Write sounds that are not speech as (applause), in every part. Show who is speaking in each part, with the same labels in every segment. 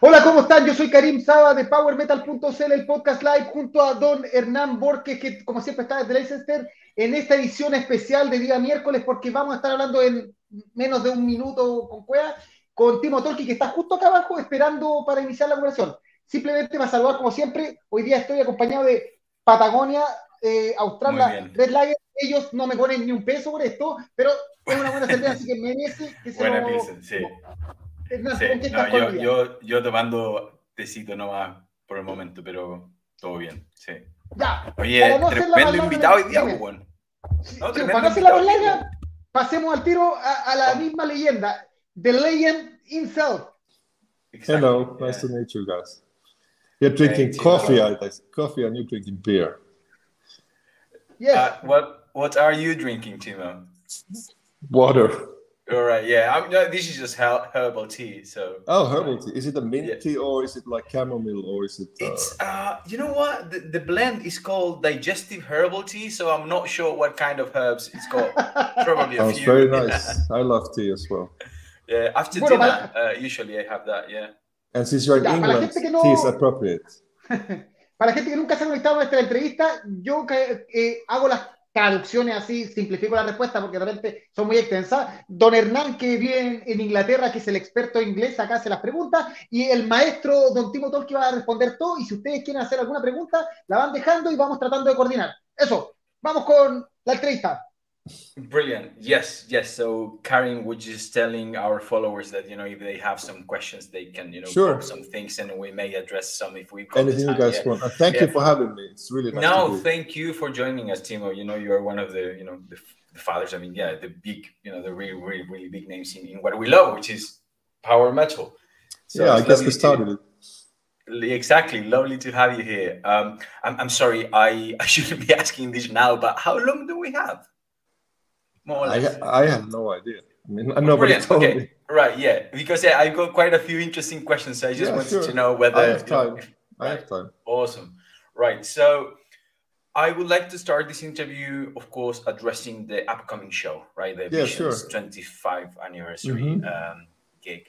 Speaker 1: Hola, ¿cómo están? Yo soy Karim Saba de PowerMetal.cl, el podcast live, junto a don Hernán Borges, que como siempre está desde Leicester, en esta edición especial de día miércoles, porque vamos a estar hablando en menos de un minuto con Cuea, con Timo Tolki, que está justo acá abajo esperando para iniciar la conversación. Simplemente para saludar, como siempre, hoy día estoy acompañado de Patagonia, eh, Australia, Red Lager. Ellos no me ponen ni un peso por esto, pero es una buena cerveza, así que merece que se
Speaker 2: Buena lo... sí. Sí. No, yo, yo, yo, tomando tecito nomás por el momento, pero todo bien, sí.
Speaker 1: Ya,
Speaker 2: Oye, no tremendo invitado hoy día, pues.
Speaker 1: No, sí, para no hacer la larga, pasemos al tiro a, a la misma leyenda, The Legend himself.
Speaker 3: Exactly. Hello, nice yeah. to meet you guys. You're drinking coffee, I coffee, and you're drinking beer.
Speaker 2: Yes. Uh, what What are you drinking, Timo?
Speaker 3: Water.
Speaker 2: All right. Yeah. I'm, no, this is just herbal tea. So.
Speaker 3: Oh, herbal tea. Is it a mint yeah. tea or is it like chamomile or is it?
Speaker 2: Uh... It's. Uh, you know what? The, the blend is called digestive herbal tea. So I'm not sure what kind of herbs it's got. Probably a (laughs)
Speaker 3: Sounds
Speaker 2: few.
Speaker 3: very nice. I love tea as well. (laughs)
Speaker 2: Yeah. After bueno, dinner, para... uh, usually I have that. Yeah.
Speaker 3: And since you're in ya, England, no... tea is appropriate. (laughs)
Speaker 1: para la gente que nunca se ha conectado a nuestra entrevista, yo eh, hago las traducciones así, simplifico la respuesta porque realmente son muy extensas. Don Hernán, que vive en, Inglaterra, que es el experto inglés, acá hace las preguntas, y el maestro Don Timo Tolki va a responder todo, y si ustedes quieren hacer alguna pregunta, la van dejando y vamos tratando de coordinar. Eso, vamos con la entrevista.
Speaker 2: Brilliant. Yes, yes. So Karim was just telling our followers that you know if they have some questions, they can you know
Speaker 3: sure.
Speaker 2: some things, and we may address some if we.
Speaker 3: Anything you guys yeah. want. Uh, thank yeah. you for having me. It's really nice.
Speaker 2: No, thank you for joining us, Timo. You know you are one of the you know the, the fathers. I mean, yeah, the big you know the really really really big names in, in what we love, which is power metal.
Speaker 3: So yeah, I guess we started to, it.
Speaker 2: Exactly. Lovely to have you here. Um, I'm, I'm sorry, I, (laughs) I shouldn't be asking this now, but how long do we have?
Speaker 3: More or less? I, I have no idea. I mean, nobody Brilliant. told
Speaker 2: okay.
Speaker 3: me.
Speaker 2: Right, yeah, because yeah, I got quite a few interesting questions. So I just yeah, wanted sure. to know whether
Speaker 3: I have time. Know, I have time.
Speaker 2: Awesome. Right, so I would like to start this interview, of course, addressing the upcoming show, right? The
Speaker 3: yeah, sure.
Speaker 2: 25 anniversary mm-hmm. um, gig.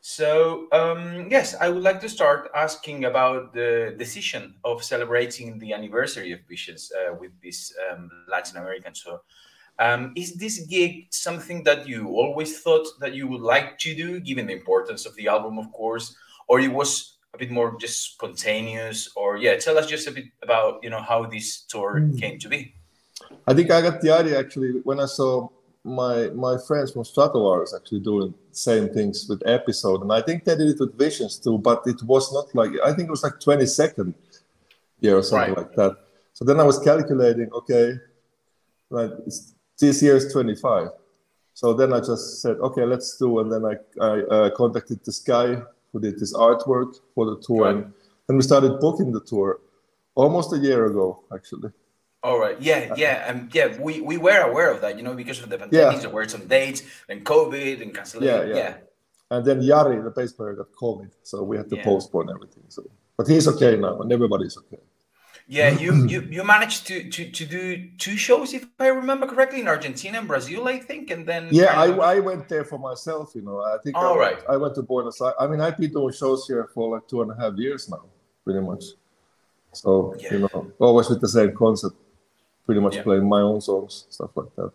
Speaker 2: So, um, yes, I would like to start asking about the decision of celebrating the anniversary of Visions uh, with this um, Latin American. So, um, is this gig something that you always thought that you would like to do, given the importance of the album, of course, or it was a bit more just spontaneous? Or yeah, tell us just a bit about you know how this tour mm. came to be.
Speaker 3: I think I got the idea actually when I saw my my friends from Stratovarius actually doing same things with episode, and I think they did it with Visions too, but it was not like I think it was like 20 second year or something right. like that. So then I was calculating, okay, like this year is 25. So then I just said, okay, let's do. And then I, I uh, contacted this guy who did this artwork for the tour. Right. And then we started booking the tour almost a year ago, actually.
Speaker 2: All right. Yeah, yeah. And yeah, we, we were aware of that, you know, because of the pandemic, yeah. there were some dates and COVID and cancellation.
Speaker 3: Yeah, yeah, yeah. And then Jari, the bass player, got COVID. So we had to yeah. postpone everything. So, But he's okay now and everybody's okay.
Speaker 2: Yeah, you, you you managed to, to to do two shows, if I remember correctly, in Argentina and Brazil, I think, and then
Speaker 3: yeah, I, I went there for myself. You know, I think.
Speaker 2: All
Speaker 3: I,
Speaker 2: right.
Speaker 3: I went to Buenos Aires. I mean, I've been doing shows here for like two and a half years now, pretty much. So yeah. you know, always with the same concept, pretty much yeah. playing my own songs, stuff like that.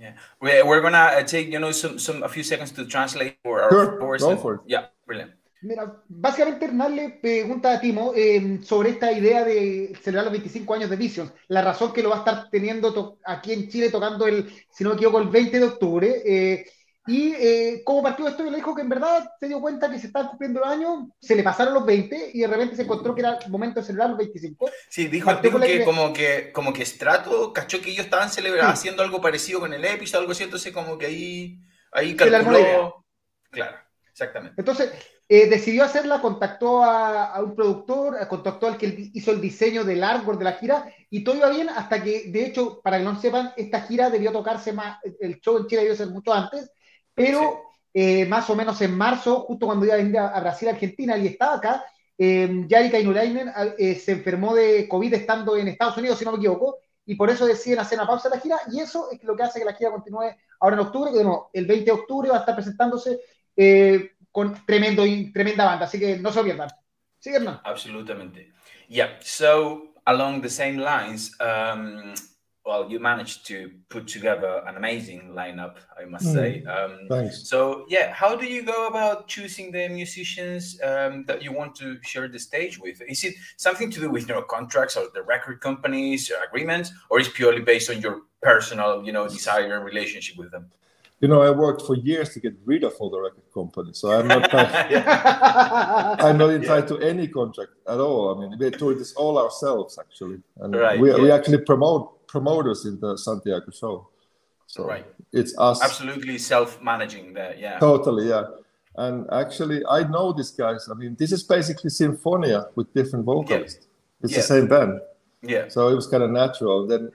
Speaker 2: Yeah, we're, we're gonna uh, take you know some some a few seconds to translate for our
Speaker 3: sure. Go for it.
Speaker 2: Yeah, brilliant.
Speaker 1: Mira, básicamente Hernán le pregunta a Timo eh, sobre esta idea de celebrar los 25 años de Visions, la razón que lo va a estar teniendo aquí en Chile tocando el, si no me equivoco, el 20 de octubre. Eh, y eh, cómo partió esto, le dijo que en verdad se dio cuenta que se estaban cumpliendo los años, se le pasaron los 20 y de repente se encontró que era el momento de celebrar los 25.
Speaker 2: Sí, dijo, que, como que como que Strato cachó que ellos estaban celebrando, haciendo algo parecido con el episodio, algo así, entonces como que ahí, ahí calculó. Claro, exactamente.
Speaker 1: Entonces, eh, decidió hacerla, contactó a, un productor, eh, contactó al que hizo el diseño del artwork de la gira y todo iba bien hasta que, de hecho, para que no sepan, esta gira debió tocarse más, el show en Chile debió ser mucho antes, pero eh, más o menos en marzo, justo cuando iba a venir a, Brasil, Argentina, y estaba acá, eh, Yarika Inulainen se enfermó de COVID estando en Estados Unidos, si no me equivoco, y por eso deciden hacer una pausa de la gira, y eso es lo que hace que la gira continúe ahora en octubre, que el 20 de octubre va a estar presentándose con tremendo, tremenda banda, así que no se pierdan. Sí, Hernán.
Speaker 2: Absolutamente. Yeah, so along the same lines, um, well, you managed to put together an amazing lineup, I must mm, say. Um,
Speaker 3: thanks.
Speaker 2: So, yeah, how do you go about choosing the musicians um, that you want to share the stage with? Is it something to do with your know contracts or the record companies agreements, or is purely based on your personal, you know, desire and relationship with them?
Speaker 3: You know, I worked for years to get rid of all the record companies, so I'm not. (laughs) (laughs) I'm not entitled yeah. to any contract at all. I mean, we do this all ourselves actually, and right, we, yeah. we actually promote promoters in the Santiago show. So right. it's us.
Speaker 2: Absolutely self-managing there, yeah.
Speaker 3: Totally, yeah. And actually, I know these guys. I mean, this is basically Symfonia with different vocalists. Yeah. It's the same band.
Speaker 2: Yeah.
Speaker 3: So it was kind of natural. Then,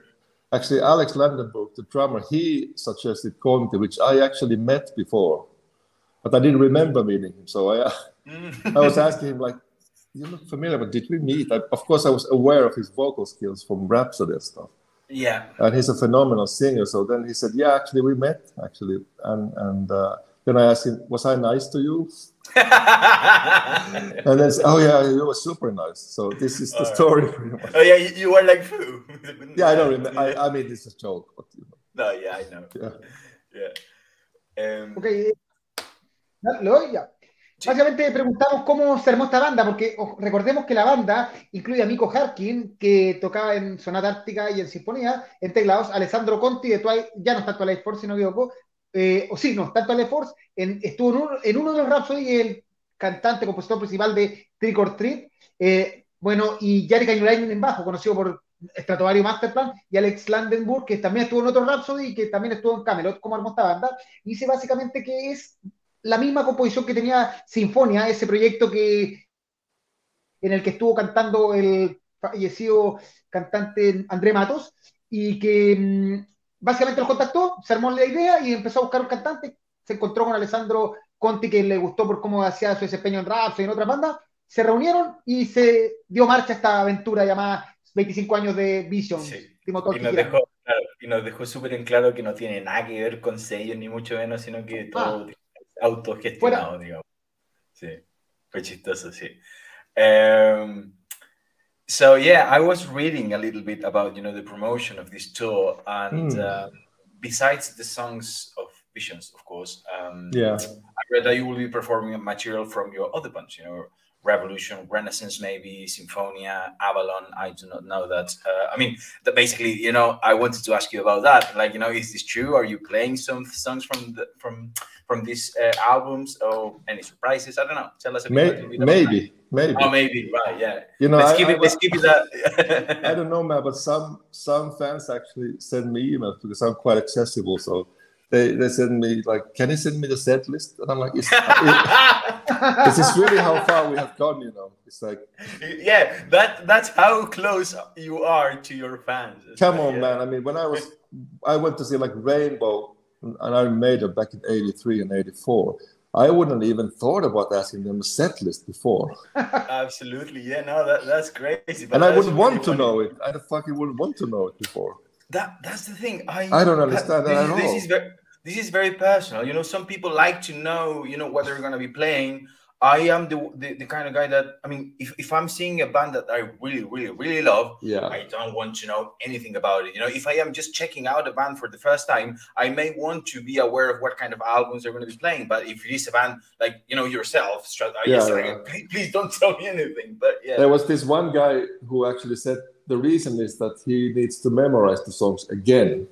Speaker 3: actually, Alex Landenburg, the drummer, he suggested Conti, which I actually met before, but I didn't remember meeting him. So I, (laughs) mm. I was asking him like, "You look familiar, but did we meet?" I, of course, I was aware of his vocal skills from Rhapsody and stuff.
Speaker 2: Yeah.
Speaker 3: And he's a phenomenal singer. So then he said, "Yeah, actually, we met actually." And and uh, then I asked him, "Was I nice to you?" (laughs) and oh yeah, you were super nice. So this is the All story.
Speaker 2: Right. Oh yeah, you, were like, (laughs) Phew.
Speaker 3: yeah, I don't remember. I, I mean, this is a joke. But,
Speaker 2: you know. No, yeah, I know. Yeah. Yeah. Um,
Speaker 1: okay. No, yeah. Básicamente preguntamos cómo se armó esta banda, porque recordemos que la banda incluye a Miko Harkin, que tocaba en Sonata Ártica y en Sinfonía, en teclados, Alessandro Conti de Twilight, ya no está Twilight Force, si no me equivoco, eh, o sí, no, está Twilight Force, estuvo en uno, en uno, de los Rhapsody, el cantante, compositor principal de Trick or Treat, eh, bueno, y Jari Cañulain en bajo, conocido por Stratovario Masterplan, y Alex Landenburg, que también estuvo en otro Rhapsody y que también estuvo en Camelot, como esta banda, dice básicamente que es la misma composición que tenía Sinfonia, ese proyecto que en el que estuvo cantando el fallecido cantante André Matos, y que mm, básicamente los contactó, se armó la idea y empezó a buscar un cantante, se encontró con Alessandro Conti, que le gustó por cómo hacía su desempeño en rap y en otras bandas, se reunieron y se dio marcha a esta aventura llamada 25 años de Vision.
Speaker 2: Y, nos dejó, y nos dejó súper en claro que no tiene nada que ver con sellos, ni mucho menos, sino que todo... Ah autogestionado, digamos. Sí, fue chistoso, sí. Um, so yeah, I was reading a little bit about you know the promotion of this tour, and mm. um, besides the songs of Visions, of course, um,
Speaker 3: yeah,
Speaker 2: I read that you will be performing material from your other bands you know, Revolution, Renaissance, maybe Symfonia, Avalon. I do not know that. Uh, I mean, that basically, you know, I wanted to ask you about that. Like, you know, is this true? Are you playing some songs from the from from these uh, albums or any surprises? I don't know. Tell us a
Speaker 3: bit. Maybe, maybe, maybe.
Speaker 2: Oh, maybe. Right. Yeah.
Speaker 3: You know,
Speaker 2: let's
Speaker 3: I,
Speaker 2: keep
Speaker 3: I,
Speaker 2: it. Let's keep it that. (laughs)
Speaker 3: I don't know, man, but some some fans actually send me emails because I'm quite accessible. So they, they send me like, can you send me the set list? And I'm like, it, this is really how far we have gone, you know. It's like, (laughs)
Speaker 2: yeah, that that's how close you are to your fans.
Speaker 3: Come on, yeah. man. I mean, when I was, I went to see like Rainbow and I made it back in '83 and '84. I wouldn't even thought about asking them a set list before. (laughs)
Speaker 2: Absolutely, yeah, no, that, that's crazy.
Speaker 3: and I wouldn't want to know it. I fucking wouldn't want to know it before.
Speaker 2: That that's the thing. I
Speaker 3: I don't understand that,
Speaker 2: that
Speaker 3: at all.
Speaker 2: This is very, this is very personal. You know, some people like to know, you know, what they're going to be playing. I am the, the, the kind of guy that I mean, if, if I'm seeing a band that I really, really, really love,
Speaker 3: yeah,
Speaker 2: I don't want to know anything about it. You know, if I am just checking out a band for the first time, I may want to be aware of what kind of albums they're going to be playing. But if it is a band like you know yourself, I yeah, yeah. like, (laughs) please, please don't tell me anything. But yeah,
Speaker 3: there was this one guy who actually said the reason is that he needs to memorize the songs again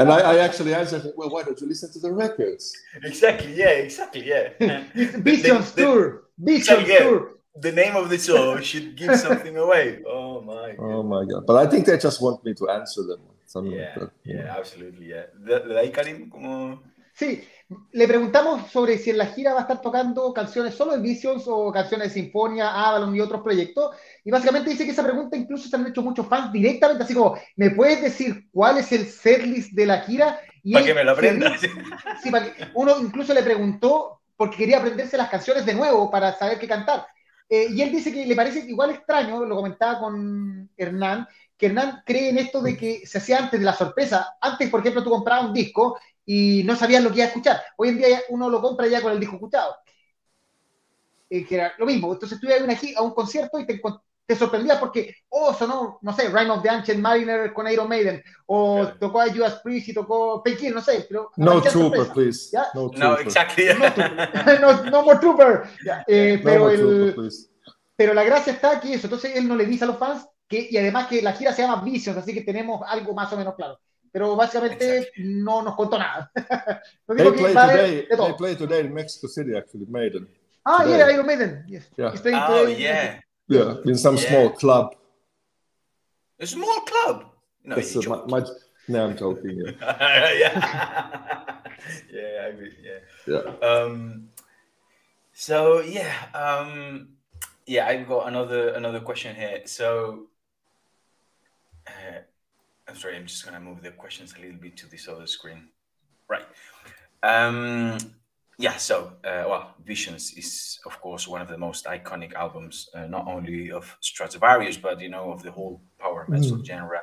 Speaker 3: and I, I, actually answered, well, why don't you listen to the records?
Speaker 2: Exactly, yeah, exactly, yeah.
Speaker 1: Vision's Tour. Vision's yeah, Tour.
Speaker 2: The name of the show should give something away. Oh my. God. (laughs)
Speaker 3: Oh my God. But I think they just want me to answer them.
Speaker 2: Something yeah, like that. yeah, absolutely, yeah. ¿De, ahí, Karim? ¿Cómo?
Speaker 1: Sí, le preguntamos sobre si en la gira va a estar tocando canciones solo de Visions o canciones de Sinfonia, Avalon y otros proyectos. Y básicamente dice que esa pregunta incluso se han hecho muchos fans directamente, así como, ¿me puedes decir cuál es el setlist de la gira?
Speaker 2: Y para que me lo aprenda.
Speaker 1: Sí, para que, uno incluso le preguntó porque quería aprenderse las canciones de nuevo para saber qué cantar. Eh, y él dice que le parece igual extraño, lo comentaba con Hernán, que Hernán cree en esto de que se hacía antes de la sorpresa. Antes, por ejemplo, tú comprabas un disco y no sabías lo que iba a escuchar. Hoy en día uno lo compra ya con el disco escuchado. Eh, que era lo mismo. Entonces tú ibas a, un concierto y te, te sorprendías porque, oh, sonó, no sé, Rhyme of the Ancient Mariner con Iron Maiden, o tocó a Judas Priest y tocó Painkiller, no sé, pero...
Speaker 3: No Trooper, please.
Speaker 2: No, no, exactly. (laughs)
Speaker 1: no, no, more Trooper. Eh, pero, el, pero la gracia está aquí eso, entonces él no le dice a los fans que, y además que la gira se llama Visions, así que tenemos algo más o menos claro. Pero básicamente no nos contó nada. (laughs)
Speaker 3: no digo they, play today, they play today in Mexico City, actually, Maiden.
Speaker 1: Ah, today. yeah, Iron Maiden. Yes.
Speaker 2: Yeah. Oh, yeah.
Speaker 3: Yeah, in some yeah. small club.
Speaker 2: A small club?
Speaker 3: No, That's a, my, my, no, I'm joking. Yeah. (laughs)
Speaker 2: yeah. (laughs) yeah, I mean, yeah. Yeah. Um, so yeah, um, yeah, I've got another another question here. So, uh, I'm sorry, I'm just gonna move the questions a little bit to this other screen. Right. Um, yeah, so uh, well, Visions is of course one of the most iconic albums, uh, not only of Stratovarius, but you know of the whole power metal mm. genre.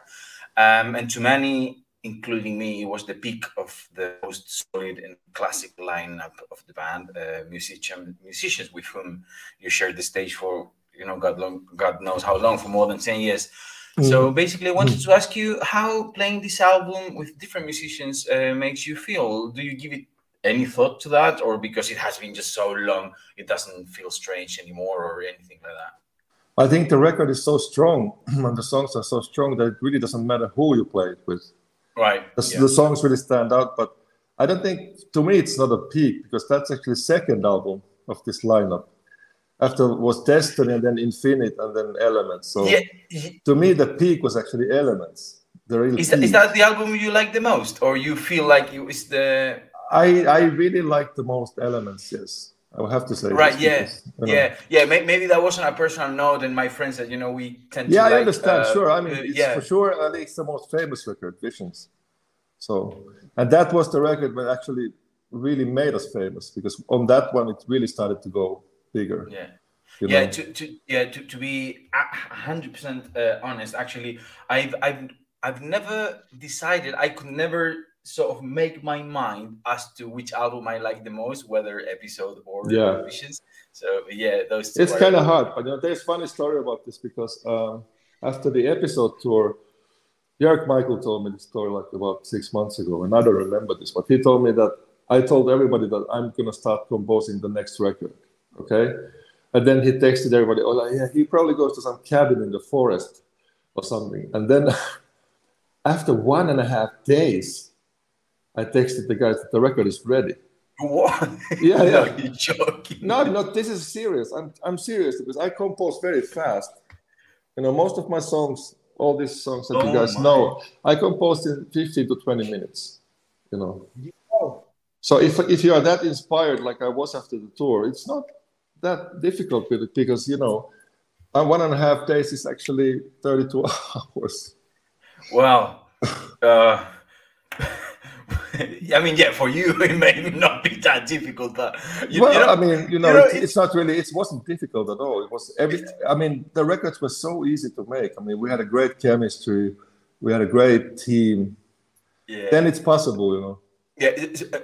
Speaker 2: Um, and to many, including me, it was the peak of the most solid and classic lineup of the band. Uh, musician, musicians with whom you shared the stage for you know God long, God knows how long, for more than ten years. Mm. So basically, I wanted mm. to ask you how playing this album with different musicians uh, makes you feel. Do you give it any thought to that, or because it has been just so long, it doesn't feel strange anymore, or anything like that?
Speaker 3: I think the record is so strong, (clears throat) and the songs are so strong that it really doesn't matter who you play it with.
Speaker 2: Right.
Speaker 3: The, yeah. the songs really stand out, but I don't think to me it's not a peak because that's actually the second album of this lineup. After was Destiny and then Infinite and then Elements. So yeah. to me the peak was actually Elements. The real
Speaker 2: is, that, is that the album you like the most, or you feel like it was the
Speaker 3: I I really like the most elements. Yes, I would have to say.
Speaker 2: Right. Yeah. Because, yeah. Know. Yeah. Maybe that wasn't a personal note, and my friends that you know we tend.
Speaker 3: Yeah,
Speaker 2: to.
Speaker 3: Yeah, I understand. Uh, sure. I mean, uh, it's yeah. for sure. I think it's the most famous record, Visions. So, and that was the record that actually really made us famous because on that one it really started to go bigger.
Speaker 2: Yeah. You know? Yeah, to, to yeah to, to be hundred percent uh, honest, actually, I've I've I've never decided. I could never sort of make my mind as to which album I like the most, whether episode or yeah. Visions. So yeah, those.
Speaker 3: it's kind of hard, but you know, there's funny story about this because um, after the episode tour, Jörg Michael told me the story like about six months ago, and I don't remember this, but he told me that I told everybody that I'm gonna start composing the next record. Okay, and then he texted everybody, oh like, yeah, he probably goes to some cabin in the forest or something, and then. (laughs) after one and a half days, I texted the guys that the record is ready.
Speaker 2: What?
Speaker 3: Yeah, (laughs) yeah.
Speaker 2: no, you're joking.
Speaker 3: No, no, this is serious. I'm, I'm serious because I compose very fast. You know, most of my songs, all these songs that oh you guys my. know, I compose in 15 to 20 minutes. You know. Oh. So if if you are that inspired like I was after the tour, it's not that difficult with it because you know, one and a half days is actually 32 (laughs) hours.
Speaker 2: Well, uh, (laughs) I mean, yeah, for you (laughs) it may not be that difficult, but
Speaker 3: you, well, you know, I mean, you know, you know it's, it's, not really. It wasn't difficult at all. It was every. I mean, the records were so easy to make. I mean, we had a great chemistry, we had a great team. Yeah. Then it's possible, you know.
Speaker 2: Yeah,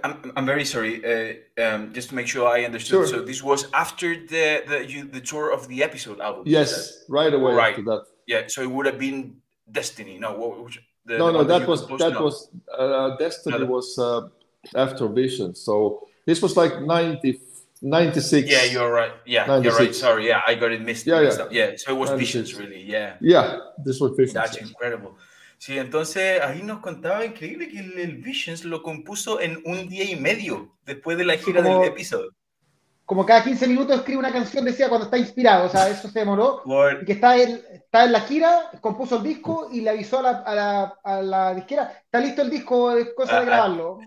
Speaker 2: I'm, I'm very sorry. Uh, um, just to make sure I understood. Sure. So this was after the the you, the tour of the episode album.
Speaker 3: Yes, right away right. after that.
Speaker 2: Yeah, so it would have been Destiny. No, what, which,
Speaker 3: the, no, no, that was that was uh, Destiny no, was uh, after Vision. So this was like 90, 96.
Speaker 2: Yeah, you're right. Yeah, 96. you're right. Sorry, yeah, I got it missed. Yeah, yeah. yeah. So it was 96. Visions, really. Yeah.
Speaker 3: Yeah, this was Visions.
Speaker 2: That's incredible. Sí, entonces ahí nos contaba increíble que el, el, Visions lo compuso en un día y medio después de la gira como, del episodio.
Speaker 1: Como cada 15 minutos escribe una canción, decía cuando está inspirado, o sea, eso se demoró. Y que está en, está en la gira, compuso el disco y le avisó a la, a la, a la disquera, está listo el disco, es cosa de ah, ah, grabarlo.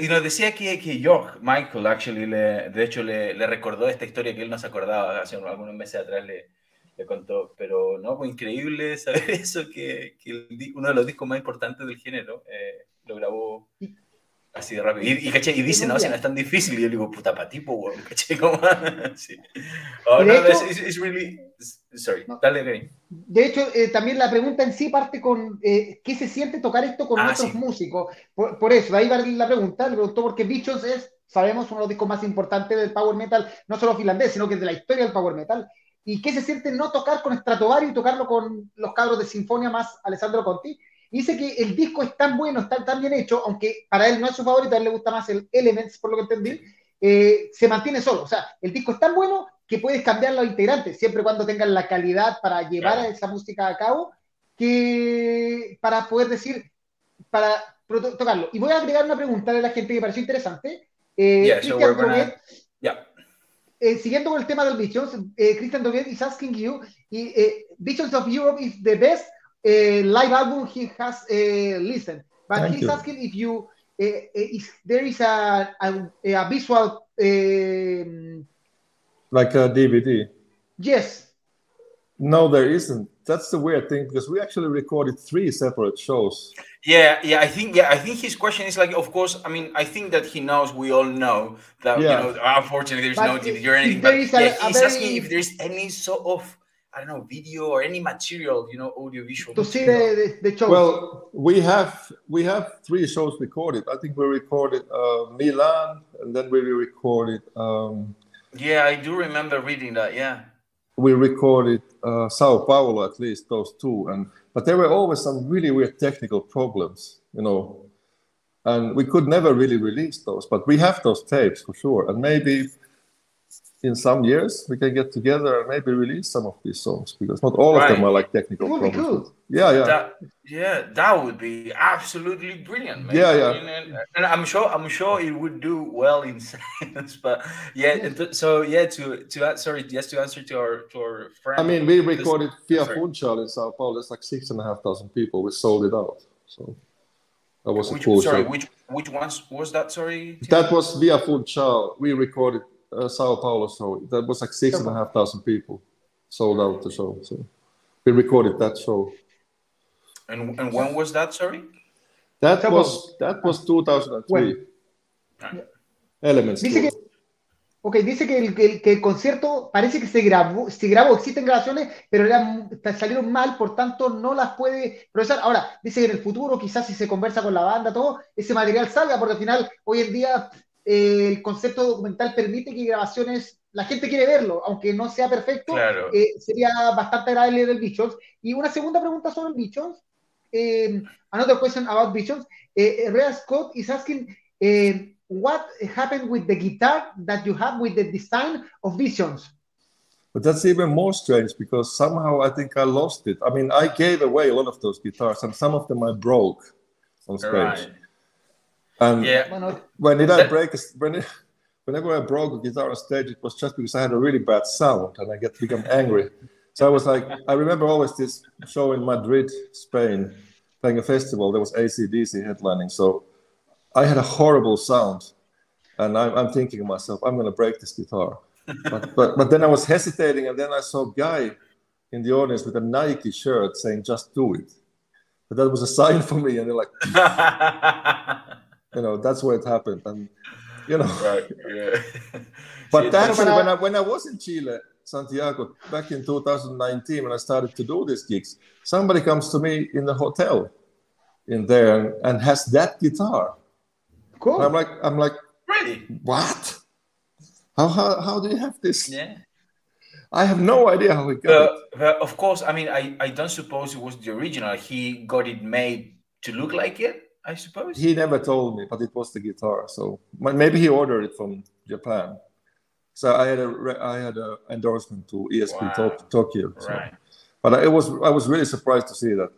Speaker 2: Y nos decía que, que George Michael, actually, le, de hecho, le, le, recordó esta historia que él no se acordaba hace algunos meses atrás, le, le contó. Pero no, fue increíble saber (laughs) eso, que, que uno de los discos más importantes del género eh, lo grabó así de rápido. Y, y, ¿caché? y dice, no, si no es tan difícil. Y yo digo, puta, para tipo, weón, (laughs) ¿caché? Como, (laughs) sí. Oh, no,
Speaker 1: hecho,
Speaker 2: it's, it's really, sorry, no. dale.
Speaker 1: De hecho, eh, también la pregunta en sí parte con eh, ¿qué se siente tocar esto con
Speaker 2: Ah,
Speaker 1: otros
Speaker 2: sí.
Speaker 1: músicos? Por, por eso, ahí va la pregunta, le preguntó porque Bichos es, sabemos, uno de los discos más importantes del power metal, no solo finlandés, sino que de la historia del power metal. ¿Y qué se siente no tocar con Stratovarius y tocarlo con los cabros de Sinfonia más Alessandro Conti? Y dice que el disco es tan bueno, está tan bien hecho, aunque para él no es su favorito, a él le gusta más el Elements, por lo que entendí, eh, se mantiene solo. O sea, el disco es tan bueno que puedes cambiar los integrantes, siempre y cuando tengan la calidad para llevar a esa música a cabo, que para poder decir, para tocarlo. Y voy a agregar una pregunta de la gente que me pareció interesante. Eh,
Speaker 2: Yeah, so gonna- Yeah.
Speaker 1: Eh, siguiendo con el tema del Visions, eh, Christian is asking you, y, eh, Visions of Europe is the best eh, live album he has listened, but
Speaker 3: Thank
Speaker 1: he's
Speaker 3: you.
Speaker 1: asking if you, if there is a, a, a visual,
Speaker 3: Like a DVD.
Speaker 1: yes,
Speaker 3: No, there isn't. That's the weird thing because we actually recorded three separate shows.
Speaker 2: Yeah, yeah, I think yeah, I think his question is like, of course, I mean, I think that he knows, we all know that
Speaker 3: Yeah.
Speaker 2: you know, unfortunately, there's
Speaker 1: But
Speaker 2: no
Speaker 1: if-
Speaker 2: DVD or anything. But
Speaker 1: is a-
Speaker 2: yeah,
Speaker 1: a
Speaker 2: he's asking
Speaker 1: very-
Speaker 2: if there's any sort of I don't know, video or any material, you know, audiovisual.
Speaker 1: to see the, the, the shows.
Speaker 3: Well, we have we have three shows recorded. I think we recorded uh, Milan, and then we recorded um,
Speaker 2: Yeah, I do remember reading that. Yeah.
Speaker 3: We recorded uh, Sao Paulo at least those two, and but there were always some really weird technical problems, you know, and we could never really release those. But we have those tapes for sure, and maybe in some years we can get together and maybe release some of these songs because not all of them are like technical
Speaker 1: It would
Speaker 3: problems.
Speaker 1: cool.
Speaker 3: Yeah, yeah.
Speaker 2: That yeah, that would be absolutely brilliant, man.
Speaker 3: Yeah,
Speaker 2: I
Speaker 3: yeah.
Speaker 2: mean, and, and I'm sure I'm sure it would do well in (laughs) science, but yeah.
Speaker 1: Yeah.
Speaker 2: th- So yeah, to to an- sorry, just to answer to our to our friend.
Speaker 3: I mean, we recorded Via
Speaker 2: sorry.
Speaker 3: Funchal in Sao Paulo. That's like six and a half thousand people. We sold it out. So that was
Speaker 2: which
Speaker 3: a cool
Speaker 2: sorry,
Speaker 3: show.
Speaker 2: which which ones was that? Sorry. Tim?
Speaker 3: That was Via Funchal. We recorded uh, Sao Paulo show. That was like six and a half thousand people sold out the show. So we recorded that show.
Speaker 2: And and when was that? Sorry.
Speaker 3: That was that was 2003.
Speaker 1: Bueno.
Speaker 3: Elements.
Speaker 1: Dice que, ok, dice que el, que el- que el concierto parece que se grabó, se grabó, existen grabaciones, pero eran, salieron mal, por tanto no las puede procesar. Ahora, dice que en el futuro, quizás si se conversa con la banda, todo, ese material salga, porque al final, hoy en día, eh, el concepto documental permite que grabaciones, la gente quiere verlo, aunque no sea perfecto,
Speaker 2: Claro.
Speaker 1: eh, sería bastante agradable del Bichons. Y una segunda pregunta sobre el Bichons. Eh, another question about Bichons. Eh, Rea Scott is asking, eh, what happened with the guitar that you have with the design of Visions?
Speaker 3: But that's even more strange because somehow I think I lost it. I mean, I gave away a lot of those guitars, and some of them I broke on stage.
Speaker 2: Right.
Speaker 3: And
Speaker 2: Yeah.
Speaker 3: When did I break? When it, whenever I broke a guitar on stage, it was just because I had a really bad sound, and I get to become angry. So I was like, I remember always this show in Madrid, Spain, playing a festival. There was AC/DC headlining, so I had a horrible sound, and I'm, I'm thinking to myself, I'm going to break this guitar. but, but but then I was hesitating, and then I saw a guy in the audience with a Nike shirt saying, "Just do it." But that was a sign for me, and they're like, (laughs) you know, that's where it happened, and you know.
Speaker 2: right. (laughs) Yeah.
Speaker 3: But
Speaker 2: Sí,
Speaker 3: actually,
Speaker 1: para-
Speaker 3: when I when I was in Chile, Santiago, back in 2019, when I started to do these gigs, somebody comes to me in the hotel in there and, and has that guitar.
Speaker 1: cool.
Speaker 3: And I'm like, I'm like,
Speaker 2: really.
Speaker 3: what? How, how how do you have this?
Speaker 2: Yeah.
Speaker 3: I have no idea how it got
Speaker 2: Uh,
Speaker 3: it.
Speaker 2: uh, of course, I mean, I, I don't suppose it was the original. He got it made to look like it, I suppose.
Speaker 3: He never told me, but it was the guitar. So maybe he ordered it from Japan. So I had a re- I had a endorsement to ESP
Speaker 2: Wow.
Speaker 3: Tok- Tokyo. so-
Speaker 2: right.
Speaker 3: But I was I was really surprised to see that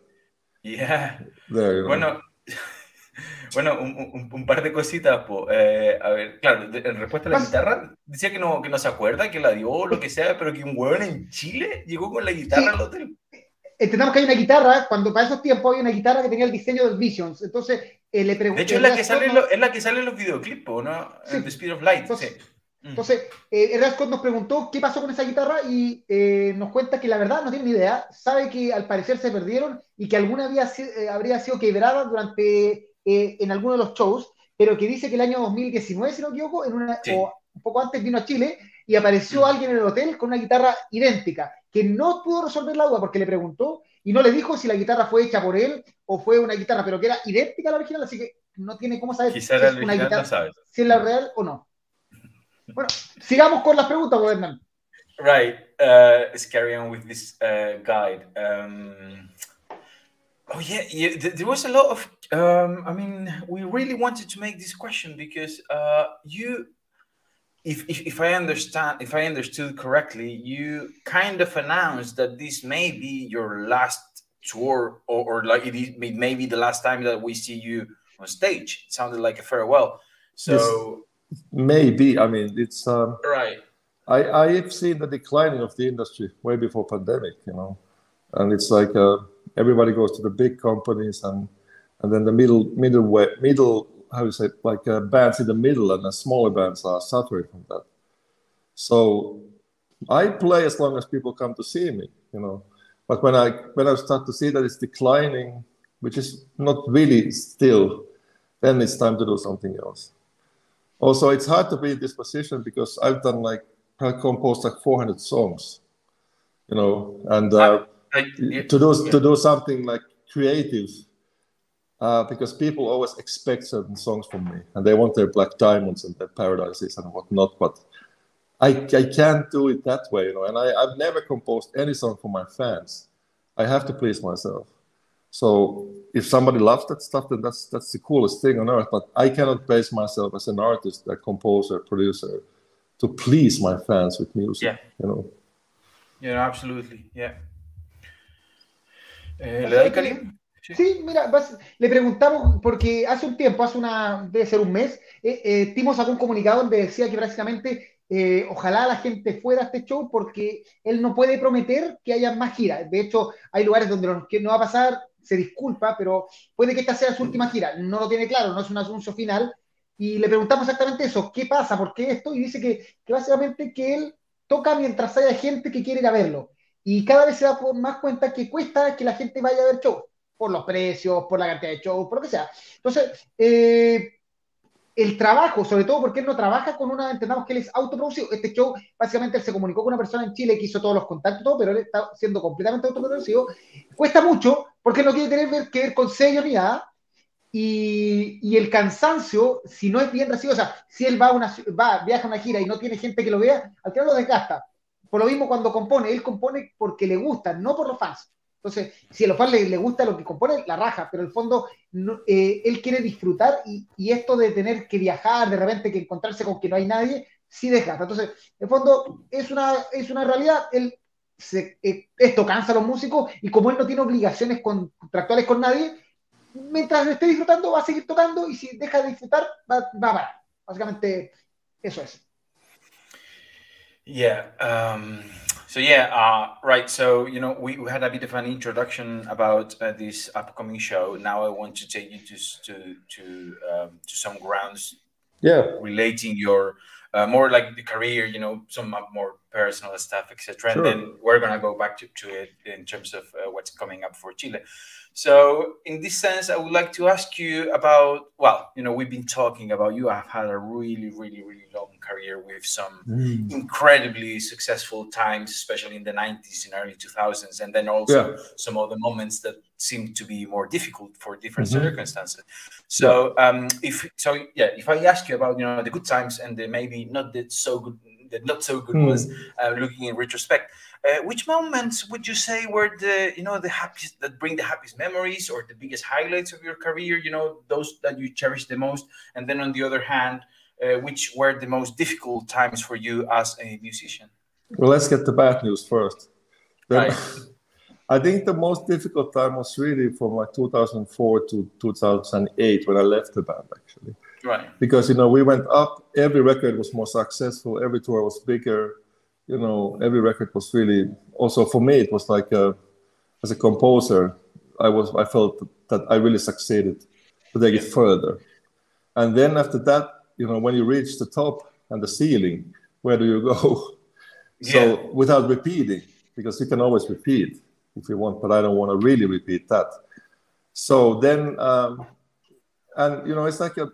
Speaker 2: Yeah.
Speaker 3: there. you know.
Speaker 2: Bueno, (laughs) bueno un, un- un par de cositas. po. Eh, a ver, claro, de- en respuesta a la guitarra, decía que no, que no se acuerda, que la dio o lo que sea, pero que un huevón en Chile llegó con la guitarra
Speaker 1: Sí.
Speaker 2: al hotel.
Speaker 1: Entendamos que hay una guitarra, cuando para esos tiempos hay una guitarra que tenía el diseño del Visions. Entonces, eh, le
Speaker 2: De
Speaker 1: pregunté.
Speaker 2: hecho, es la que sale, en lo- es la que sale en los videoclips, ¿no?
Speaker 1: Sí.
Speaker 2: En The Speed of Light.
Speaker 1: Entonces-
Speaker 2: sí. Mm.
Speaker 1: Entonces, eh, Scott nos preguntó qué pasó con esa guitarra y eh, nos cuenta que la verdad no tiene ni idea. Sabe que al parecer se perdieron y que alguna había, eh, habría sido quebrada durante eh, en alguno de los shows, pero que dice que el año 2019, si no me equivoco, en una, o un poco antes vino a Chile y apareció alguien en el hotel con una guitarra idéntica, que no pudo resolver la duda porque le preguntó y no le dijo si la guitarra fue hecha por él o fue una guitarra, pero que era idéntica a la original, así que no tiene cómo saber
Speaker 2: si es una guitarra,
Speaker 1: si es la real o no. Bueno, sigamos con las preguntas, Hernán.
Speaker 2: Right, uh, let's carry on with this uh, guide. Um, oh yeah, yeah, there was a lot of. Um, I mean, we really wanted to make this question because uh, you if, if, if I understand, if I understood correctly, you kind of announced that this may be your last tour, or, or like it, is, it may be the last time that we see you on stage. It sounded like a farewell. So
Speaker 3: maybe. I mean, it's um,
Speaker 2: right.
Speaker 3: I I have seen the declining of the industry way before pandemic, you know, and it's like uh, everybody goes to the big companies and and then the middle middle way, middle how you say like uh, bands in the middle and the smaller bands are suffering from that. So I play as long as people come to see me, you know. But when I when I start to see that it's declining, which is not really still, then it's time to do something else. Also, it's hard to be in this position because I've done like I composed like 400 songs, you know, and uh, I, I, to do yeah. to do something like creative uh, because people always expect certain songs from me and they want their black diamonds and their paradises and whatnot but I, I can't do it that way you know and I, i've never composed any song for my fans. I have to please myself. So if somebody loves that stuff then that's that's the coolest thing on earth but i cannot base myself as an artist a composer producer to please my fans with music
Speaker 2: yeah.
Speaker 3: you know?
Speaker 2: Yeah absolutely yeah. Uh,
Speaker 1: Sí, mira, le preguntamos, porque hace un tiempo, hace una, debe ser un mes, eh, eh, un comunicado donde decía que prácticamente eh, ojalá la gente fuera a este show porque él no puede prometer que haya más giras. De hecho, hay lugares donde no, va a pasar, se disculpa, pero puede que esta sea su última gira. No lo tiene claro, no es un anuncio final. Y le preguntamos exactamente eso, ¿qué pasa? ¿Por qué esto? Y dice que, que básicamente que él toca mientras haya gente que quiere ir a verlo. Y cada vez se da más cuenta que cuesta que la gente vaya a ver shows por los precios, por la cantidad de shows, por lo que sea. Entonces, eh, el trabajo, sobre todo porque él no trabaja con una, entendamos que él es autoproducido. Este show, básicamente, él se comunicó con una persona en Chile que hizo todos los contactos, pero él está siendo completamente autoproducido. Cuesta mucho porque no quiere tener que ver con sello ni nada. Y, y, el cansancio, si no es bien recibido, o sea, si él va, a una, va, viaja a una gira y no tiene gente que lo vea, al final lo desgasta. Por lo mismo cuando compone, él compone porque le gusta, no por los fans. Entonces, si a los fans le, gusta lo que compone, la raja, pero en el fondo eh, él quiere disfrutar y, esto de tener que viajar, de repente que encontrarse con que no hay nadie, sí desgasta. Entonces, en el fondo es una, es una realidad. Él eh, esto cansa a los músicos y como él no tiene obligaciones contractuales con nadie, mientras esté disfrutando va a seguir tocando y si deja de disfrutar va, va a parar. Básicamente, eso es.
Speaker 2: Yeah. Um... So yeah, uh, right. So you know, we, we, had a bit of an introduction about uh, this upcoming show. Now I want to take you to to to um, to some grounds.
Speaker 3: Yeah,
Speaker 2: relating your uh, more like the career, you know, some more personal stuff, etc. Sure. And then we're gonna go back to, to it in terms of uh, what's coming up for Chile. So, in this sense, I would like to ask you about. Well, you know, we've been talking about you I have had a really, really, really long career with some mm. incredibly successful times, especially in the 90s and early 2000s, and then also yeah. some of the moments that seem to be more difficult for different mm-hmm. circumstances. So, yeah. um, if so, yeah, if I ask you about you know the good times and the maybe not the so good, the not so good mm. was uh, looking in retrospect uh, which moments would you say were the you know the happiest that bring the happiest memories or the biggest highlights of your career? You know those that you cherish the most, and then on the other hand, uh, which were the most difficult times for you as a musician?
Speaker 3: Well, let's get the bad news first. right. (laughs) I think the most difficult time was really from like 2004 to 2008 when I left the band, actually.
Speaker 2: Right.
Speaker 3: Because you know we went up. Every record was more successful. Every tour was bigger you know, every record was really also for me. It was like a, as a composer, I was I felt that I really succeeded to take it further. And then after that, you know, when you reach the top and the ceiling, where do you go? (laughs) Yeah. So without repeating, because you can always repeat if you want, but I don't want to really repeat that. So then, um, and you know, it's like a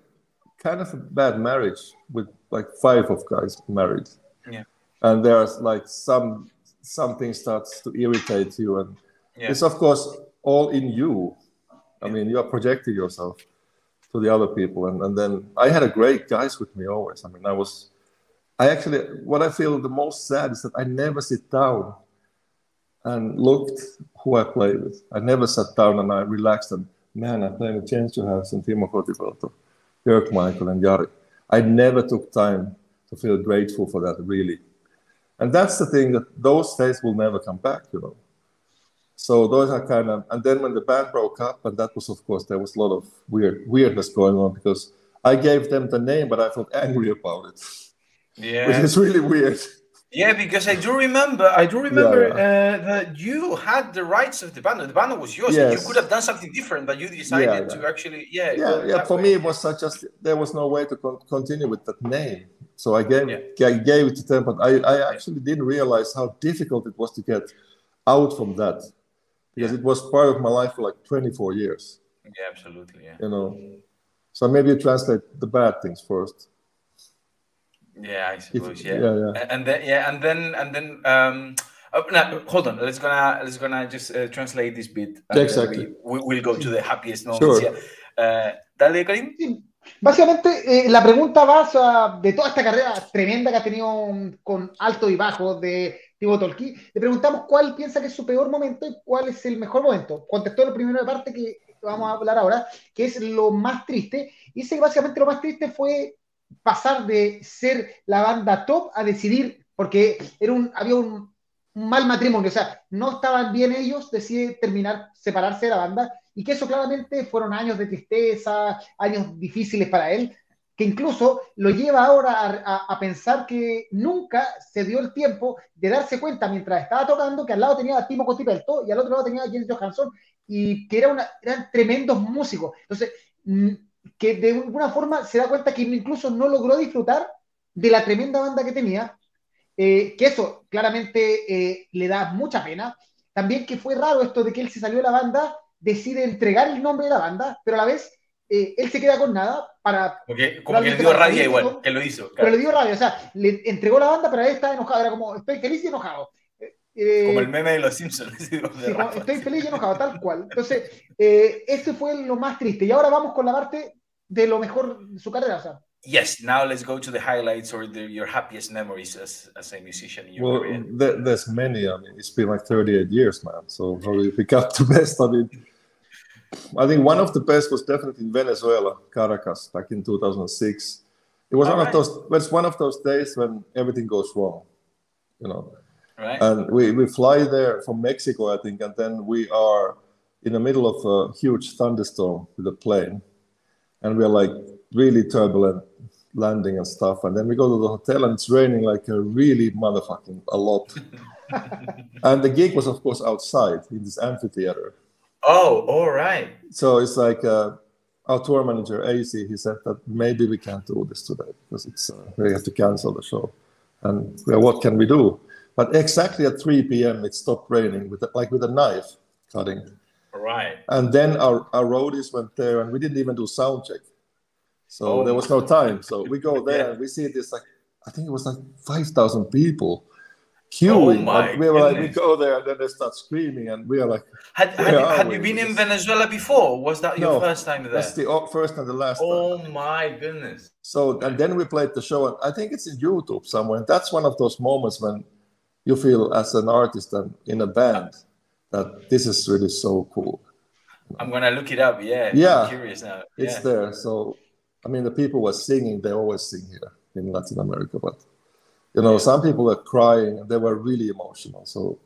Speaker 3: kind of a bad marriage with like five of guys married.
Speaker 2: Yeah.
Speaker 3: And there's like some something starts to irritate you, and
Speaker 2: Yeah.
Speaker 3: it's of course all in you. I mean, you are projecting yourself to the other people, and, and then I had a great guys with me always. I mean, I was, I actually, what I feel the most sad is that I never sit down and looked who I play with. I never sat down and I relaxed and man, I'm playing with Jens Johansson, Timo Kotipelto, Jörg Michael, and Jari. I never took time to feel grateful for that, really. And that's the thing that those days will never come back, you know. So those are kind of, and then when the band broke up, and that was, of course, there was a lot of weird weirdness going on because I gave them the name, but I felt angry about it, which
Speaker 2: Yeah.
Speaker 3: is really weird.
Speaker 2: Yeah, because I do remember, I do remember
Speaker 3: yeah.
Speaker 2: Uh, that you had the rights of the banner. The banner was yours. and You could have done something different, but you decided
Speaker 3: Yeah,
Speaker 2: to actually, yeah.
Speaker 3: yeah, yeah. For
Speaker 2: way.
Speaker 3: me, it was such just there was no way to con- continue with that name, so I gave
Speaker 2: Yeah.
Speaker 3: I gave it to them. But I, I actually didn't realize how difficult it was to get out from that because it was part of my life for like 24 years.
Speaker 2: Yeah, absolutely. Yeah.
Speaker 3: You know, so maybe you translate the bad things first.
Speaker 2: Yeah, I suppose. Yeah.
Speaker 3: yeah, yeah.
Speaker 2: And then, yeah, and then, and then, um, oh, no, hold on. Let's gonna, let's gonna just uh, translate this bit.
Speaker 3: Exactly.
Speaker 2: We, we, will go to the happiest moments.
Speaker 3: Sure.
Speaker 2: Yeah. Uh, dale, Karim.
Speaker 1: Sí. Básicamente, eh, la pregunta va o sea, de toda esta carrera tremenda que ha tenido um, con altos y bajos de Thibaut Tolki. Le preguntamos cuál piensa que es su peor momento y cuál es el mejor momento. Contestó lo primero de parte que vamos a hablar ahora, que es lo más triste. Y dice que básicamente lo más triste fue pasar de ser la banda top a decidir, porque era un, había un, un mal matrimonio, o sea, no estaban bien ellos, decide terminar, separarse de la banda, y que eso claramente fueron años de tristeza, años difíciles para él, que incluso lo lleva ahora a, pensar que nunca se dio el tiempo de darse cuenta mientras estaba tocando que al lado tenía a Timo Cotipelto y al otro lado tenía a James Johansson y que era una, eran tremendos músicos. Entonces, mm, que de alguna forma se da cuenta que incluso no logró disfrutar de la tremenda banda que tenía, eh, que eso claramente eh, le da mucha pena. También que fue raro esto de que él se salió de la banda, decide entregar el nombre de la banda, pero a la vez eh, él se queda con nada para...
Speaker 2: Como que, como que le dio rabia igual, que lo hizo.
Speaker 1: Pero
Speaker 2: claro.
Speaker 1: le dio rabia, o sea, le entregó la banda, pero él estaba enojado, era como, estoy feliz y enojado. Eh,
Speaker 2: Como el meme de los Simpsons. (laughs)
Speaker 1: Sí, como, estoy feliz y enojado, tal cual. Entonces, eh, eso fue lo más triste. Y ahora vamos con la parte de lo mejor de su carrera. O sea,
Speaker 2: Yes, now let's go to the highlights or the, your happiest memories as, as a musician in your
Speaker 3: Well,
Speaker 2: career.
Speaker 3: there, there's many. I mean, it's been like 38 years, man. So how do you pick up the best? I mean, I think one of the best was definitely in Venezuela, Caracas, back in 2006. It was one
Speaker 2: Alright.
Speaker 3: of those. It's one of those days when everything goes wrong, you know.
Speaker 2: Right?
Speaker 3: And we, we fly there from Mexico, I think, and then we are in the middle of a huge thunderstorm with a plane, and we're like really turbulent landing and stuff. And then we go to the hotel, and it's raining like a really motherfucking a lot. (laughs) and the gig was, of course, outside in this amphitheater.
Speaker 2: Oh, all right.
Speaker 3: So it's like uh, our tour manager AC. He said that maybe we can't do this today because it's uh, we have to cancel the show. And well, what can we do? But exactly at 3 p.m. it stopped raining with like with a knife cutting.
Speaker 2: All right.
Speaker 3: And then our, our roadies went there and we didn't even do sound check. So
Speaker 2: Oh
Speaker 3: there was no time. So we go there
Speaker 2: Yeah.
Speaker 3: and we see this like I think it was like 5,000 people queuing.
Speaker 2: Oh my
Speaker 3: we were like, we go there and then they start screaming and we are like,
Speaker 2: Had, had, you, had you been in
Speaker 3: Just-
Speaker 2: Venezuela before? Was that your
Speaker 3: No,
Speaker 2: first time there?
Speaker 3: that's the o- first and the last time.
Speaker 2: oh my goodness.
Speaker 3: So and then we played the show, and I think it's in YouTube somewhere. And that's one of those moments when you feel as an artist and in a band that this is really so cool.
Speaker 2: I'm gonna look it up. Yeah.
Speaker 3: Yeah.
Speaker 2: I'm curious now.
Speaker 3: It's
Speaker 2: yeah.
Speaker 3: there. So I mean, the people were singing. They always sing here in Latin America, but you know, some people were crying and they were really emotional. So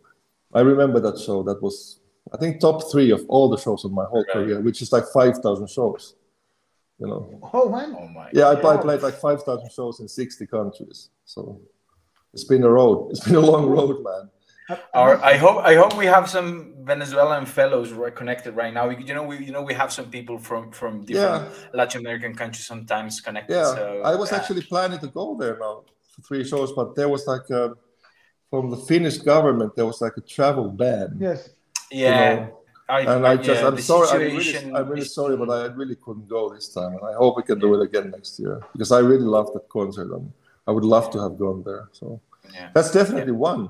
Speaker 3: I remember that show. That was I think top three of all the shows of my whole
Speaker 2: Right.
Speaker 3: career, which is like five thousand shows. You know.
Speaker 1: oh, man.
Speaker 2: Oh my.
Speaker 3: Yeah, I, I played like 5,000 shows in 60 countries. So it's been a road. (laughs) It's been a long road, man.
Speaker 2: Our, I hope I hope we have some Venezuelan fellows connected right now. You know, we you know we have some people from from different Latin American countries sometimes connected.
Speaker 3: Yeah,
Speaker 2: so,
Speaker 3: I was
Speaker 2: yeah.
Speaker 3: actually planning to go there now three shows, but there was like a, from the Finnish government, there was like a travel ban.
Speaker 1: Yes.
Speaker 2: yeah.
Speaker 3: know, I, and I, I just, yeah, I'm sorry, I'm really, I'm really sorry, but I really couldn't go this time, and I hope we can do it again next year because I really loved that concert, and I would love to have gone there. So yeah. that's definitely yeah. one.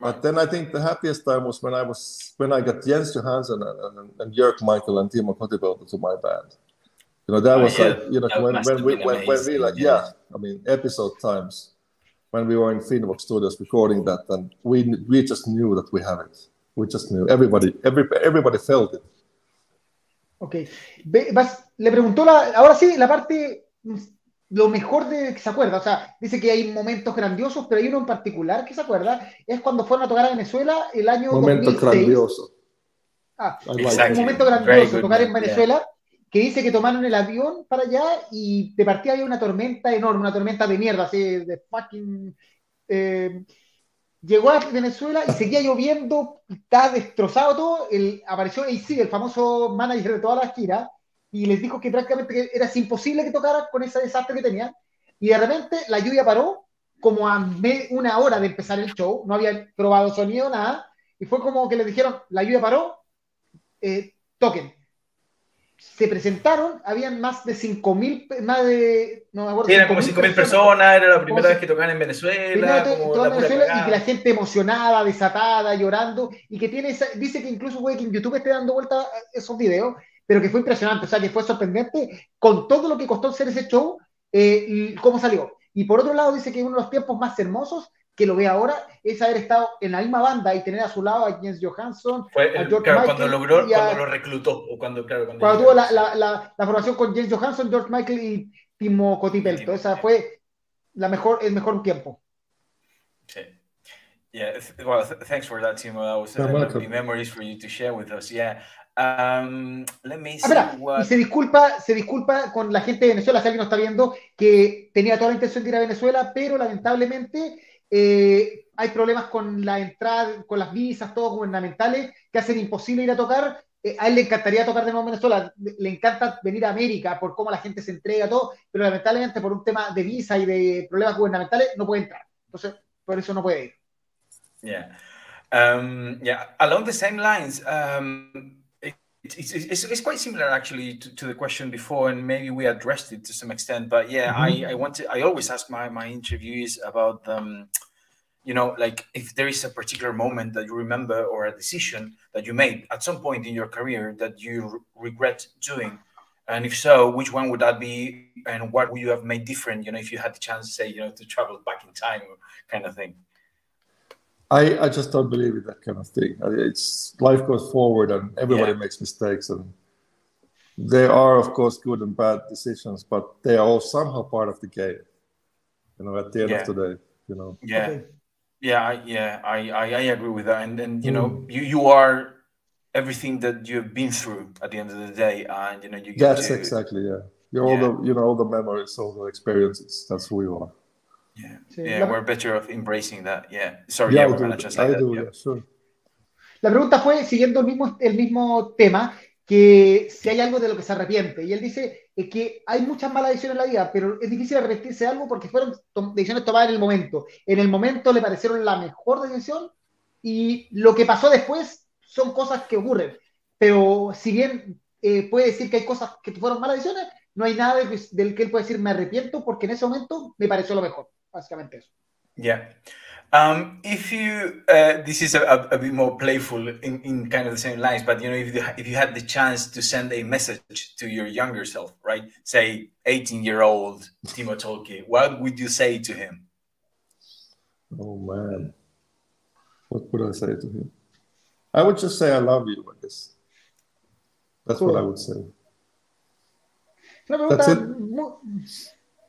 Speaker 3: But then I think the happiest time was when I was when I got Jens Johansson and, and, and Jörg Michael and Timo Kotipelto to my band. You know, that oh, was yeah. like you know when, when we when, when, we like yeah. I mean episode times when we were in Finvox Studios recording that, and we we just knew that we have it. We just knew. Everybody, every, everybody felt it.
Speaker 1: Ok. Vas, le preguntó la, ahora sí, la parte, lo mejor de que se acuerda. O sea, dice que hay momentos grandiosos, pero hay uno en particular que se acuerda. Es cuando fueron a tocar a Venezuela el año
Speaker 3: momento 2006. grandioso.
Speaker 1: Ah, un momento grandioso, tocar en Venezuela. Que dice que tomaron el avión para allá y de partida había una tormenta enorme, una tormenta de mierda, así de fucking. Eh, llegó a Venezuela y seguía lloviendo, estaba destrozado todo. El, apareció AC, el famoso manager de todas las giras, y les dijo que prácticamente era imposible que tocara con ese desastre que tenía. Y de repente la lluvia paró, como a una hora de empezar el show, no habían probado sonido, nada, y fue como que les dijeron: la lluvia paró, eh, toquen se presentaron, habían más de 5.000, más de,
Speaker 2: no me acuerdo. Eran como 5.000 personas, era la primera vez que tocaban en Venezuela.
Speaker 1: y que la gente emocionada, desatada, llorando, y que tiene dice que incluso puede que en YouTube esté dando vuelta esos videos, pero que fue impresionante, o sea, que fue sorprendente con todo lo que costó hacer ese show, eh, y cómo salió. Y por otro lado dice que uno de los tiempos más hermosos que lo ve ahora es haber estado en la misma banda y tener a su lado a Jens Johansson.
Speaker 2: Fue a George claro, cuando logró, cuando lo reclutó, o cuando, claro,
Speaker 1: cuando, cuando tuvo la, la, la, la, formación con Jens Johansson, George Michael y Timo Cotipelto. Esa fue la mejor, el mejor tiempo.
Speaker 2: Sí. Yeah, well, th thanks for that, Timo. That was uh, memories for you to share with us. Yeah. Um, let me see
Speaker 1: ah, what... Y se disculpa, se disculpa con la gente de Venezuela, si alguien nos está viendo, que tenía toda la intención de ir a Venezuela, pero lamentablemente eh, hay problemas con la entrada, con las visas, todos gubernamentales, que hacen imposible ir a tocar. Eh, a él le encantaría tocar de nuevo en Venezuela, le encanta venir a América por cómo la gente se entrega, todo, pero lamentablemente por un tema de visa y de problemas gubernamentales no puede entrar. Entonces, por eso no puede ir.
Speaker 2: Yeah. Um, yeah. Along the same lines, um, it's, it's, it's, quite similar actually to, to, the question before, and maybe we addressed it to some extent. But yeah, mm-hmm. I, I want to. I always ask my my interviewees about um, you know, like if there is a particular moment that you remember or a decision that you made at some point in your career that you re- regret doing, and if so, which one would that be, and what would you have made different? You know, if you had the chance, say, you know, to travel back in time, kind of thing.
Speaker 3: I, I just don't believe in that kind of thing. It's life goes forward and everybody yeah. makes mistakes and there are of course good and bad decisions, but they are all somehow part of the game. You know, at the end yeah. of the day, you know.
Speaker 2: Yeah. Okay. Yeah, yeah, I, I, I agree with that. And then you mm. know, you, you are everything that you've been through at the end of the day, and you know, you.
Speaker 3: That's
Speaker 2: to,
Speaker 3: exactly yeah. You're yeah. all the you know all the memories, all the experiences. That's who you are.
Speaker 2: Yeah, yeah, we're better of embracing that. Yeah, sorry, yeah, we're that. yeah.
Speaker 3: sure.
Speaker 1: La pregunta fue, siguiendo el mismo, el mismo tema, que si hay algo de lo que se arrepiente. Y él dice que hay muchas malas decisiones en la vida, pero es difícil arrepentirse de algo porque fueron decisiones tomadas en el momento. En el momento le parecieron la mejor decisión y lo que pasó después son cosas que ocurren. Pero si bien eh, puede decir que hay cosas que fueron malas decisiones, no hay nada del que él puede decir me arrepiento porque en ese momento me pareció lo mejor. Básicamente eso.
Speaker 2: Yeah. Um, if you, uh, this is a, a, bit more playful in, in kind of the same lines, but you know, if you, if you had the chance to send a message to your younger self, right? Say 18 year old Timo Tolkki, what would you say to him?
Speaker 3: Oh man, what would I say to him? I would just say, I love you, I guess. That's cool. what I would say. That's it.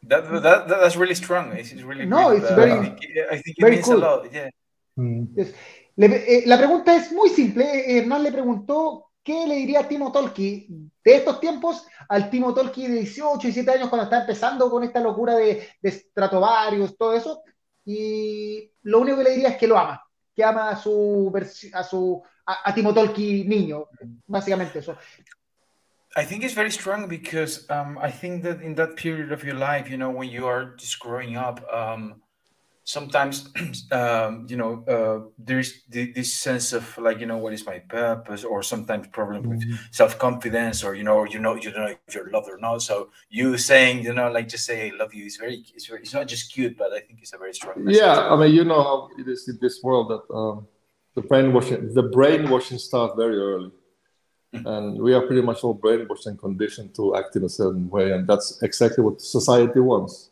Speaker 2: That, that, that's really strong. It's really
Speaker 1: no, it's very, I think, I think it means cool. a lot. Yeah. Mm. Le, eh, la pregunta es muy simple. Hernán le preguntó qué le diría a Timo Tolki de estos tiempos al Timo Tolki de 18, 17 años cuando está empezando con esta locura de, de Stratovarius, todo eso. Y lo único que le diría es que lo ama, que ama a su, a su a, a Timo Tolki niño, básicamente eso.
Speaker 2: I think it's very strong because um, I think that in that period of your life, you know, when you are just growing up, um, sometimes (clears throat) um, you know uh, there's this sense of like you know what is my purpose or sometimes problem with mm-hmm. self-confidence or you know you know you don't know if you're loved or not so you saying you know like just say i love you is very it's very it's not just cute but i think it's a very strong
Speaker 3: message. yeah i mean you know how it is in this world that um, the brainwashing the brainwashing starts very early. And we are pretty much all brainwashed and conditioned to act in a certain way and that's exactly what society wants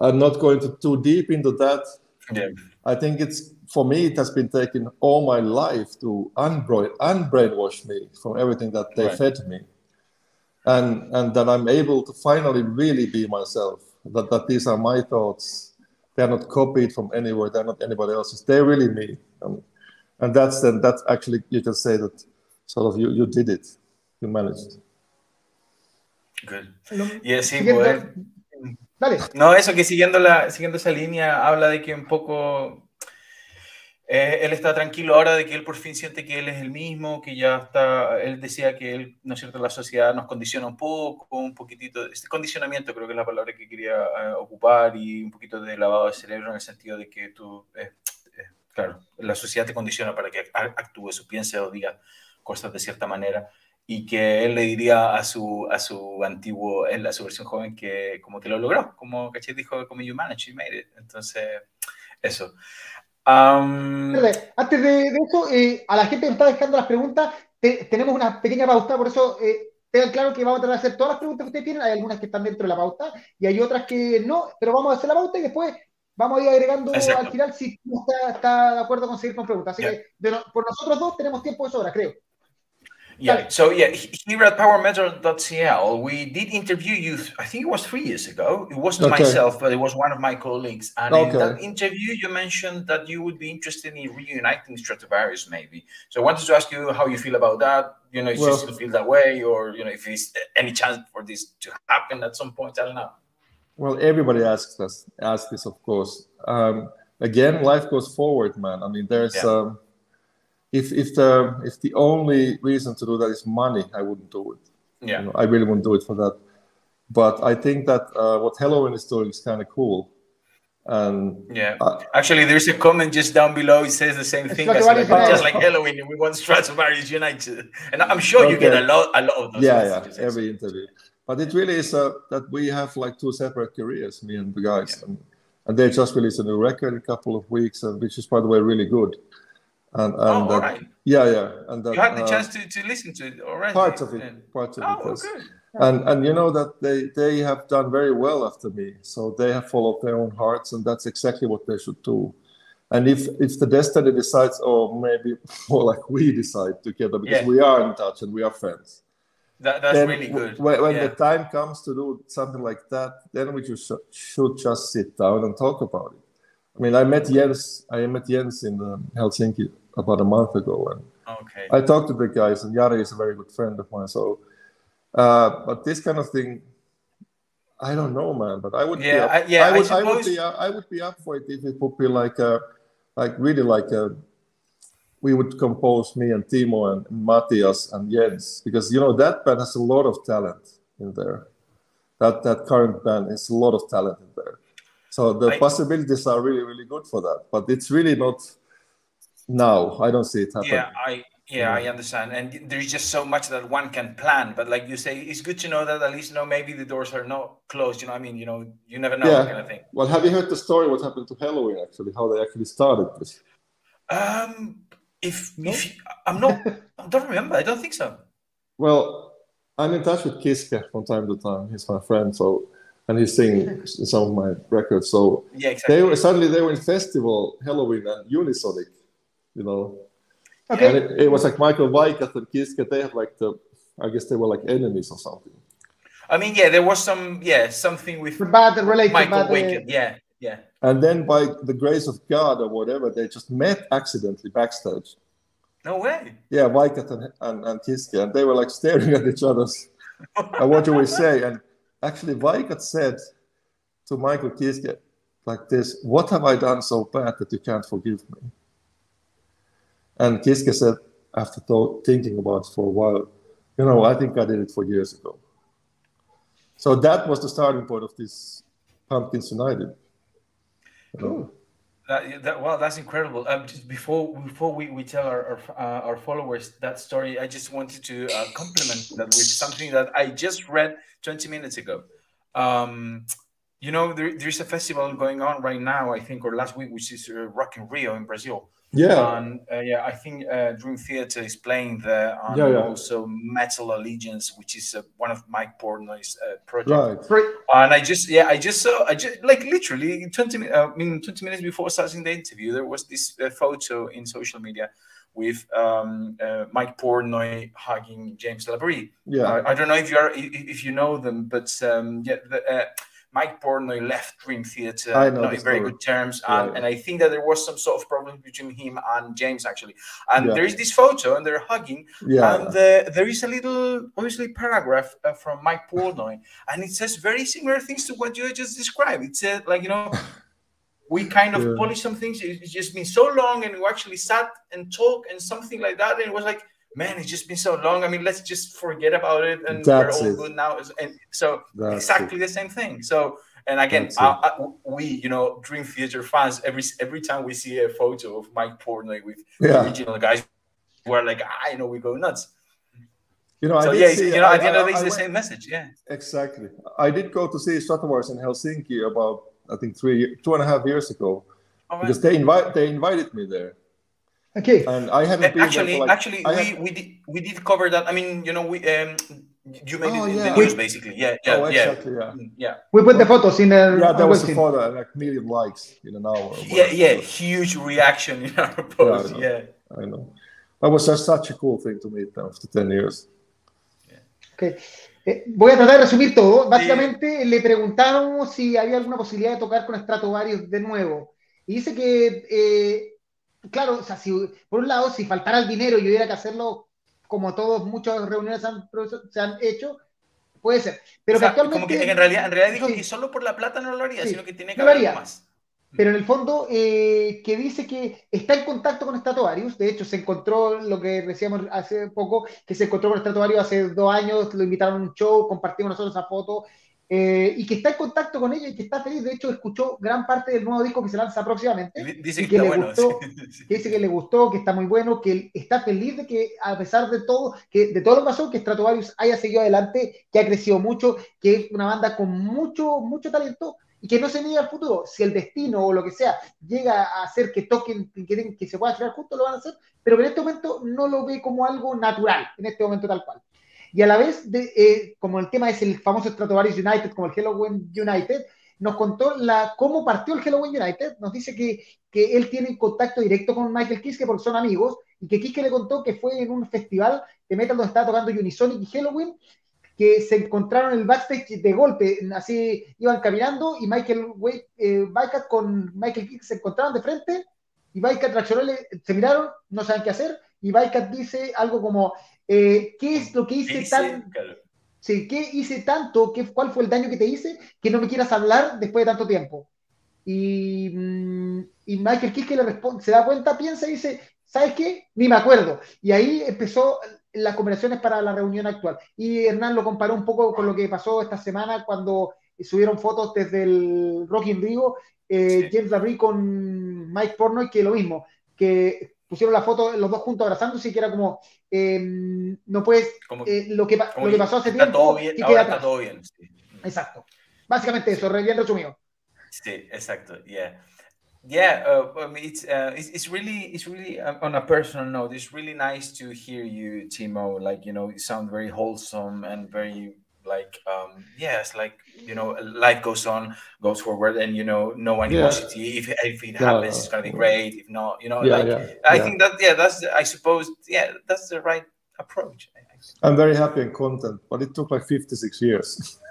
Speaker 3: I'm not going to too deep into that. Yeah. I think it's for me. It has been taking all my life to unbrain, unbrainwash me from everything that they right. fed me, and and that I'm able to finally really be myself. That that these are my thoughts. They're not copied from anywhere. They're not anybody else's. They're really me. Um, and that's then that's actually you can say that sort of you you did it. You managed.
Speaker 2: Good. Yes, sí, poder, No, eso que siguiendo, la, siguiendo esa línea, habla de que un poco eh, él está tranquilo ahora de que él por fin siente que él es el mismo, que ya está, él decía que él, ¿no es cierto?, la sociedad nos condiciona un poco, un poquitito, este condicionamiento creo que es la palabra que quería eh, ocupar y un poquito de lavado de cerebro en el sentido de que tú, eh, claro, la sociedad te condiciona para que actúes o pienses o digas cosas de cierta manera y que él le diría a su, a su antiguo, él, a su versión joven, que como que lo logró, como caché dijo, como you managed, you made it. Entonces, eso.
Speaker 1: Antes de, eso, eh, a la gente que está dejando las preguntas, tenemos una pequeña pauta, por eso eh, tengan claro que vamos a tratar de hacer todas las preguntas que ustedes tienen, hay algunas que están dentro de la pauta y hay otras que no, pero vamos a hacer la pauta y después vamos a ir agregando al final si está, está de acuerdo con seguir con preguntas. Así que por nosotros dos tenemos tiempo de sobra, creo.
Speaker 2: Yeah. So yeah, here at PowerMetal.cl, we did interview you. I think it was three years ago. It wasn't okay. myself, but it was one of my colleagues. And okay. in that interview, you mentioned that you would be interested in reuniting Stratovarius, maybe. So I wanted to ask you how you feel about that. You know, if well, you still feel that way, or you know, if there's any chance for this to happen at some point. I don't know.
Speaker 3: Well, everybody asks us asks this, of course. Um, again, life goes forward, man. I mean, there's. Yeah. Um, if if the if the only reason to do that is money, I wouldn't do it. Yeah, you know, I really wouldn't do it for that. But I think that uh, what Helloween is doing is kind of cool. And
Speaker 2: yeah, uh, actually, there's a comment just down below. It says the same thing. As like, just like Helloween, we want Stratovarius United, and I'm sure okay. you get a lot, a lot of those.
Speaker 3: Yeah, yeah, every interview. But it really is uh, that we have like two separate careers, me and the guys, yeah. and, and they just released a new record in a couple of weeks, and which is by the way really good.
Speaker 2: And, and oh, that, right.
Speaker 3: Yeah, yeah. And
Speaker 2: that, you had the uh, chance to, to listen to it already.
Speaker 3: Parts of it. Parts of oh, it. Yes. And and you know that they they have done very well after me, so they have followed their own hearts, and that's exactly what they should do. And if if the destiny decides, or maybe (laughs) more like we decide together, because yeah. we are in touch and we are friends.
Speaker 2: That, that's then really good.
Speaker 3: When, when yeah. the time comes to do something like that, then we just should just sit down and talk about it. I mean, I met Jens. I met Jens in um, Helsinki about a month ago, and okay. I talked to the guys, and Jari is a very good friend of mine. So, uh, but this kind of thing, I don't know, man. But I would,
Speaker 2: yeah, be
Speaker 3: up,
Speaker 2: I, yeah,
Speaker 3: I would,
Speaker 2: I,
Speaker 3: I would be, I would be up for it if it would be like a, like really like a. We would compose me and Timo and Matias and Jens because you know that band has a lot of talent in there. That that current band is a lot of talent in there. So the I, possibilities are really really good for that. But it's really not no, I don't see it happening.
Speaker 2: Yeah, I yeah, I understand. And there's just so much that one can plan. But like you say, it's good to know that at least you know maybe the doors are not closed. You know, I mean, you know, you never know yeah. kind of thing.
Speaker 3: Well, have you heard the story? What happened to Helloween Actually, how they actually started this?
Speaker 2: Um, if no? if I'm not, I don't remember. I don't think so.
Speaker 3: Well, I'm in touch with Kiske from time to time. He's my friend, so and he's singing some of my records. So
Speaker 2: yeah, exactly.
Speaker 3: They were suddenly they were in festival Helloween and Unisonic you know. Okay. And it, it was like Michael Weikath and Kiske, they had like the, I guess they were like enemies or something.
Speaker 2: I mean, yeah, there was some, yeah, something with
Speaker 1: bad related
Speaker 2: Michael uh, Weikath, yeah, yeah.
Speaker 3: And then by the grace of God or whatever, they just met accidentally backstage.
Speaker 2: No way.
Speaker 3: Yeah, Weikath and, and, and Kiske, and they were like staring at each other. and what do we say? And actually, Weikath said to Michael Kiske like this, What have I done so bad that you can't forgive me? And Kiske said, after th- thinking about it for a while, you know, I think I did it four years ago. So that was the starting point of this Pumpkins United. Cool.
Speaker 2: That, that, well, that's incredible. Um, just before before we, we tell our our, uh, our followers that story, I just wanted to uh, compliment that with something that I just read 20 minutes ago. Um, you know, there, there's a festival going on right now, I think, or last week, which is uh, Rock in Rio in Brazil.
Speaker 3: Yeah.
Speaker 2: And uh, yeah, I think uh, Dream Theater is playing there, and
Speaker 3: Yeah, yeah.
Speaker 2: also Metal Allegiance, which is uh, one of Mike Portnoy's uh, projects.
Speaker 3: Right.
Speaker 1: Right.
Speaker 2: And I just, yeah, I just saw, I just like literally 20 minutes, uh, I mean, 20 minutes before starting the interview, there was this uh, photo in social media with um, uh, Mike Portnoy hugging James LaBrie.
Speaker 3: Yeah.
Speaker 2: I, I don't know if you are, if, if you know them, but um, yeah, the, uh, Mike Portnoy left Dream Theater not in very good terms, and,
Speaker 3: yeah.
Speaker 2: and I think that there was some sort of problem between him and James actually. And
Speaker 3: Yeah.
Speaker 2: there is this photo, and they're hugging,
Speaker 3: Yeah.
Speaker 2: and uh, there is a little, obviously, paragraph uh, from Mike Portnoy, (laughs) and it says very similar things to what you just described. It said, like, you know, we kind of (laughs)
Speaker 3: Yeah.
Speaker 2: polished some things. It's just been so long, and we actually sat and talked and something like that. And it was like, man, it's just been so long. I mean, let's just forget about it, and
Speaker 3: That's
Speaker 2: we're all
Speaker 3: it.
Speaker 2: good now. And so,
Speaker 3: That's
Speaker 2: exactly the same thing. So. And again,
Speaker 3: it.
Speaker 2: uh, uh, we, you know, Dream Theater fans, every every time we see a photo of Mike Portnoy with the
Speaker 3: Yeah.
Speaker 2: original guys, we're like, I know we go nuts.
Speaker 3: You know, I
Speaker 2: So
Speaker 3: did
Speaker 2: yeah,
Speaker 3: see-
Speaker 2: you know,
Speaker 3: I-
Speaker 2: at the end of it's the same message. Yeah.
Speaker 3: Exactly. I did go to see Stratovarius in Helsinki about I think three, two and a half years ago
Speaker 2: right.
Speaker 3: because they invite they invited me there,
Speaker 1: Okay.
Speaker 3: and I hadn't been
Speaker 2: actually,
Speaker 3: there for like,
Speaker 2: actually,
Speaker 3: I
Speaker 2: we,
Speaker 3: had-
Speaker 2: we did we did cover that. I mean, you know, we um, you made
Speaker 3: Oh,
Speaker 2: it in
Speaker 3: yeah.
Speaker 2: the news basically. Yeah, yeah,
Speaker 3: oh,
Speaker 2: yeah,
Speaker 3: exactly, yeah.
Speaker 2: Mm, yeah,
Speaker 1: We put the photos in the
Speaker 3: Yeah, there was a photo, like million likes in an hour.
Speaker 2: yeah, yeah. Huge reaction in our post.
Speaker 3: know.
Speaker 2: Yeah,
Speaker 3: I know. That was just such a cool thing to meet them after 10 years.
Speaker 1: Ok. Eh, voy a tratar de resumir todo. Básicamente le preguntaron si había alguna posibilidad de tocar con Stratovarius de nuevo. Y dice que, eh, claro, o sea, si, por un lado, si faltara el dinero y hubiera que hacerlo como todos, muchas reuniones han- se han hecho, puede ser. Pero
Speaker 2: O sea,
Speaker 1: que actualmente...
Speaker 2: como que en realidad, en realidad dijo
Speaker 1: Sí.
Speaker 2: que solo por la plata no lo haría,
Speaker 1: Sí,
Speaker 2: sino que tiene que
Speaker 1: no
Speaker 2: haber
Speaker 1: haría.
Speaker 2: algo más.
Speaker 1: pero en el fondo eh, que dice que está en contacto con Stratovarius, de hecho se encontró lo que decíamos hace poco, que se encontró con Stratovarius hace dos años, lo invitaron a un show, compartimos nosotros esa foto, eh, y que está en contacto con ella y que está feliz, de hecho escuchó gran parte del nuevo disco que se lanza próximamente,
Speaker 2: Di- Dice que
Speaker 1: le
Speaker 2: bueno.
Speaker 1: gustó, (laughs)
Speaker 2: sí.
Speaker 1: que dice que le gustó, que está muy bueno, que está feliz de que a pesar de todo, que de todo lo que pasó, que Stratovarius haya seguido adelante, que ha crecido mucho, que es una banda con mucho, mucho talento y que no se niega al futuro. Si el destino o lo que sea llega a hacer que toquen, que, que, se pueda crear juntos, lo van a hacer, pero que en este momento no lo ve como algo natural, en este momento tal cual. Y a la vez, eh, como el tema es el famoso Stratovarius United, como el Halloween United, nos contó la, cómo partió el Halloween United, nos dice que, que él tiene contacto directo con Michael Kiske porque son amigos, y que Kiske le contó que fue en un festival de metal donde estaba tocando Unisonic y Halloween, que se encontraron en el backstage de golpe, así iban caminando y Michael Wade, eh, con Michael Kiske se encontraron de frente y Bycat reaccionó, se miraron, no saben qué hacer, y Bycat dice algo como, eh, ¿qué es lo que hice tan...
Speaker 2: claro.
Speaker 1: Sí, ¿qué hice tanto? ¿Qué, ¿Cuál fue el daño que te hice que no me quieras hablar después de tanto tiempo? Y, mm, y Michael Kiske le responde, se da cuenta, piensa y dice, ¿sabes qué? Ni me acuerdo. Y ahí empezó las conversaciones para la reunión actual. Y Hernán lo comparó un poco con lo que pasó esta semana cuando subieron fotos desde el Rock in Rio, eh,
Speaker 2: Sí.
Speaker 1: James Labrie con Mike Pornoy, que lo mismo, que pusieron la foto los dos juntos abrazándose y que era como, eh, no puedes,
Speaker 2: Como,
Speaker 1: eh, lo, que,
Speaker 2: como
Speaker 1: lo que pasó hace
Speaker 2: está
Speaker 1: tiempo,
Speaker 2: todo bien,
Speaker 1: que
Speaker 2: ahora
Speaker 1: queda
Speaker 2: está todo bien. Sí.
Speaker 1: Exacto. Básicamente eso, bien resumido.
Speaker 2: Sí, exacto. Yeah, yeah. Uh, it's uh, it's, it's really it's really um, on a personal note. It's really nice to hear you, Timo. Like you know, you sound very wholesome and very like um yes, like you know, life goes on, goes forward, and you know, no animosity. If if it
Speaker 3: Yeah.
Speaker 2: happens, it's gonna be great. If not, you know,
Speaker 3: Yeah,
Speaker 2: like
Speaker 3: yeah,
Speaker 2: I
Speaker 3: yeah.
Speaker 2: think that yeah, that's I suppose yeah, that's the right approach. I- I think.
Speaker 3: I'm very happy and content, but it took like 56 years. (laughs)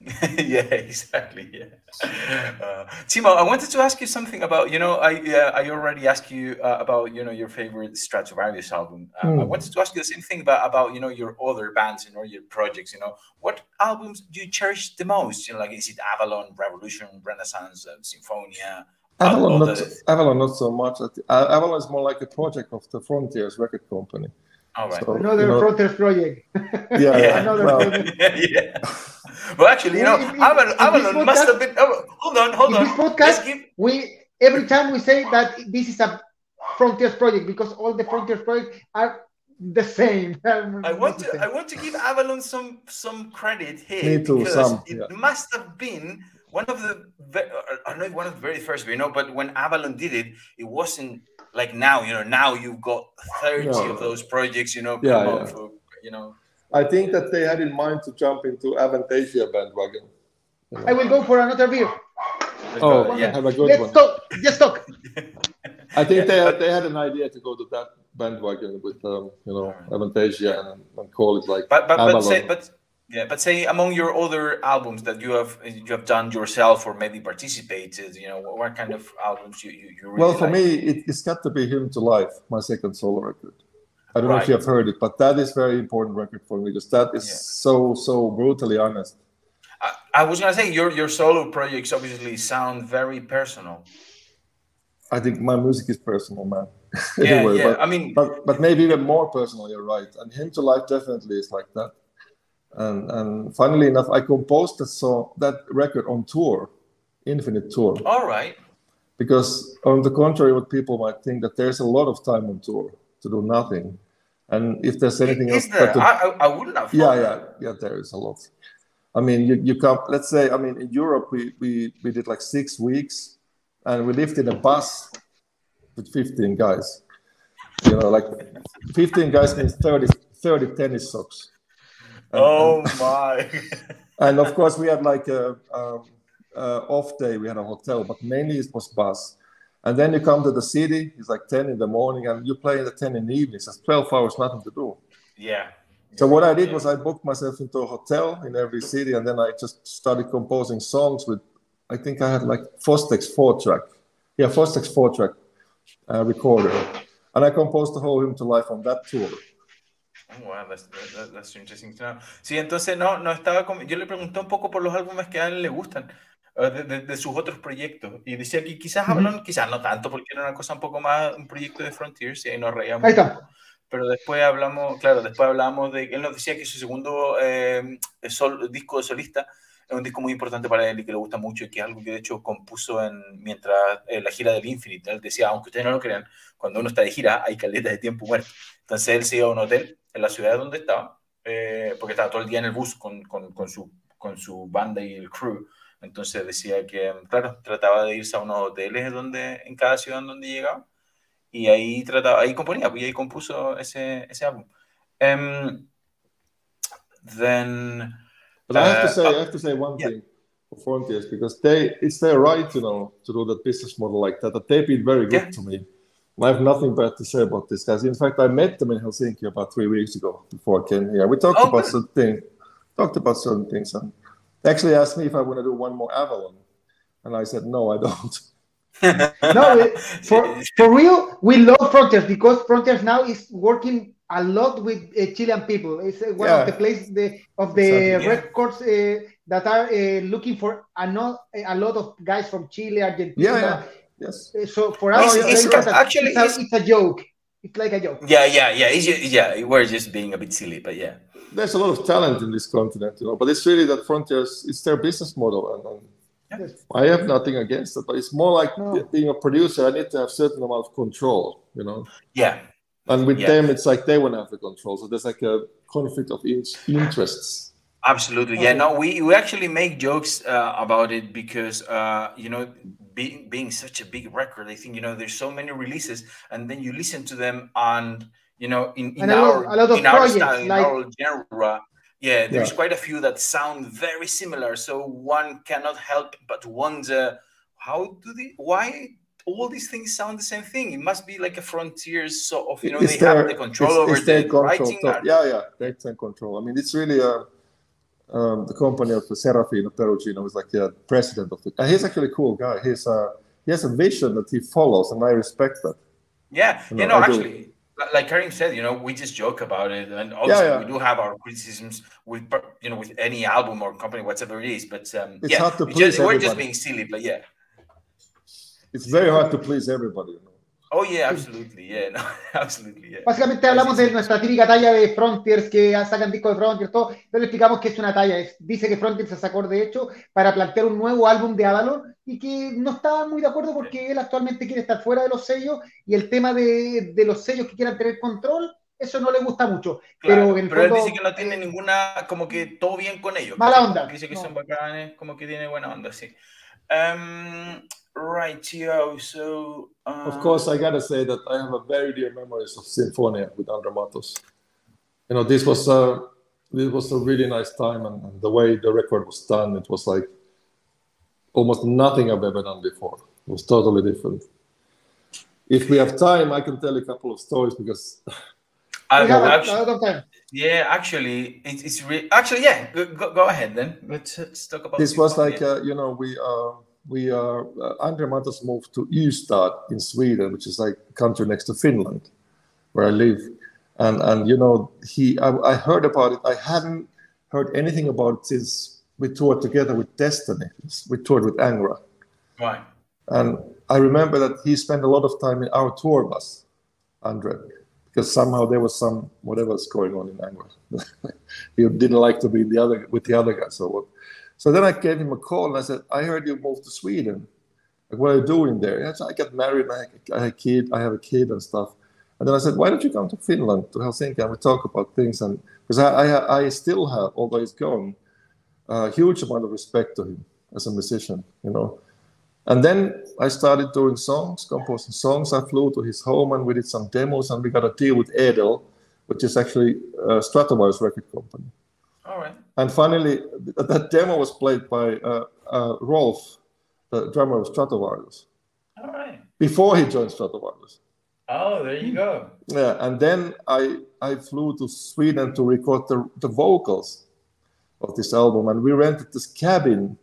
Speaker 3: (laughs)
Speaker 2: yeah, exactly. Yeah. Uh, Timo, I wanted to ask you something about you know I uh, I already asked you uh, about you know your favorite Stratovarius album. Uh, I
Speaker 3: Mm.
Speaker 2: wanted to ask you the same thing about about you know your other bands and all your projects. You know what albums do you cherish the most? You know, like is it Avalon, Revolution, Renaissance, uh, Symfonia?
Speaker 3: Avalon, not, Avalon, not so much. Avalon is more like a project of the Frontiers record company.
Speaker 2: All right.
Speaker 3: So,
Speaker 1: Another
Speaker 3: you know,
Speaker 1: Frontiers project. (laughs)
Speaker 3: yeah,
Speaker 2: Yeah.
Speaker 1: Another
Speaker 3: well,
Speaker 1: project.
Speaker 2: yeah, (laughs) yeah. Well, actually, you know,
Speaker 1: In- in-
Speaker 2: Avalon, Avalon must
Speaker 1: podcast-
Speaker 2: have been. Oh, hold on, hold
Speaker 1: In
Speaker 2: on.
Speaker 1: this podcast,
Speaker 2: give.
Speaker 1: we every time we say that this is a Frontiers project because all the Frontiers projects are the same. (laughs)
Speaker 2: I want to I want to give Avalon some some credit here
Speaker 3: Me too,
Speaker 2: because
Speaker 3: some,
Speaker 2: it
Speaker 3: yeah.
Speaker 2: must have been one of the I don't know one of the very first, you know, but when Avalon did it, it wasn't like now, you know, now you've got 30
Speaker 3: No.
Speaker 2: of those projects, you know,
Speaker 3: Yeah, yeah.
Speaker 2: for, you know.
Speaker 3: I think that they had in mind to jump into Avantasia bandwagon. you know.
Speaker 1: I will go for another beer.
Speaker 3: Oh,
Speaker 2: yeah.
Speaker 3: have a good
Speaker 1: Let's
Speaker 3: one.
Speaker 1: talk. Just talk. (laughs)
Speaker 3: I think
Speaker 2: Yeah,
Speaker 3: they had,
Speaker 2: but-
Speaker 3: they had an idea to go to that bandwagon with um, you know Avantasia and, and call it like
Speaker 2: But but but say but yeah, but say among your other albums that you have you have done yourself or maybe participated, you know, what, what kind of albums you you, you really
Speaker 3: well, for
Speaker 2: like?
Speaker 3: me, it, it's got to be Hymn to Life, my second solo record. I don't know if you have heard it, but that is very important record for me because that is
Speaker 2: Yeah.
Speaker 3: so so brutally honest.
Speaker 2: I, I was gonna say your your solo projects obviously sound very personal.
Speaker 3: I think my music is personal, man. (laughs)
Speaker 2: Yeah,
Speaker 3: Anyway,
Speaker 2: yeah.
Speaker 3: but-
Speaker 2: I mean,
Speaker 3: but but maybe even more personal. You're right, and Hymn to Life definitely is like that. And and funnily enough, I composed that song, that record on tour, Infinite Tour,
Speaker 2: all right.
Speaker 3: because on the contrary, what people might think that there's a lot of time on tour to do nothing, and if there's anything
Speaker 2: Is
Speaker 3: else,
Speaker 2: there?
Speaker 3: to-
Speaker 2: I, I, wouldn't have.
Speaker 3: yeah, yeah,
Speaker 2: that.
Speaker 3: yeah, there is a lot. I mean, you, you come. Let's say, I mean, in Europe, we we we did like six weeks, and we lived in a bus with 15 guys. You know, like 15 guys means 30, 30 tennis socks.
Speaker 2: Oh my. (laughs)
Speaker 3: and of course we had like a, um, uh, off day. We had a hotel but mainly it was bus. And then you come to the city it's like 10 in the morning and you play at the 10 in the evening. So it's 12 hours nothing to do.
Speaker 2: Yeah.
Speaker 3: so what i did was i booked myself into a hotel in every city and then i just started composing songs with i think i had like fostex 4 track. Yeah fostex 4 track uh, recorder. And i composed the whole hymn to life on that tour
Speaker 2: Wow, that's, that- that's interesting to know. Sí, entonces no, no estaba com- yo le pregunté un poco por los álbumes que a él le gustan, eh, de, de- de sus otros proyectos, y decía que quizás hablan, quizás no tanto, porque era una cosa un poco más, un proyecto de Frontiers, y ahí nos reíamos.
Speaker 1: Ahí está.
Speaker 2: Pero después hablamos, claro, después hablamos de, él nos decía que su segundo eh, sol- disco de solista es un disco muy importante para él y que le gusta mucho y que es algo que de hecho compuso en, mientras eh, la gira del Infinite. Él decía, aunque ustedes no lo crean, cuando uno está de gira hay caleta de tiempo muerto. Entonces él se iba a un hotel en la ciudad donde estaba, eh, porque estaba todo el día en el bus con, con, con, su, con su banda y el crew. Entonces decía que, claro, trataba de irse a unos hoteles donde, en cada ciudad donde llegaba y ahí trataba, ahí componía, y ahí compuso ese, ese álbum. Em, then,
Speaker 3: But I have to
Speaker 2: Uh,
Speaker 3: say,
Speaker 2: uh,
Speaker 3: I have to say one
Speaker 2: yeah.
Speaker 3: thing for Frontiers because they it's their right, you know, to do that business model like that. That they've been very good
Speaker 2: Yeah.
Speaker 3: to me. I have nothing bad to say about these guys. In fact, I met them in Helsinki about three weeks ago before I came here. We talked
Speaker 2: Oh,
Speaker 3: about
Speaker 2: good.
Speaker 3: certain things, talked about certain things, and they actually asked me if I want to do one more Avalon, and I said no, I don't. (laughs)
Speaker 1: No, it- for, for real, we love Frontiers because Frontiers now is working a lot with uh, Chilean people. It's uh, one
Speaker 3: Yeah.
Speaker 1: of the places the, of the
Speaker 3: Exactly.
Speaker 2: Yeah.
Speaker 1: records uh, that are uh, looking for a, no, a lot of guys from Chile, Argentina.
Speaker 3: Yeah. Yes.
Speaker 1: So for us,
Speaker 3: yeah,
Speaker 1: it's,
Speaker 3: it's-
Speaker 1: a-
Speaker 2: actually,
Speaker 1: it's, a,
Speaker 2: it's-
Speaker 1: it's a joke. It's like a joke.
Speaker 2: yeah, yeah, yeah, it's ju- yeah, we're just being a bit silly, but yeah.
Speaker 3: There's a lot of talent in this continent, you know, but it's really that Frontiers, it's their business model, and, and
Speaker 1: Yes.
Speaker 3: I have nothing against it, but it's more like
Speaker 1: No.
Speaker 3: being a producer. I need to have certain amount of control, you know.
Speaker 2: Yeah,
Speaker 3: And with
Speaker 2: Yeah.
Speaker 3: them, it's like they want to have the control. So there's like a conflict of in- interests.
Speaker 2: Absolutely. Yeah. No, we, we actually make jokes uh, about it because uh, you know being being such a big record, I think you know there's so many releases, and then you listen to them and you know in, in
Speaker 1: a lot-
Speaker 2: our
Speaker 1: a lot of
Speaker 2: in our
Speaker 1: projects,
Speaker 2: style, in our genre, yeah, there's
Speaker 3: Yeah.
Speaker 2: quite a few that sound very similar. So one cannot help but wonder how do they why all these things sound the same thing? It must be like a frontier sort of you know
Speaker 3: It's
Speaker 2: they have
Speaker 3: their-
Speaker 2: the control
Speaker 3: it's-
Speaker 2: over
Speaker 3: it's their
Speaker 2: the
Speaker 3: control.
Speaker 2: writing.
Speaker 3: So- yeah, yeah, they take control. I mean, it's really uh, um, the company of the Serafino Perugino is like the president of the. And he's actually a cool guy. He's uh, he has a vision that he follows, and I respect that.
Speaker 2: Yeah,
Speaker 3: You
Speaker 2: you
Speaker 3: know,
Speaker 2: know,
Speaker 3: I do.
Speaker 2: actually, like Karim said, you know, we just joke about it, and obviously
Speaker 3: yeah.
Speaker 2: we do have our criticisms with, you know, with any album or company, whatever it is. But um,
Speaker 3: It's
Speaker 2: yeah,
Speaker 3: hard to please
Speaker 2: just, we're just being silly, but yeah,
Speaker 3: It's very hard to please everybody. You know?
Speaker 2: Oh, yeah, absolutely, yeah, no, (laughs) absolutely, yeah.
Speaker 1: Básicamente hablamos de nuestra típica talla de Frontiers que sacan discos de Frontiers, todo, pero le explicamos que es una talla. dice que Frontiers se sacó de hecho para plantear un nuevo álbum de Avalon y que no está muy de acuerdo porque él actualmente quiere estar fuera de los sellos y el tema de, de los sellos que quieran tener control eso no le gusta mucho. pero,
Speaker 2: él dice que no tiene ninguna, como que todo bien con ellos.
Speaker 1: Mala onda.
Speaker 2: Dice que son bacanes, como que tiene buena onda, sí. Um, right, Tio, so...
Speaker 3: Uh... Of course, I gotta say that I have a very dear memories of Symfonia with Andre Matos. You know, this was a, this was a really nice time, and, and the way the record was done, it was like almost nothing I've ever done before. It was totally different. If we have time, I can tell a couple of stories because
Speaker 2: I, have actually, yeah, actually, it, it's re- actually yeah. Go, go, ahead then. Let's, let's talk about
Speaker 3: this. Was like uh, you know we uh, we are uh, Andre Matos moved to Ystad in Sweden, which is like a country next to Finland, where I live, and and you know he I, I heard about it. I hadn't heard anything about it since we toured together with Destiny. We toured with Angra.
Speaker 2: Right.
Speaker 3: And I remember that he spent a lot of time in our tour bus, Andre because somehow there was some whatever's going on in Angra. (laughs) he didn't like to be the other with the other guys. So what? So then I gave him a call and I said, I heard you moved to Sweden. Like, what are you doing there? I, Said, I got married. I, I had a kid. I have a kid and stuff. And then I said, why don't you come to Finland to Helsinki and we talk about things? And because I, I, I still have, although he's gone, a huge amount of respect to him as a musician. You know, and then I started doing songs, composing songs. I flew to his home and we did some demos and we got a deal with Edel, which is actually a Stratovarius record company.
Speaker 2: All right.
Speaker 3: And finally, that demo was played by uh, uh, Rolf, the drummer of Stratovarius.
Speaker 2: All right.
Speaker 3: Before he joined Stratovarius.
Speaker 2: Oh, there you go.
Speaker 3: Yeah, and then I I flew to Sweden to record the, the vocals of this album, and we rented this cabin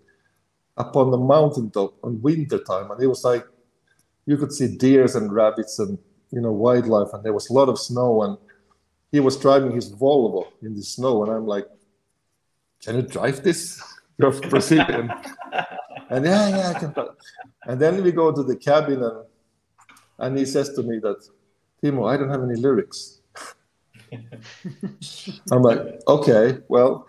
Speaker 3: upon the mountaintop on winter time, and it was like you could see deers and rabbits and you know wildlife, and there was a lot of snow, and he was driving his Volvo in the snow, and I'm like, "Can you drive this? (laughs) You're Brazilian." (laughs) and yeah, yeah, I can. And then we go to the cabin, and and he says to me that, Timo, I don't have any lyrics. (laughs) I'm like, okay, well,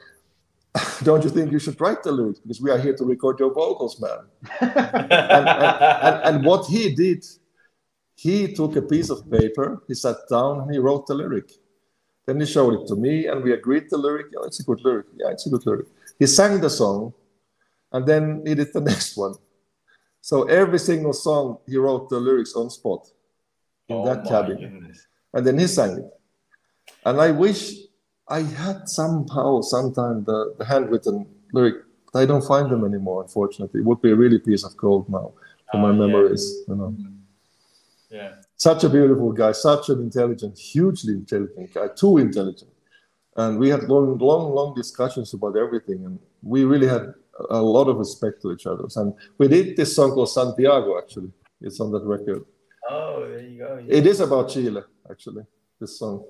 Speaker 3: don't you think you should write the lyrics because we are here to record your vocals man and, and, and, and, what he did he took a piece of paper he sat down and he wrote the lyric then he showed it to me and we agreed the lyric yeah it's a good lyric yeah it's a good lyric he sang the song and then he did the (laughs) next one so every single song he wrote the lyrics on spot in oh that cabin goodness. and then he sang it and i wish I had somehow, sometime the, the handwritten lyric. I don't find them anymore, unfortunately. It would be a really piece of gold now for my ah, memories.
Speaker 2: Yeah.
Speaker 3: You know.
Speaker 2: Yeah.
Speaker 3: Such a beautiful guy, such an intelligent, hugely intelligent guy, too intelligent. And we had long, long, long discussions about everything, and we really had a lot of respect to each other. And we did this song called Santiago. Actually, it's on that record.
Speaker 2: Oh, there you go.
Speaker 3: Yeah. It is about Chile, actually. This song.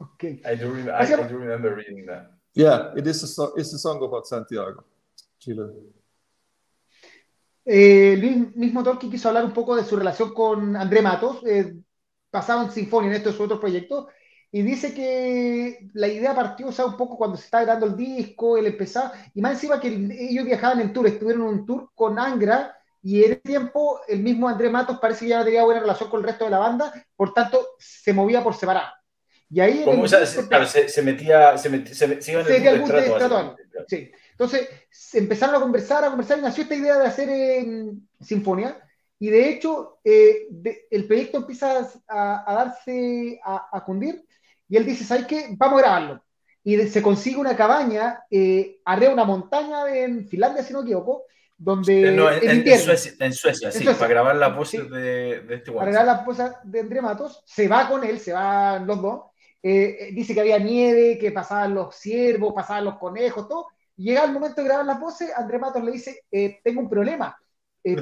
Speaker 2: Okay. I do, re- I, I do remember reading that.
Speaker 3: Yeah, it is a, so- it's a song about Santiago, Chile.
Speaker 1: Eh, Luis mismo Tolkien quiso hablar un poco de su relación con André Matos, eh, basado en Sinfonia, en estos otros proyectos, y dice que la idea partió, o sea, un poco cuando se estaba grabando el disco, él empezaba, y más encima que ellos viajaban en tour, estuvieron en un tour con Angra, y en ese tiempo el mismo André Matos parece que ya no tenía buena relación con el resto de la banda, por tanto se movía por separado. Y ahí
Speaker 2: se, claro, se, metía, se, metía, se, se,
Speaker 1: Sí. Entonces empezaron a conversar, a conversar y nació esta idea de hacer eh, sinfonía. Y de hecho, eh, el proyecto empieza a, darse, a, a, cundir. Y él dice: ¿Sabes qué? Vamos a grabarlo. Y se consigue una cabaña eh, arriba de una montaña en Finlandia, si no me equivoco, donde
Speaker 2: no, en, Suecia, en, Suecia, sí, para grabar la voz de, de, este
Speaker 1: Para grabar la voz de André Matos, se va con él, se van los dos, eh, dice que había nieve, que pasaban los ciervos, pasaban los conejos, todo. Llega el momento de grabar las voces, André Matos le dice, eh, tengo un problema. Eh,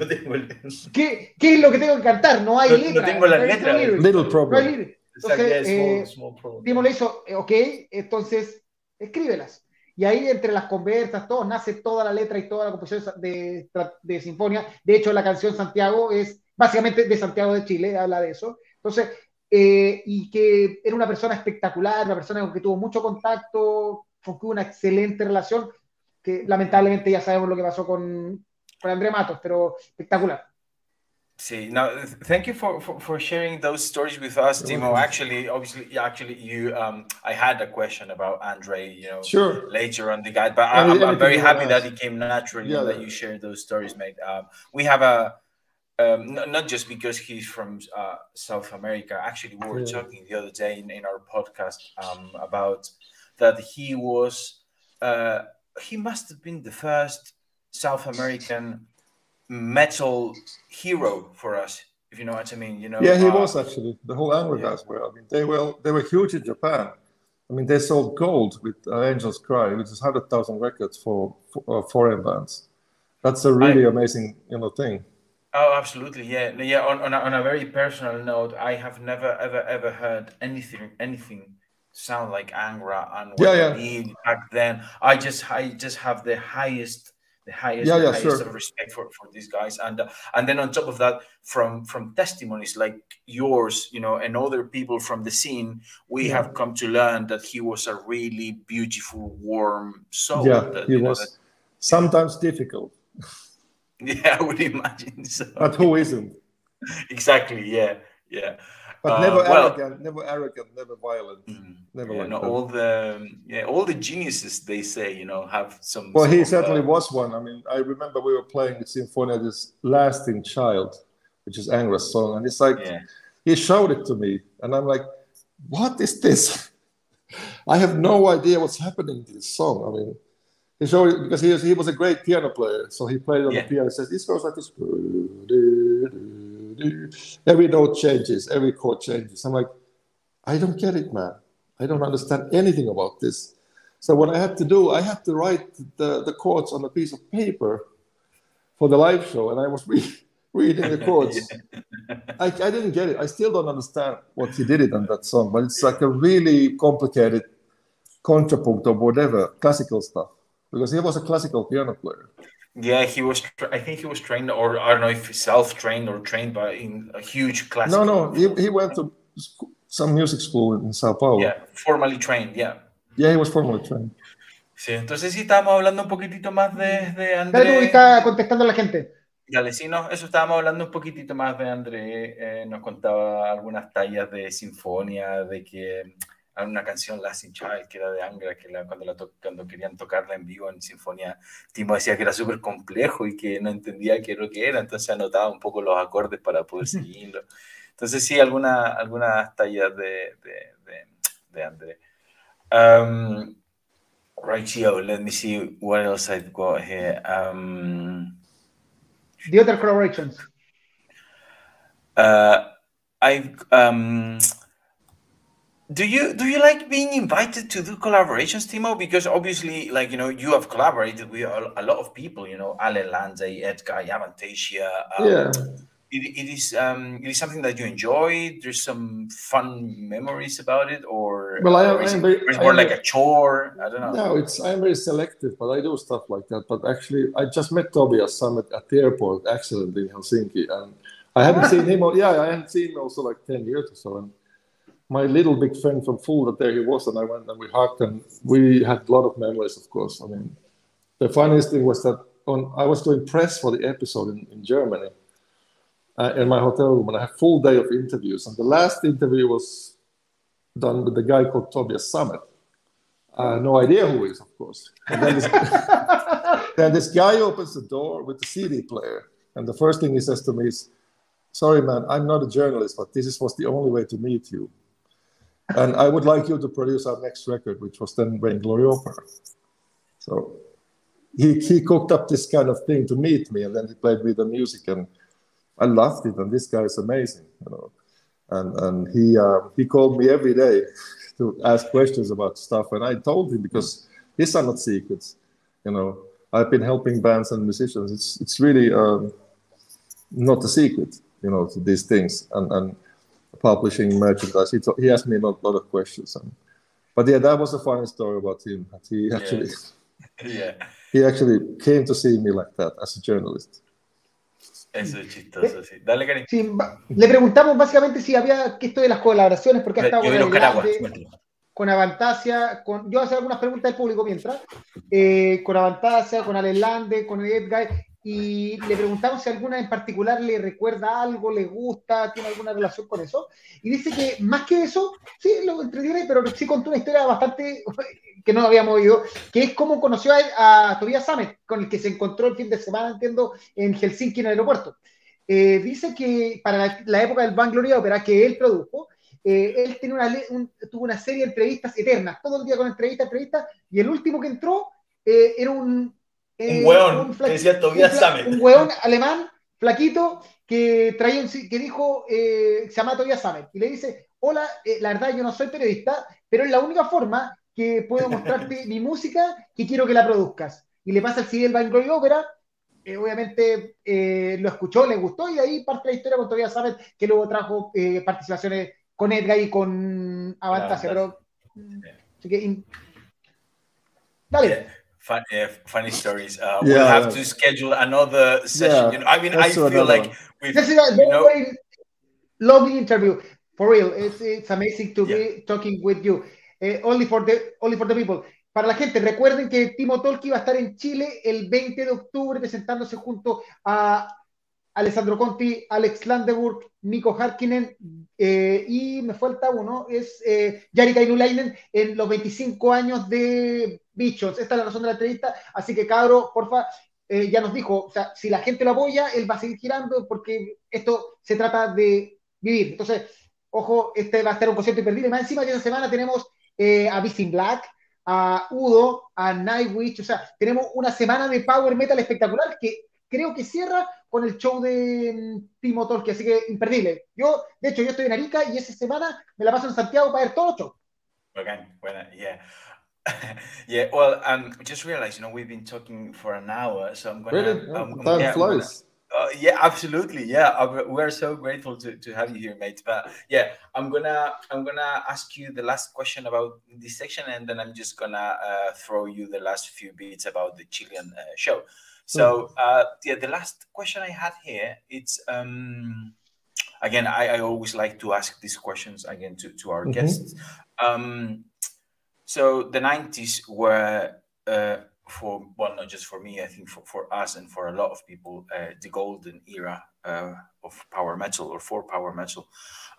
Speaker 1: ¿qué, ¿qué, es lo que tengo que cantar? No hay letra.
Speaker 2: No tengo la letra.
Speaker 3: Little problem.
Speaker 1: Entonces, Timo le hizo, ok, entonces escríbelas. Y ahí entre las conversas, todo, nace toda la letra y toda la composición de, de, Sinfonia. De hecho, la canción Santiago es básicamente de Santiago de Chile, habla de eso. Entonces, eh, y que era una persona espectacular, una persona con que tuvo mucho contacto, con que hubo una excelente relación, que lamentablemente ya sabemos lo que pasó con, con André Matos, pero espectacular.
Speaker 2: See now, thank you for, for, for sharing those stories with us, Timo. Actually, obviously, actually, you um, I had a question about Andre, you know,
Speaker 3: sure.
Speaker 2: later on the guide, but I'm, I'm very happy that it came naturally yeah, that you shared those stories, mate. Um, we have a um, not, not just because he's from uh, South America. Actually, we were yeah. talking the other day in, in our podcast um, about that he was uh, he must have been the first South American metal hero for us, if you know what I mean. You know.
Speaker 3: Yeah, he uh, was actually. The whole Angra yeah. guys were. I mean, they were they were huge in Japan. I mean, they sold gold with uh, Angels Cry, which is hundred thousand records for, for uh, foreign bands. That's a really I, amazing, you know, thing.
Speaker 2: Oh, absolutely, yeah, yeah. On, on a, on a very personal note, I have never ever ever heard anything anything sound like Angra and what yeah, yeah. back then. I just I just have the highest the highest, yeah, yeah, highest sure. of respect for, for these guys and uh, and then on top of that from from testimonies like yours you know and other people from the scene we yeah. have come to learn that he was a really beautiful warm soul
Speaker 3: yeah
Speaker 2: that,
Speaker 3: he was
Speaker 2: that,
Speaker 3: sometimes difficult (laughs)
Speaker 2: yeah i would imagine so
Speaker 3: but who isn't (laughs)
Speaker 2: exactly yeah yeah
Speaker 3: but never uh, well, arrogant, never arrogant, never violent, mm, never
Speaker 2: yeah,
Speaker 3: like
Speaker 2: no, all the yeah, all the geniuses they say, you know, have some.
Speaker 3: Well, he certainly uh, was one. I mean, I remember we were playing the Symfonia, this Lasting Child, which is Angra's song, and it's like yeah. he showed it to me, and I'm like, what is this? (laughs) I have no idea what's happening to this song. I mean, he showed it because he was, he was a great piano player, so he played on yeah. the piano. He says this goes like this every note changes, every chord changes. I'm like, I don't get it, man. I don't understand anything about this. So what I had to do, I had to write the, the chords on a piece of paper for the live show, and I was (laughs) re- reading the chords. (laughs) I, I didn't get it. I still don't understand what he did it on that song, but it's like a really complicated contrapunct or whatever, classical stuff, because he was a classical piano player.
Speaker 2: Yeah, he was. I think he was trained, or I don't know if self-trained or trained by in a huge class.
Speaker 3: No, no, he, he went to some music school in Sao Paulo.
Speaker 2: Yeah, formally trained. Yeah.
Speaker 3: Yeah, he was formally trained.
Speaker 2: Sí, entonces sí estábamos hablando un poquitito más de, de
Speaker 1: André. Dale, está contestando a la gente.
Speaker 2: Dale, sí, no, eso estábamos hablando un poquitito más de André. Eh, nos contaba algunas tallas de sinfonía, de que una canción Last in Child, que era de Angra, que cuando, la cuando querían tocarla en vivo en sinfonía, Timo decía que era súper complejo y que no entendía qué era lo que era, entonces anotaba un poco los acordes para poder seguirlo. Entonces sí, alguna, algunas tallas de, de, de, de André. Um, right, Gio, let me see what else I've got here. Um,
Speaker 1: the other collaborations.
Speaker 2: Uh, I've... Um, do you do you like being invited to do collaborations timo? Because obviously like you know you have collaborated with a, a lot of people you know ale Lande, Edguy Avantasia
Speaker 3: um, yeah.
Speaker 2: it, it is um it is something that you enjoy. There's some fun memories about it or
Speaker 3: well i am,
Speaker 2: is,
Speaker 3: it, very,
Speaker 2: it's more like a chore? I don't know.
Speaker 3: No it's i'm very selective but i do stuff like that. But actually i just met Tobias Sammet at the airport accidentally in helsinki and i haven't seen him yeah i haven't seen him also like 10 years or so and my little big friend from Fulda, there he was, and I went and we hugged, and we had a lot of memories, of course. I mean, the funniest thing was that on, I was doing press for the episode in, in Germany uh, in my hotel room, and I had a full day of interviews. And the last interview was done with the guy called Tobias Sammet. Uh, no idea who he is, of course. And then this, (laughs) then this guy opens the door with the CD player, and the first thing he says to me is, "Sorry, man, I'm not a journalist, but this was the only way to meet you." And I would like you to produce our next record, which was then Vain Glory Opera. So he, he cooked up this kind of thing to meet me, and then he played me the music, and I loved it. And this guy is amazing, you know. And and he uh, he called me every day (laughs) to ask questions about stuff, and I told him because these are not secrets, you know. I've been helping bands and musicians. It's it's really um, not a secret, you know, these things, and and publishing merchandise. He, he asked me a lot, lot of questions. And, but yeah, that was a funny story about him. He actually, (laughs)
Speaker 2: yeah.
Speaker 3: he actually came to see me like that as a journalist.
Speaker 2: Eso es chistoso, sí. Dale, Karim.
Speaker 1: Sí, le preguntamos básicamente si había que esto de las colaboraciones, porque ha estado con, con Avantasia, con, yo voy a hacer algunas preguntas del público mientras, eh, con Avantasia, con Alelande, con Edgar, y le preguntamos si alguna en particular le recuerda algo, le gusta, tiene alguna relación con eso. Y dice que más que eso, sí, lo entretiene, pero sí contó una historia bastante (laughs) que no habíamos oído, que es cómo conoció a, Tobias Samet, con el que se encontró el fin de semana, entiendo, en Helsinki, en el aeropuerto. Eh, dice que para la, época del Gloria Opera que él produjo, eh, él tiene una, tuvo una serie de entrevistas eternas, todo el día con entrevistas, entrevistas, y el último que entró eh, era un
Speaker 2: un hueón, un decía Tobias
Speaker 1: Un hueón alemán, flaquito, que, traía que dijo, eh, se llama Tobias Samet, y le dice, hola, eh, la verdad yo no soy periodista, pero es la única forma que puedo mostrarte (laughs) mi música que quiero que la produzcas. Y le pasa el CD del Bangor Opera, eh, obviamente lo escuchó, le gustó, y de ahí parte la historia con Tobias Samet, que luego trajo participaciones con Edgar y con Avantasia, pero... Así que,
Speaker 2: dale. Fun, uh, funny stories. Uh, yeah, we'll have to schedule another session. Yeah, you know, I mean, I feel like we've, this is a you know,
Speaker 1: lovely interview. For real, it's, it's amazing to yeah. be talking with you. Uh, only for the only for the people. Para la gente, recuerden que Timo Tolki va a estar en Chile el 20 de octubre presentándose junto a Alessandro Conti, Alex Landeburg, Nico Harkinen eh, y me falta uno, es eh, Jari Kainulainen en los 25 años de Bichos. Esta es la razón de la entrevista, así que cabro, porfa, eh, ya nos dijo, o sea, si la gente lo apoya, él va a seguir girando porque esto se trata de vivir. Entonces, ojo, este va a ser un concierto imperdible. Más encima de esa semana tenemos eh, a Beasting Black, a Udo, a Nightwish, o sea, tenemos una semana de power metal espectacular que creo que cierra con el show de mm, Timo Tolkki, así que imperdible. Yo, de hecho, yo estoy en Arica y esa semana me la paso en Santiago para ver todo los shows.
Speaker 2: Okay, bueno, yeah. (laughs) yeah, well, um, just realized, you know, we've been talking for an hour, so I'm gonna. Really? Um,
Speaker 3: Time yeah, flies.
Speaker 2: Uh, yeah, absolutely. Yeah, we're so grateful to, to have you here, mate. But yeah, I'm gonna I'm gonna ask you the last question about this section, and then I'm just gonna uh, throw you the last few bits about the Chilean uh, show. So hmm. uh, yeah, the last question I had here, it's um, again, I, I always like to ask these questions again to, to our mm-hmm. guests. Um, so the 90s were uh, for well not just for me i think for, for us and for a lot of people uh, the golden era uh, of power metal or for power metal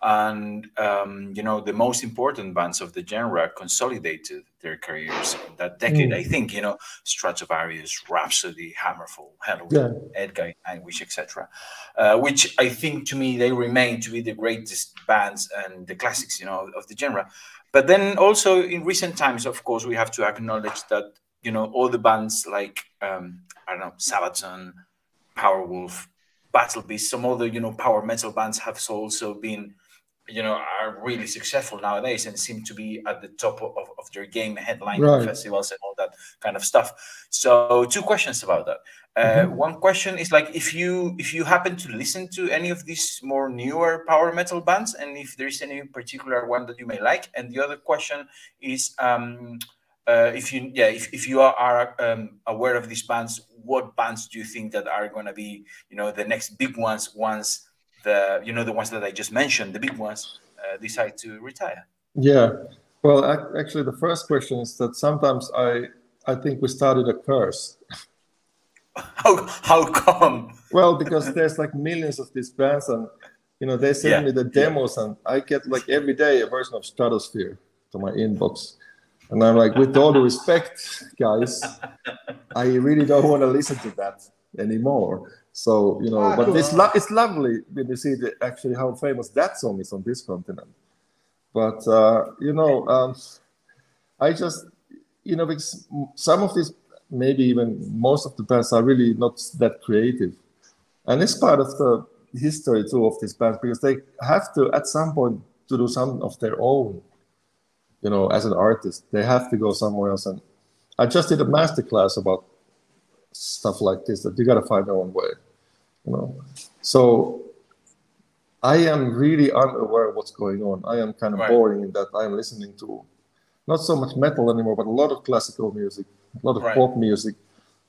Speaker 2: and um, you know the most important bands of the genre consolidated their careers in that decade mm. i think you know stratovarius rhapsody hammerfall helloween yeah. Edguy Nightwish, etc uh, which i think to me they remain to be the greatest bands and the classics you know of the genre but then also in recent times of course we have to acknowledge that you know all the bands like um, I don't know Sabaton, Powerwolf, Battle Beast, some other you know power metal bands have also been you know are really successful nowadays and seem to be at the top of, of their game headline right. festivals and all that kind of stuff so two questions about that uh, mm-hmm. one question is like if you if you happen to listen to any of these more newer power metal bands and if there's any particular one that you may like and the other question is um, uh, if you yeah if, if you are, are um, aware of these bands what bands do you think that are going to be you know the next big ones once the you know the ones that i just mentioned the big ones uh, decide to retire?
Speaker 3: Yeah. Well actually the first question is that sometimes i i think we started a curse. (laughs)
Speaker 2: How how come?
Speaker 3: Well because there's like millions of these bands and you know they send yeah. me the demos yeah. and i get like every day a version of stratosphere to my inbox and I'm like, with all the respect, guys, (laughs) I really don't want to listen to that anymore. So you know, ah, but it's lo- it's lovely when you see the, actually how famous that song is on this continent. But uh, you know, um, I just you know because some of these, maybe even most of the bands are really not that creative, and it's part of the history too of these bands because they have to at some point to do some of their own you know, as an artist. They have to go somewhere else. And I just did a master class about stuff like this that you got to find your own way, you know. So I am really unaware of what's going on. I am kind of right. boring in that I am listening to not so much metal anymore, but a lot of classical music, a lot of right. pop music.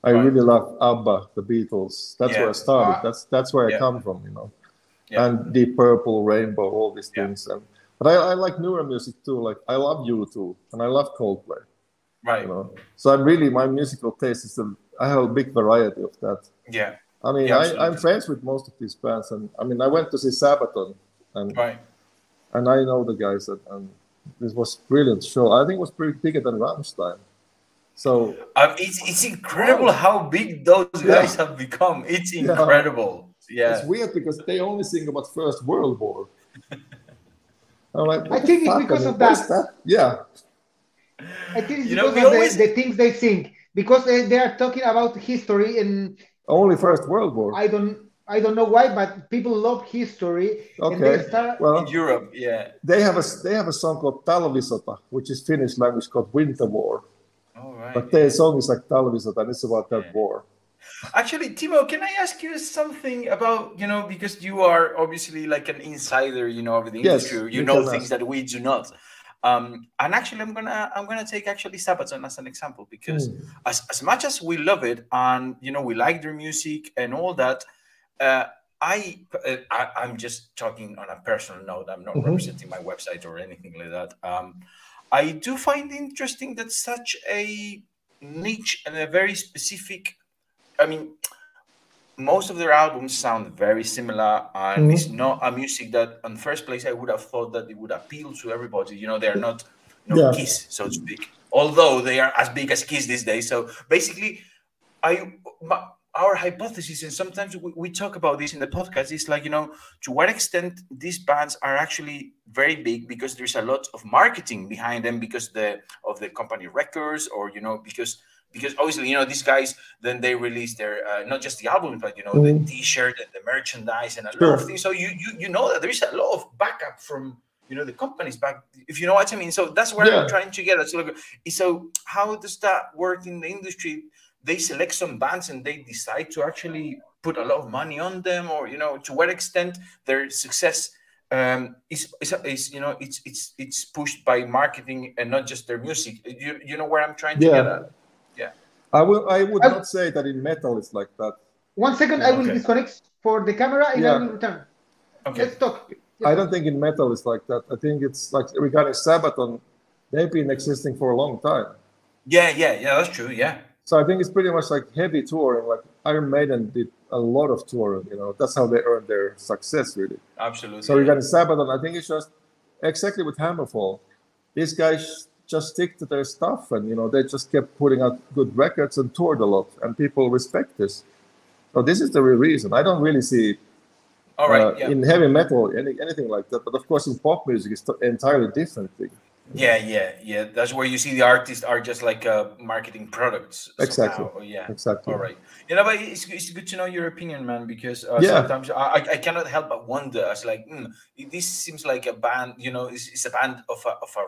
Speaker 3: I right. really love ABBA, the Beatles. That's yeah. where I started. Ah. That's that's where yeah. I come from, you know. Yeah. And Deep Purple, Rainbow, all these things. And but I, I like newer music too. Like I love U2 and I love Coldplay.
Speaker 2: Right.
Speaker 3: You know. So I'm really my musical taste is a, I have a big variety of that.
Speaker 2: Yeah.
Speaker 3: I mean, I, I'm friends with most of these bands, and I mean, I went to see Sabaton, and
Speaker 2: right.
Speaker 3: and I know the guys, that, and this was brilliant show. I think it was pretty bigger than Rammstein. So
Speaker 2: um, it's, it's incredible how big those guys yeah. have become. It's incredible. Yeah.
Speaker 3: yeah. It's weird because they only sing about First World War. (laughs)
Speaker 1: like, I think it's because of that. that.
Speaker 3: Yeah.
Speaker 1: I think it's you because know, of always... the, the, things they sing because they, they are talking about history and
Speaker 3: only First World War.
Speaker 1: I don't I don't know why, but people love history.
Speaker 3: Okay. Start...
Speaker 2: Well, in Europe, yeah.
Speaker 3: They have a they have a song called Talvisota, which is Finnish language called Winter War.
Speaker 2: All right.
Speaker 3: But their song is like Talvisota, and it's about that yeah. war.
Speaker 2: Actually, Timo, can I ask you something about you know because you are obviously like an insider, you know, of the industry. Yes, you, know things that we do not. Um, and actually, I'm gonna I'm gonna take actually Sabaton as an example because mm. as, as much as we love it and you know we like their music and all that, uh, I, uh, I am just talking on a personal note. I'm not mm-hmm. representing my website or anything like that. Um, I do find interesting that such a niche and a very specific. I mean, most of their albums sound very similar, and mm-hmm. it's not a music that, in first place, I would have thought that it would appeal to everybody. You know, they're not no yeah. Kiss, so to speak. Although they are as big as Kiss these days. So basically, I our hypothesis, and sometimes we, we, talk about this in the podcast, is like, you know, to what extent these bands are actually very big because there's a lot of marketing behind them because the of the company records or, you know, because because obviously, you know, these guys then they release their uh, not just the album, but you know, mm-hmm. the t-shirt and the merchandise and a sure. lot of things. So you you you know that there is a lot of backup from you know the companies back if you know what i mean so that's where yeah. i'm trying to get at so, so how does that work in the industry they select some bands and they decide to actually put a lot of money on them or you know to what extent their success um, is, is, is you know it's it's it's pushed by marketing and not just their music you, you know where i'm trying to yeah. get at yeah
Speaker 3: i will i would I, not say that in metal it's like that
Speaker 1: one second i will okay. disconnect for the camera and yeah. i will return okay let's talk
Speaker 3: i don't think in metal it's like that i think it's like regarding sabaton they've been existing for a long time
Speaker 2: yeah yeah yeah that's true yeah
Speaker 3: so I think it's pretty much like heavy touring. Like Iron Maiden did a lot of touring. You know, that's how they earned their success, really.
Speaker 2: Absolutely.
Speaker 3: So regarding Sabaton. I think it's just exactly with Hammerfall. These guys just stick to their stuff, and you know they just kept putting out good records and toured a lot, and people respect this. So this is the real reason. I don't really see
Speaker 2: all right, uh, yeah.
Speaker 3: in heavy metal any, anything like that. But of course, in pop music, it's entirely different thing.
Speaker 2: Yeah, yeah, yeah. That's where you see the artists are just like uh, marketing products.
Speaker 3: Exactly.
Speaker 2: Somehow. Yeah.
Speaker 3: Exactly.
Speaker 2: All right. You know, but it's, it's good to know your opinion, man, because uh, yeah. sometimes I, I cannot help but wonder. As like, mm, this seems like a band. You know, it's, it's a band of a of a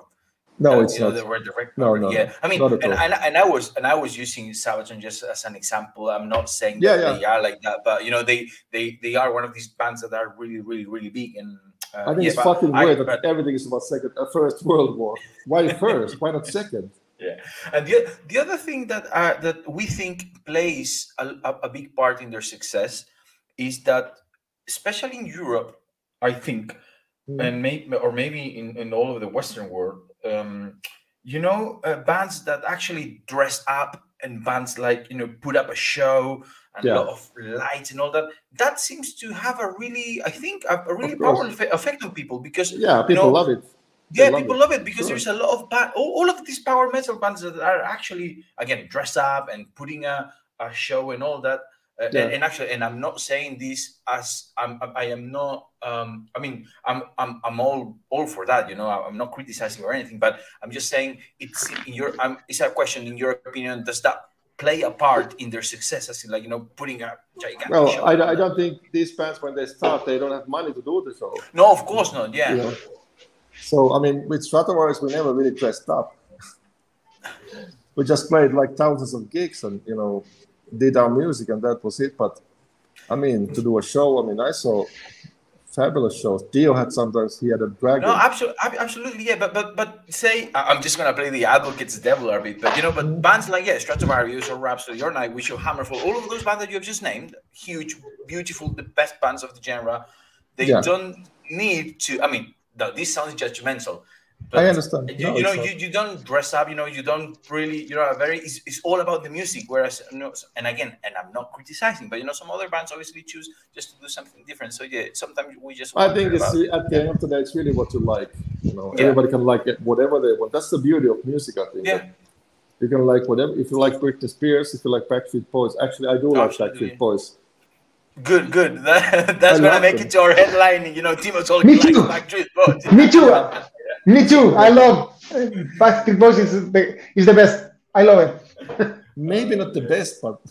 Speaker 3: no, uh, it's not.
Speaker 2: The word direct no, no, yeah. I mean, and, and, and I was and I was using Sabaton just as an example. I'm not saying yeah, yeah. they are like that, but you know, they they they are one of these bands that are really, really, really big. And
Speaker 3: uh, I think yeah, it's fucking I, weird that everything is about second, uh, first World War. Why (laughs) first? Why not second?
Speaker 2: Yeah, and the the other thing that uh, that we think plays a, a big part in their success is that, especially in Europe, I think, mm. and maybe or maybe in in all of the Western world um, you know, uh, bands that actually dress up and bands like you know put up a show and yeah. a lot of lights and all that. That seems to have a really, I think, a, a really powerful effect on people because
Speaker 3: yeah, people you know, love it.
Speaker 2: They yeah, love people it. love it because sure. there's a lot of band, all, all, of these power metal bands that are actually again dress up and putting a, a show and all that. Uh, yeah. and, and, actually, and I'm not saying this as I'm, I am not. Um, I mean, I'm, I'm, I'm all, all for that. You know, I'm not criticizing or anything, but I'm just saying it's in your. I'm, it's a question in your opinion. Does that play a part in their success? As in, like you know, putting a gigantic.
Speaker 3: Well, I, I don't think these bands when they start they don't have money to do the show.
Speaker 2: No, of course not. Yeah. You know?
Speaker 3: So I mean, with Stratovarius, we never really dressed up. (laughs) we just played like thousands of gigs, and you know, did our music and that was it. But I mean, to do a show, I mean, I saw fabulous shows. Dio had sometimes he had a dragon.
Speaker 2: No, absolutely, absolutely, yeah. But but but say I'm just gonna play the advocate's devil a bit, but you know, but mm-hmm. bands like yeah, Stratovarius or Rhapsody or Nightwish or Hammerfall, all of those bands that you have just named, huge, beautiful, the best bands of the genre. They yeah. don't need to. I mean, this sounds judgmental,
Speaker 3: but I understand.
Speaker 2: You, no, you know, you, you don't dress up. You know, you don't really. You know, very. It's, it's all about the music. Whereas, you know, and again, and I'm not criticizing, but you know, some other bands obviously choose just to do something different. So yeah, sometimes we just.
Speaker 3: I think it's at the end of the day, it's really what you like. You know, yeah. everybody can like it, whatever they want. That's the beauty of music. I think.
Speaker 2: Yeah.
Speaker 3: You can like whatever. If you like Britney Spears, if you like Backstreet Boys, actually, I do like Backstreet Boys.
Speaker 2: Good, good. That, (laughs) that's gonna make them. it to our headline. You know, Timo Tolkki Me too. Backstreet
Speaker 1: Boys. Me too. (laughs) Me too. I love Boys is the is the best. I love it.
Speaker 3: Maybe not the best, but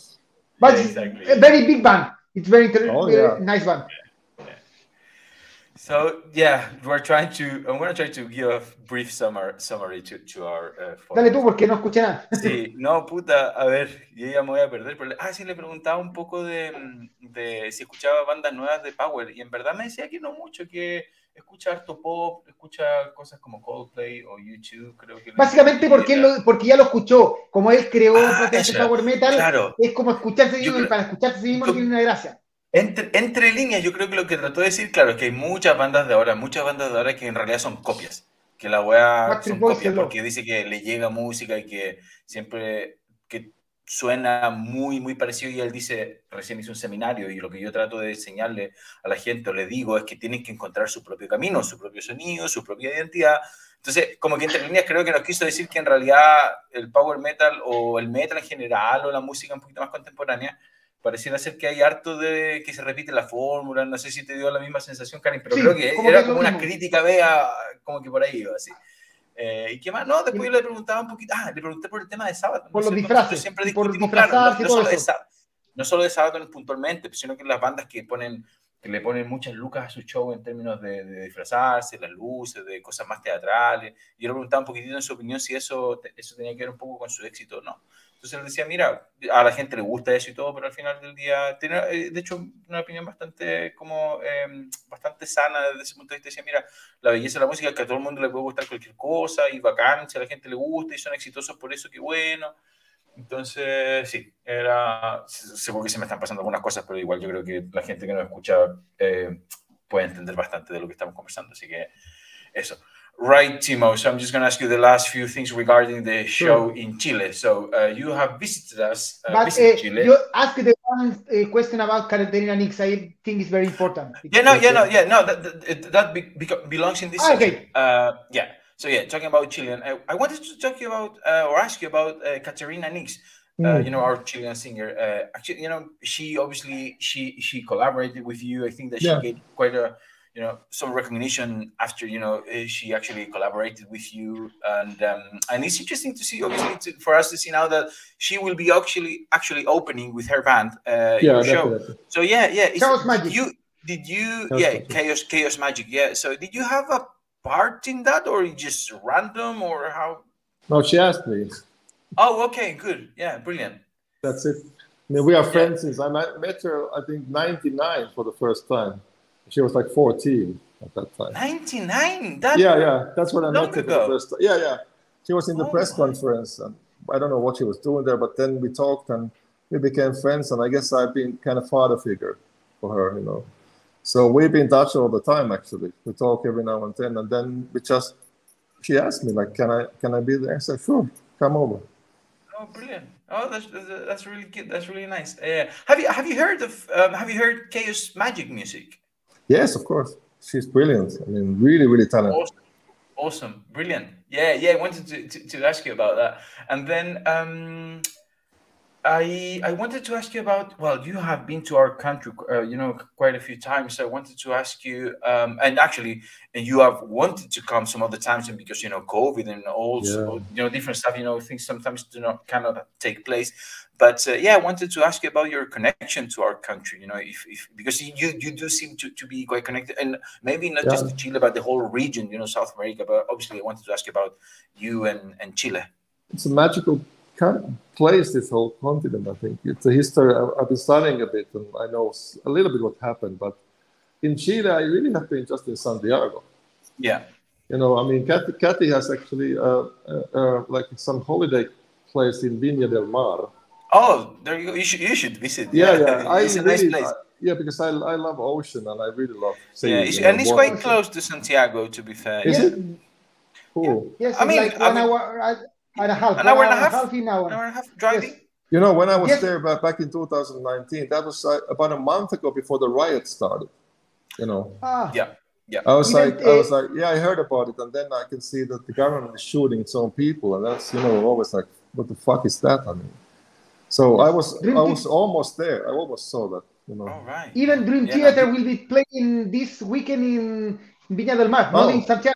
Speaker 1: but yeah, exactly. a very big band. It's very, oh, very yeah. nice band.
Speaker 2: So yeah, we're trying to. I'm going to try to give a brief summary, summary to, to our.
Speaker 1: Uh, Dale tú porque no escuché nada.
Speaker 2: Sí, no puta, a ver, yo ya me voy a perder. Pero, ah, sí, le preguntaba un poco de, de si escuchaba bandas nuevas de Power y en verdad me decía que no mucho, que escucha harto pop, escucha cosas como Coldplay o YouTube, creo que...
Speaker 1: Básicamente porque, lo, porque ya lo escuchó, como él creó ah, Power Metal, claro. es como escucharse mismo y para escucharse mismo tiene una gracia.
Speaker 2: Entre, entre líneas, yo creo que lo que trató de decir, claro, es que hay muchas bandas de ahora, muchas bandas de ahora que en realidad son copias, que la weá son copias porque dice que le llega música y que siempre suena muy, muy parecido y él dice, recién hizo un seminario y lo que yo trato de enseñarle a la gente o le digo es que tienen que encontrar su propio camino, su propio sonido, su propia identidad. Entonces, como que entre líneas creo que nos quiso decir que en realidad el power metal o el metal en general o la música un poquito más contemporánea, pareciera ser que hay harto de que se repite la fórmula, no sé si te dio la misma sensación, Karin, pero creo que era como una crítica, vea, como que por ahí iba así. Eh, ¿Y qué más? No, después yo le preguntaba un poquito, ah, le pregunté por el tema de sábado.
Speaker 1: Por los disfraces.
Speaker 2: Siempre discutimos, claro, no, no, solo de sábado, no solo de sábado puntualmente, sino que las bandas que ponen que le ponen muchas lucas a su show en términos de, de, disfrazarse, las luces, de cosas más teatrales. Yo le preguntaba un poquitito en su opinión si eso, eso tenía que ver un poco con su éxito o no. Entonces él decía, mira, a la gente le gusta eso y todo, pero al final del día, tiene, eh, de hecho, una opinión bastante, como, eh, bastante sana desde ese punto de vista. Decía, mira, la belleza de la música es que a todo el mundo le puede gustar cualquier cosa y bacán, si a la gente le gusta y son exitosos por eso, qué bueno. Entonces, sí, era, seguro que se me están pasando algunas cosas, pero igual yo creo que la gente que nos escucha eh, puede entender bastante de lo que estamos conversando, así que eso. Right, Timo. So I'm just going to ask you the last few things regarding the show sure. in Chile. So uh, you have visited us.
Speaker 1: Uh, but visited uh, Chile. you asked the one uh, question about Caterina Nix. I think it's very important.
Speaker 2: Yeah, no, yeah, no, yeah, no. That that, that be, be, belongs in this. Ah, okay. Uh, yeah. So yeah, talking about Chilean, I, I wanted to talk to you about uh, or ask you about uh, Nix. Mm. you know, our Chilean singer. actually, you know, she obviously she she collaborated with you. I think that she yeah. gave quite a you know some recognition after you know eh, she actually collaborated with you. And um, and it's interesting to see obviously to, for us to see now that she will be actually actually opening with her band uh, yeah, show. so yeah yeah
Speaker 1: chaos magic.
Speaker 2: you did you chaos yeah magic. chaos chaos magic yeah. So did you have a part in that or just random or how?
Speaker 3: No she asked me.
Speaker 2: Oh okay good. Yeah brilliant.
Speaker 3: That's it. I mean, we are friends yeah. since I met her, I think, 99 for the first time. She was like 14 at that time.
Speaker 2: 99?
Speaker 3: That yeah, yeah. That's when I met her the first time. Yeah, yeah. She was in the oh press conference and I don't know what she was doing there, but then we talked and we became friends. And I guess I've been kind of father figure for her, you know. So we've been in touch all the time, actually. We talk every now and then. And then we just, she asked me, like, can I can I be there? I said, sure, come over.
Speaker 2: Oh, brilliant! Oh, that's that's really good. That's really nice. Uh, have you have you heard of um, have you heard Chaos Magic music?
Speaker 3: Yes, of course. She's brilliant. I mean, really, really talented.
Speaker 2: Awesome. awesome. Brilliant. Yeah, yeah. I wanted to, to, to ask you about that. And then um, I I wanted to ask you about. Well, you have been to our country, uh, you know, quite a few times. So I wanted to ask you, um, and actually, and you have wanted to come some other times, and because you know COVID and all, yeah. you know different stuff, you know, things sometimes do not cannot take place. But uh, yeah, I wanted to ask you about your connection to our country. You know, if, if because you you do seem to, to be quite connected, and maybe not yeah. just Chile, but the whole region. You know, South America. But obviously, I wanted to ask you about you and and Chile.
Speaker 3: It's a magical place. This whole continent. I think it's a history. I've been studying a bit, and I know a little bit what happened. But in Chile, I really have been just in Santiago.
Speaker 2: Yeah.
Speaker 3: You know, I mean, Kathy, Kathy has actually uh, uh, uh, like some holiday place in Viña del Mar.
Speaker 2: Oh, there you go. You should you should visit.
Speaker 3: Yeah, yeah. (laughs) I
Speaker 2: it's a
Speaker 3: really,
Speaker 2: nice place.
Speaker 3: I- yeah, because I, I love ocean and I really love seeing.
Speaker 2: yeah, it's,
Speaker 3: you know,
Speaker 2: and it's
Speaker 3: water.
Speaker 2: quite close to Santiago, to be fair.
Speaker 3: Is
Speaker 2: yeah.
Speaker 3: it? Cool.
Speaker 1: Yes,
Speaker 2: I mean,
Speaker 1: like
Speaker 2: I
Speaker 1: one
Speaker 2: mean-
Speaker 1: hour uh, and a half.
Speaker 2: An hour and a half?
Speaker 1: half an hour.
Speaker 2: An hour and a half driving.
Speaker 1: Yes.
Speaker 3: You know, when I was
Speaker 1: Yes.
Speaker 3: there back, back in 2019, that was uh, about a month ago before the riot started. You know,
Speaker 1: Ah,
Speaker 2: Yeah. Yeah.
Speaker 3: I was
Speaker 1: Even,
Speaker 3: like, I
Speaker 1: uh,
Speaker 3: was like, yeah, I heard about it, and then I can see that the government is shooting its own people, and that's you know always like, what the fuck is that? I mean, so I was,
Speaker 1: Dream
Speaker 3: I
Speaker 1: Team-
Speaker 3: was almost there. I almost saw that. You know,
Speaker 2: All right.
Speaker 1: even Dream
Speaker 2: Yeah,
Speaker 1: Theater
Speaker 2: no,
Speaker 1: will be playing this weekend in Viña del Mar,
Speaker 3: Oh.
Speaker 1: not in Santiago.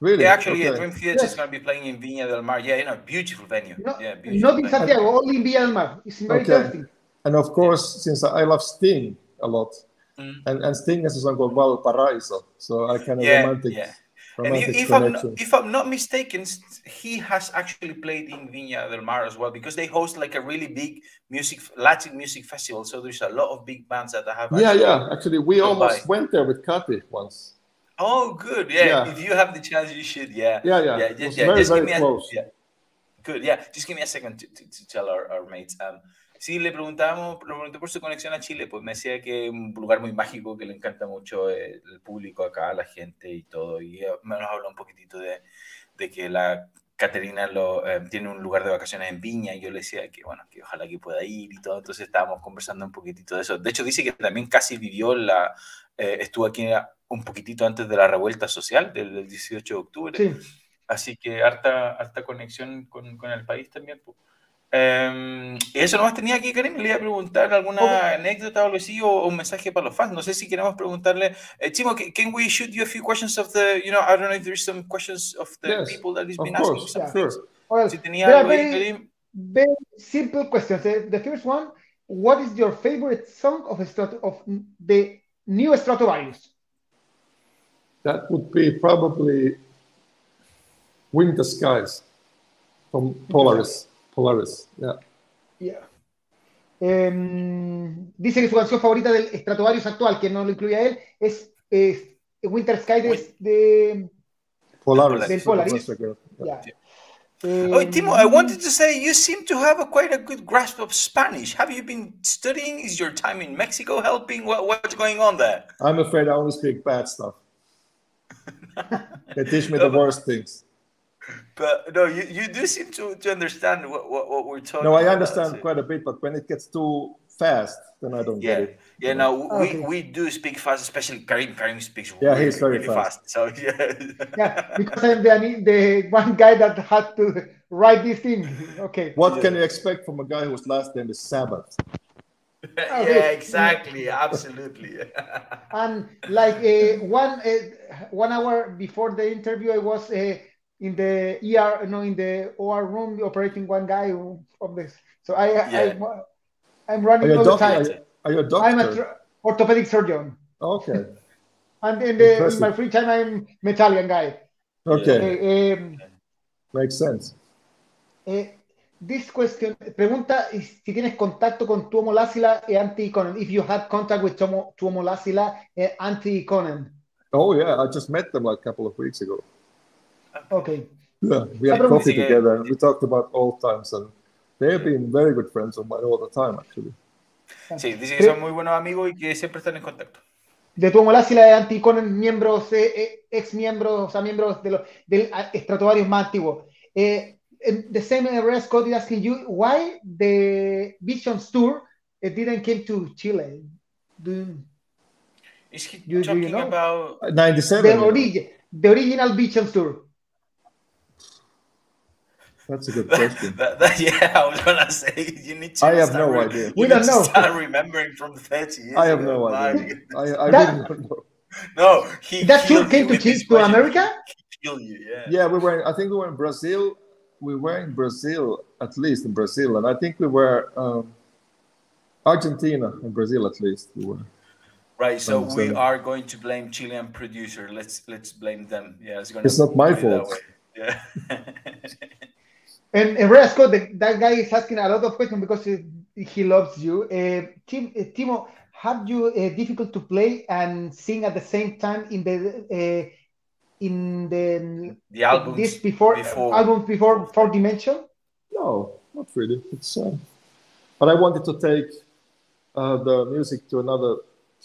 Speaker 3: really?
Speaker 2: Yeah, actually, yeah,
Speaker 3: Okay.
Speaker 2: Dream Theater
Speaker 1: Yes.
Speaker 2: is going to be playing in Viña del Mar. Yeah, you know, beautiful venue.
Speaker 1: No,
Speaker 2: yeah, beautiful.
Speaker 1: not in
Speaker 2: venue.
Speaker 1: Santiago, only in Viña del Mar. It's very
Speaker 3: Okay.
Speaker 1: tempting.
Speaker 3: And of course, since I love Sting a lot,
Speaker 2: Mm.
Speaker 3: and, and Sting has a song called Valparaiso, so I kind of
Speaker 2: Yeah,
Speaker 3: romantic,
Speaker 2: yeah. And if, if I'm not, if I'm not mistaken, he has actually played in Viña del Mar as well because they host like a really big music Latin music festival. So there's a lot of big bands that have.
Speaker 3: yeah, yeah. Actually, we almost went there with Kathy once.
Speaker 2: Oh, good. Yeah.
Speaker 3: Yeah.
Speaker 2: If you have the chance, you should. Yeah.
Speaker 3: Yeah, yeah.
Speaker 2: Yeah. Just, yeah,
Speaker 3: very,
Speaker 2: just give
Speaker 3: very
Speaker 2: me a,
Speaker 3: close.
Speaker 2: yeah. Good. Yeah. Just give me a second to, to, to tell our, our mates. Um, sí, le preguntamos, le pregunté por su conexión a Chile, pues me decía que es un lugar muy mágico, que le encanta mucho el público acá, la gente y todo. Y eh, nos habló un poquitito de, de que la Caterina lo, eh, tiene un lugar de vacaciones en Viña y yo le decía que, bueno, que ojalá que pueda ir y todo. Entonces estábamos conversando un poquitito de eso. De hecho, dice que también casi vivió la, eh, estuvo aquí un poquitito antes de la revuelta social del, del 18 de octubre.
Speaker 1: Sí.
Speaker 2: Así que harta, harta conexión con, con el país también. pues. Y eso nomás tenía aquí, Karim. Le iba a preguntar alguna anécdota o algo así, o, o un mensaje para los fans. No sé si queremos preguntarle. Eh, Timo, ca- can we shoot you a few questions of the, you know, I don't know if there's some questions of the
Speaker 3: Yes,
Speaker 2: people that he's been asking
Speaker 3: course,
Speaker 2: some
Speaker 1: Yeah.
Speaker 2: things.
Speaker 3: sure.
Speaker 1: Well,
Speaker 2: Si tenía
Speaker 1: there are
Speaker 2: algo
Speaker 1: very,
Speaker 2: Karim.
Speaker 1: very simple questions. The, the first one, what is your favorite song of, Strat- of the new Stratovarius?
Speaker 3: That would be probably Winter Skies from Polaris. Polaris, yeah.
Speaker 1: Yeah. Em, dice que su canción favorita del Stratovarius actual, que no lo incluye a él, es, es Winter Sky de, de-
Speaker 3: Polaris.
Speaker 1: Del Polaris.
Speaker 3: That's a good- yeah.
Speaker 1: ya.
Speaker 2: Oh, Timo, I wanted to say you seem to have a quite a good grasp of Spanish. Have you been studying? Is your time in Mexico helping? What, what's going on there?
Speaker 3: I'm afraid I only speak bad stuff. (laughs) they teach me the worst things.
Speaker 2: But no, you, you do seem to, to understand what, what, what we're talking
Speaker 3: No, I
Speaker 2: about,
Speaker 3: understand
Speaker 2: so-
Speaker 3: quite a bit, but when it gets too fast, then I don't
Speaker 2: Yeah,
Speaker 3: get it.
Speaker 2: yeah. No, we,
Speaker 1: Okay.
Speaker 2: we do speak fast, especially Karim. Karim speaks
Speaker 3: Yeah,
Speaker 2: really,
Speaker 3: he's very
Speaker 2: really
Speaker 3: fast.
Speaker 2: So yeah, (laughs)
Speaker 1: yeah, because (laughs) I'm the, the one guy that had to write this thing. Okay.
Speaker 3: What can you expect from a guy whose last name is Sabbath? (laughs)
Speaker 2: yeah, exactly, absolutely.
Speaker 1: And like uh, one uh, one hour before the interview, I was uh, in the ER, no, in the OR room operating one guy who- from this. So I,
Speaker 2: Yeah.
Speaker 1: I I'm running
Speaker 3: you a
Speaker 1: all the
Speaker 3: doctor? Are
Speaker 1: time.
Speaker 3: you, are you a
Speaker 1: I'm a tr- orthopedic surgeon,
Speaker 3: Okay. (laughs)
Speaker 1: and in, the, in my free time, I'm Italian guy.
Speaker 3: Okay.
Speaker 1: Okay, um,
Speaker 3: Makes sense.
Speaker 1: Eh, this question pregunta si tienes contacto con Tuomo Lassila e Antti Ikonen. If you had contact with Tuomo, Tuomo Lassila and Antti Ikonen.
Speaker 3: Oh, yeah. I just met them like a couple of weeks ago.
Speaker 1: Okay.
Speaker 3: Yeah. We had coffee together and we talked about old times and they've been very good friends of mine all the time, actually.
Speaker 2: Sí, dicen que son muy buenos amigos y que siempre están en contacto.
Speaker 1: De Lassila y Antti Ikonen, miembros, eh, eh, ex miembros, o sea, miembros de los, del ah, Stratovarius más antiguo. Eh, the same area Scott is asking you why the Visions tour it didn't came to Chile. Do,
Speaker 2: Is he
Speaker 1: You- do
Speaker 2: talking
Speaker 1: you know?
Speaker 2: about?
Speaker 3: Uh, 97.
Speaker 1: the, origi- the original Visions tour.
Speaker 3: That's a good question. (laughs)
Speaker 2: That, that, yeah, (laughs) I was gonna say you need to.
Speaker 3: I have no
Speaker 2: re-
Speaker 3: idea.
Speaker 2: you
Speaker 1: We
Speaker 2: need
Speaker 1: don't
Speaker 2: to
Speaker 1: know.
Speaker 2: Start (laughs) remembering from 30 years.
Speaker 3: I have
Speaker 2: ago.
Speaker 3: no idea. I, I
Speaker 1: That-
Speaker 3: really don't know.
Speaker 2: No, he
Speaker 1: That tour came to
Speaker 2: with
Speaker 1: Chile, to. America?
Speaker 2: He killed you, yeah.
Speaker 3: Yeah, we were. I think we were in Brazil. We were in Brazil, at least in Brazil, and I think we were um, Argentina and Brazil at least. We were.
Speaker 2: Right, so we are going to blame Chilean producer. Let's let's blame them. Yeah, it's gonna.
Speaker 3: It's not my fault.
Speaker 2: Yeah.
Speaker 1: And, and Ray Scott, the, that guy is asking a lot of questions because he, he loves you. Uh, Tim, uh, Timo, have you uh, difficult to play and sing at the same time in the uh, in the
Speaker 2: the album
Speaker 1: this before, before album before Four Dimension?
Speaker 3: No, not really. It's uh, but I wanted to take uh, the music to another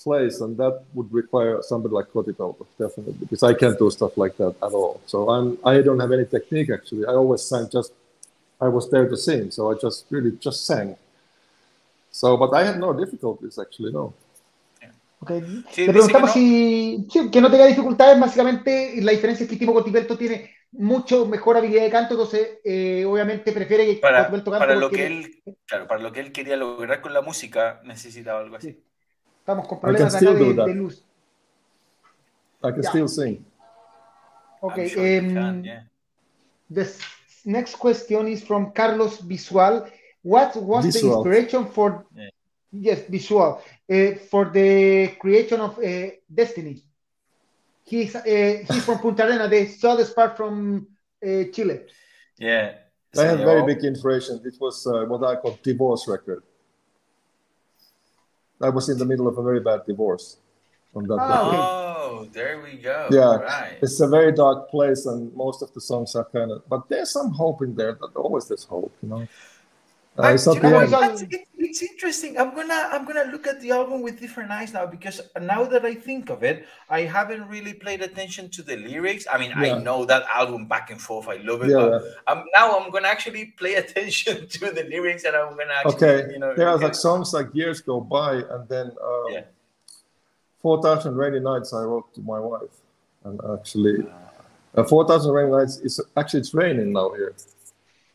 Speaker 3: place, and that would require somebody like Kotipelto, definitely, because I can't do stuff like that at all. So I'm I don't have any technique actually. I always sang just I was there to sing, so I just really just sang. So, but I had no difficulties actually, no.
Speaker 1: Okay. Sí, Le preguntamos que no. si sí, que no tenga dificultades, básicamente la diferencia es que Timo Cotipelto tiene mucho mejor habilidad de canto, entonces eh, obviamente prefiere que
Speaker 2: para. Para lo, que él, claro, para lo que él quería lograr con la música necesitaba algo así. Sí.
Speaker 1: Estamos con problemas acá de, de, luz.
Speaker 3: I can yeah. still sing.
Speaker 1: Okay. Sure um, can, yeah. The next question is from Carlos Visual. What was visual. the inspiration for yeah. yes visual uh, for the creation of uh, Destiny? He's uh, he's from Punta Arena. They saw the spark from uh, Chile.
Speaker 2: Yeah,
Speaker 3: I had very big inspiration. It was uh, what I call divorce record. I was in the middle of a very bad divorce
Speaker 2: on that. Oh, there we go.
Speaker 3: Yeah, right. it's a very dark place, and most of the songs are kind of. But there's some hope in there. But always there's hope, you know.
Speaker 2: Uh, it's, you know it's, it's, interesting. I'm gonna I'm gonna look at the album with different eyes now because now that I think of it, I haven't really paid attention to the lyrics. I mean, yeah. I know that album back and forth. I love it, yeah. but I'm, now I'm gonna actually pay (laughs) attention to the lyrics, and I'm gonna actually,
Speaker 3: okay. You know, there are like songs like years go by, and then um, yeah. Four Thousand Rainy Nights I wrote to my wife, and actually, uh, Four Thousand Rainy Nights is actually it's raining now here.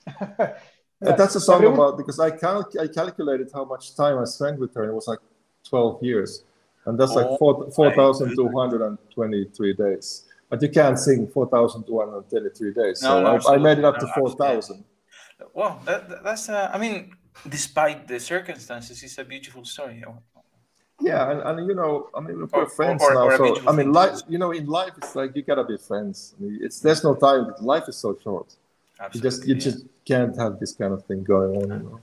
Speaker 3: (laughs) that's a song about because I cal- I calculated how much time I spent with her. And it was like 12 years, and that's like 4,223 4, days. But you can't sing 4,223 days, no, so no, I, I, made it up to 4,000.
Speaker 2: Well, that, that's uh, I mean, despite the circumstances, it's a beautiful story.
Speaker 3: Yeah, and, and you know, I mean, we're or, friends or, now. Or so I mean, life, you know, in life, it's like you gotta be friends. I mean, it's there's no time. Life is so short. Absolutely, you just you yeah. just can't have this kind of thing going on. You know?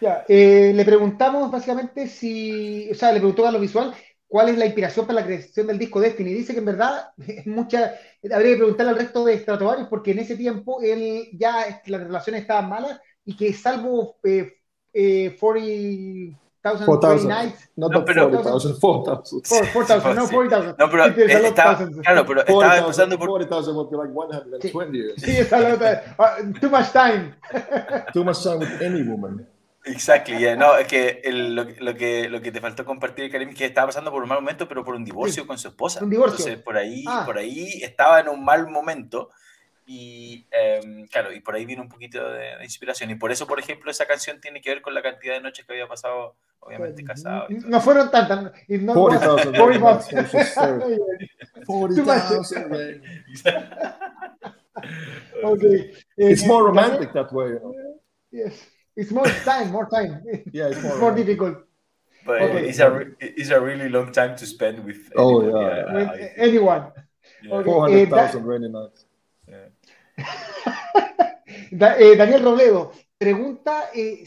Speaker 1: Ya, eh, le preguntamos básicamente si, o sea, le preguntó a lo visual cuál es la inspiración para la creación del disco Destiny. Dice que en verdad es (laughs) mucha, habría que preguntarle al resto de Stratovarius porque en ese tiempo él ya las relaciones estaban malas y que salvo eh, eh, 40 4,000 nights.
Speaker 3: No, pero 40,000, 4,000.
Speaker 1: 4,000, no 40,000.
Speaker 2: No, pero está, claro, pero estaba empezando por
Speaker 3: 40,000 would be like 120 years.
Speaker 1: Sí, está la otra. Uh, too much time. (laughs)
Speaker 3: too much time with any woman.
Speaker 2: Exactly, yeah. no, es que el, lo, lo, que lo que te faltó compartir, Karim, es que estaba pasando por un mal momento, pero por un divorcio sí. con su esposa.
Speaker 1: Un divorcio.
Speaker 2: Entonces, por ahí, ah. por ahí estaba en un mal momento y eh, claro, y por ahí viene un poquito de, de, inspiración. Y por eso, por ejemplo, esa canción tiene que ver con la cantidad de noches que había pasado, obviamente, casado.
Speaker 1: No fueron tantas. No,
Speaker 3: 40,000. 40,000. (laughs)
Speaker 1: okay.
Speaker 3: It's more romantic that way. You know?
Speaker 1: Yes. It's more time, more time.
Speaker 3: Yeah, it's more,
Speaker 1: it's more difficult.
Speaker 2: But okay. it's, a, it's a really long time to spend with,
Speaker 3: oh, yeah.
Speaker 1: with anyone.
Speaker 3: Yeah. Okay. 400,000 really nice.
Speaker 1: eh, Daniel Robledo pregunta: eh,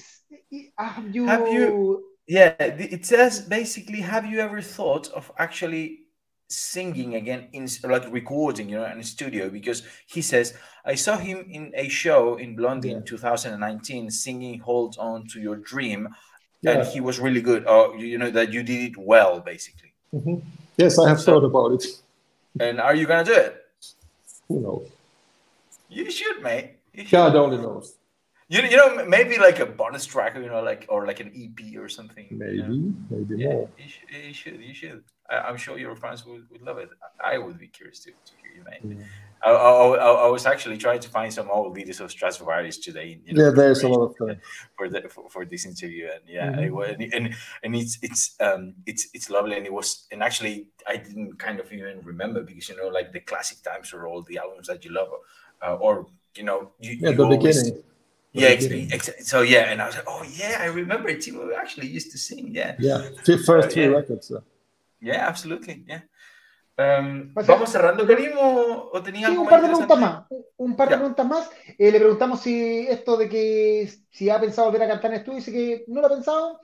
Speaker 1: have you...
Speaker 2: have you? Yeah, it says basically, have you ever thought of actually singing again in like recording, you know, in a studio? Because he says, I saw him in a show in Blondie yeah. in 2019 singing "Hold On to Your Dream," yeah. and he was really good. Or you know that you did it well, basically.
Speaker 3: Mm-hmm. Yes, I have so, thought about it.
Speaker 2: And are you gonna do it?
Speaker 3: Who knows?
Speaker 2: You should, mate. You
Speaker 3: should. God only knows.
Speaker 2: You, you know maybe like a bonus track, you know, like or like an EP or something.
Speaker 3: Maybe, you know? maybe yeah, more.
Speaker 2: You should, you should. You should. I, am sure your fans would, would love it. I would be curious to, to hear you, mate. Yeah. I, I, I, was actually trying to find some old videos of Stratovarius today.
Speaker 3: You know, yeah, there's a lot of them (laughs)
Speaker 2: for the for, for this interview, and yeah, mm-hmm. it, and and it's it's um it's it's lovely, and it was and actually I didn't kind of even remember because you know like the classic times or all the albums that you love uh, or you know, you,
Speaker 3: yeah, you the always, beginning.
Speaker 2: Yeah, beginning. so yeah, and I was like, oh yeah, I remember Timo actually used to sing. Yeah,
Speaker 3: yeah, first three yeah. records. So.
Speaker 2: Yeah, absolutely. Yeah. Um, ¿Vamos cerrando, Karim, o, o tenía
Speaker 1: sí, un par de preguntas más. Un par de preguntas más. Eh, le preguntamos si esto de que si ha pensado volver a cantar en estudio, dice que no lo ha pensado.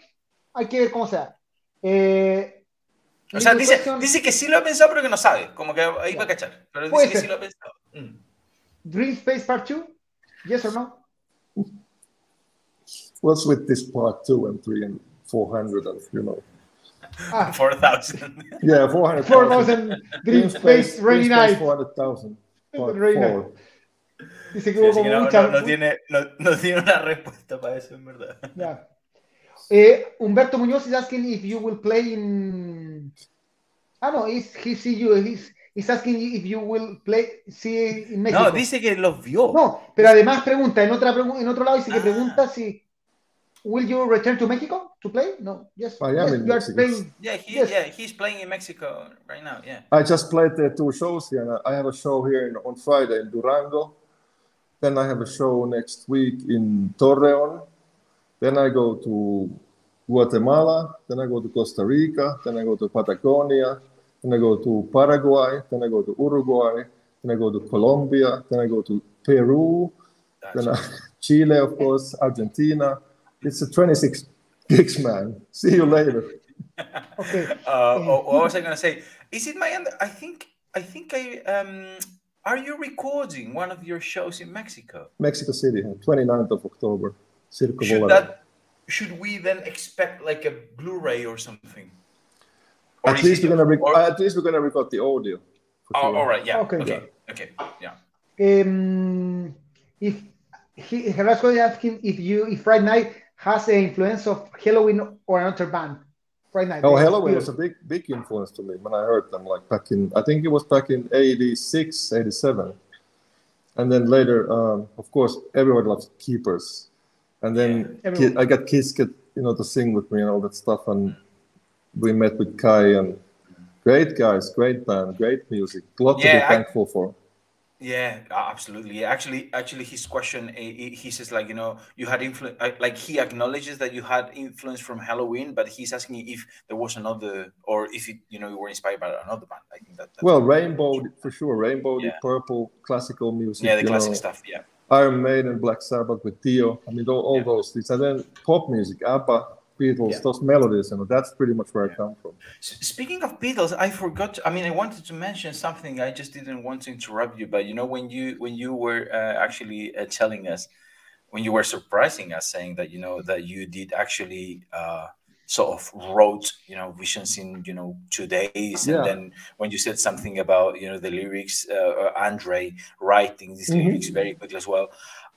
Speaker 1: Hay que ver cómo sea. Eh,
Speaker 2: O sea, dice, dice que sí lo ha pensado, pero que no sabe. Como que ahí va a cachar. Pero
Speaker 1: Puede
Speaker 2: dice que
Speaker 1: ser.
Speaker 2: sí lo ha pensado. Mm.
Speaker 1: Dream Space Part 2? Yes or no?
Speaker 3: What's with this part two and three and four hundred and you know?
Speaker 1: Ah, (laughs)
Speaker 2: 4,000.
Speaker 3: Yeah, four hundred.
Speaker 1: 4000 (laughs) Dream Space Rainy Night.
Speaker 3: Four hundred thousand. (laughs) Part
Speaker 1: Rainy Night.
Speaker 3: four.
Speaker 1: Dice que
Speaker 2: Sí,
Speaker 1: hubo como
Speaker 2: no,
Speaker 1: mucha.
Speaker 2: no- no tiene, no, no tiene una respuesta para eso, en verdad.
Speaker 1: Yeah. Eh, Humberto Muñoz is asking if you will play in. Ah, no, he's, he see you. He's, he's asking if you will play see in Mexico.
Speaker 2: No, dice que los vio.
Speaker 1: No, pero además pregunta, en, otra pregu- en otro lado dice que
Speaker 2: Ah.
Speaker 1: pregunta si. Will you return to Mexico to play? No. Yes.
Speaker 3: I am
Speaker 1: yes,
Speaker 3: in Mexico.
Speaker 1: playing.
Speaker 2: Yeah, he,
Speaker 1: Yes.
Speaker 2: yeah, he's playing in Mexico right now. Yeah.
Speaker 3: I just played the two shows here. And I have a show here in, on Friday in Durango. Then I have a show next week in Torreon. Then I go to Guatemala. Then I go to Costa Rica. Then I go to Patagonia. Then I go to Paraguay. Then I go to Uruguay. Then I go to Colombia. Then I go to Peru. Then I, (laughs) Chile, of course, Argentina. It's a 26 gigs, man. See you later. (laughs)
Speaker 1: Okay.
Speaker 2: Uh, oh, what was I gonna say? Is it my under? I think I think I um. Are you recording one of your shows in Mexico?
Speaker 3: Mexico City, 29th of October. Circo
Speaker 2: Should
Speaker 3: Volador.
Speaker 2: that should we then expect like a Blu-ray or something? Or
Speaker 3: At least we're gonna rec-
Speaker 2: or-
Speaker 3: at least we're gonna record the audio.
Speaker 2: oh, all right, yeah,
Speaker 1: Okay.
Speaker 2: okay, okay, yeah.
Speaker 1: Um, if he Carrasco is asking if you if Fright Night has an influence of Helloween or another band. Fright Night.
Speaker 3: Oh, Helloween
Speaker 1: weird.
Speaker 3: was a big, big influence to me when I heard them. Like back in, I think it was back in '86, '87, and then later, um, of course, everyone loves Keepers, and then
Speaker 1: Yeah.
Speaker 3: ki- I got Kiske you know to sing with me and all that stuff, and we met with Kai and great guys, great band, great music, a lot to
Speaker 2: Yeah,
Speaker 3: be
Speaker 2: I-
Speaker 3: thankful for.
Speaker 2: Yeah, absolutely. Actually, actually, his question, he, says like, you know, you had influence, like he acknowledges that you had influence from Helloween, but he's asking if there was another, or if it, you know, you were inspired by another band. I think that. That's,
Speaker 3: Well, Rainbow for sure, Rainbow,
Speaker 2: Yeah.
Speaker 3: the Purple, classical music.
Speaker 2: yeah, the classic
Speaker 3: know.
Speaker 2: stuff. Yeah,
Speaker 3: Iron Maiden, Black Sabbath with Dio. I mean, all, all
Speaker 2: Yeah.
Speaker 3: those things. And then pop music, ABBA, Beatles,
Speaker 2: Yeah.
Speaker 3: those melodies, know, that's pretty much where I come from.
Speaker 2: Speaking of Beatles, I forgot. I mean, I wanted to mention something. I just didn't want to interrupt you, but you know, when you when you were uh, actually uh, telling us, when you were surprising us, saying that you know that you did actually uh, sort of wrote you know visions in you know two days,
Speaker 3: Yeah.
Speaker 2: and then when you said something about you know the lyrics, uh, uh, Andre writing these
Speaker 3: Mhm.
Speaker 2: lyrics very quickly as well.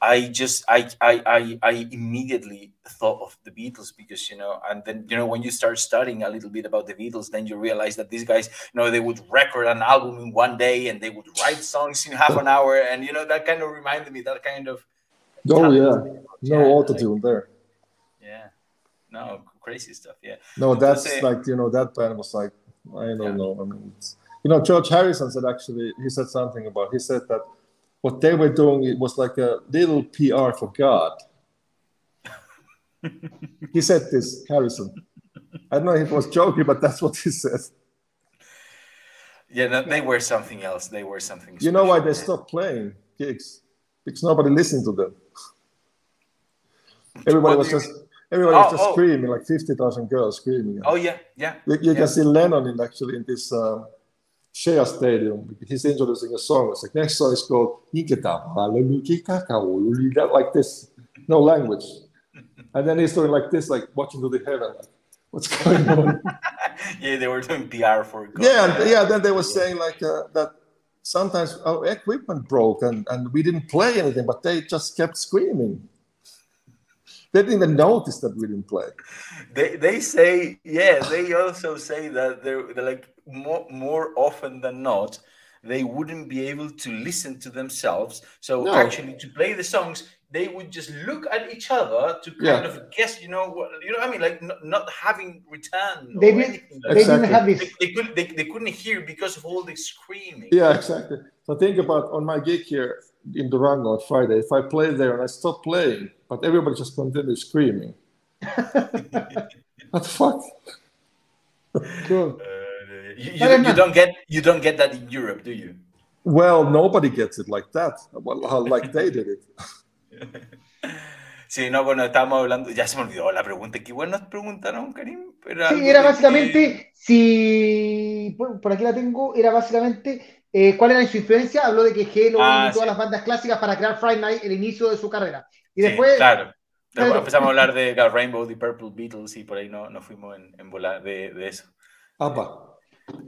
Speaker 2: I just I, I I I immediately thought of the Beatles because you know, and then you know when you start studying a little bit about the Beatles, then you realize that these guys, you know, they would record an album in one day and they would write songs in half an hour, and you know that kind of reminded me that kind of
Speaker 3: Oh, yeah. No
Speaker 2: Yeah,
Speaker 3: auto tune there.
Speaker 2: yeah, no crazy stuff, yeah.
Speaker 3: No, that's
Speaker 2: Entonces-
Speaker 3: like, you know, that band was like, I don't
Speaker 2: Yeah.
Speaker 3: know. I mean, it's, you know, George Harrison said actually, he said something about, he said that what they were doing, it was like a little PR for God. he said this, Harrison. I don't know if he was joking, but that's what he said.
Speaker 2: Yeah, no, they were something else. They were something.
Speaker 3: You know why they stopped playing gigs? Because nobody listened to them. Everybody was just everybody was
Speaker 2: Oh,
Speaker 3: just
Speaker 2: oh.
Speaker 3: screaming, like fifty thousand girls screaming.
Speaker 2: Oh yeah, yeah.
Speaker 3: You, you
Speaker 2: yeah.
Speaker 3: can see Lennon in actually in this uh, Shea Stadium. He's introducing a song. It's like next song is called Nikita like this, no language. (laughs) And then he's doing like this, like watching to the heaven, like what's going on? (laughs)
Speaker 2: yeah, they were doing PR for God.
Speaker 3: yeah, and, yeah. Then they were saying like uh, that sometimes our equipment broke and, and we didn't play anything, but they just kept screaming. They didn't even notice that we didn't play.
Speaker 2: They they say yeah. They also say that they're, they're like more more often than not they wouldn't be able to listen to themselves. So
Speaker 3: No.
Speaker 2: actually, to play the songs, they would just look at each other to kind
Speaker 3: Yeah.
Speaker 2: of guess. You know what? You know what I mean? Like not, not having return.
Speaker 1: They
Speaker 2: or
Speaker 1: did-
Speaker 2: anything like
Speaker 1: They
Speaker 3: Exactly.
Speaker 1: didn't have
Speaker 2: They,
Speaker 1: this.
Speaker 2: they, could, they, they couldn't hear because of all the screaming.
Speaker 3: Yeah, exactly. So think about on my gig here in Durango on Friday, if I play there and I stop playing, but everybody just continues screaming. (laughs) what the fuck? (laughs)
Speaker 1: Cool.
Speaker 2: Uh, you, you, you don't get you don't get that in Europe, do you?
Speaker 3: Well, nobody gets it like that. Like they did it. (laughs)
Speaker 2: Sí, no, bueno, estábamos hablando, ya se me olvidó la pregunta. Qué bueno nos preguntaron, Karim.
Speaker 1: sí, era básicamente, si por, aquí la tengo, era básicamente eh, cuál era su influencia. Habló de que Halo ah, y todas las bandas clásicas para crear Friday Night el inicio de su carrera. Y después.
Speaker 2: Claro. empezamos a hablar de Rainbow, The Purple Beatles y por ahí no, no fuimos en, en volar de, de, eso.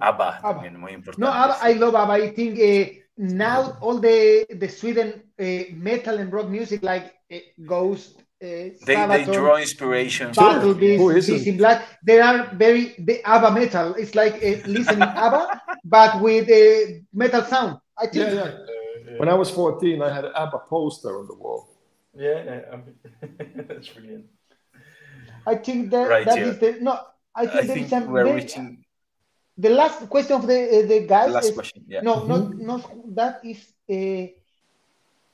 Speaker 3: ABBA.
Speaker 2: ABBA, también muy importante.
Speaker 1: No, ABBA, I love ABBA. I think uh, now all the, the Sweden uh, metal and rock music like uh, Ghost,
Speaker 2: they, they draw inspiration.
Speaker 1: Battle Beast, Beast in Black. They are very the ABBA metal. It's like uh, listening (laughs) ABBA, but with a metal sound. I think.
Speaker 3: Yeah, yeah. When I was 14, I had an ABBA poster on the wall.
Speaker 2: Yeah, yeah (laughs) that's brilliant.
Speaker 1: I think that right, that yeah. is the no. I think, I think is we're very, reaching. The last question of the uh, the guys.
Speaker 2: The last
Speaker 1: is,
Speaker 2: question. Yeah.
Speaker 1: No, not not that is uh,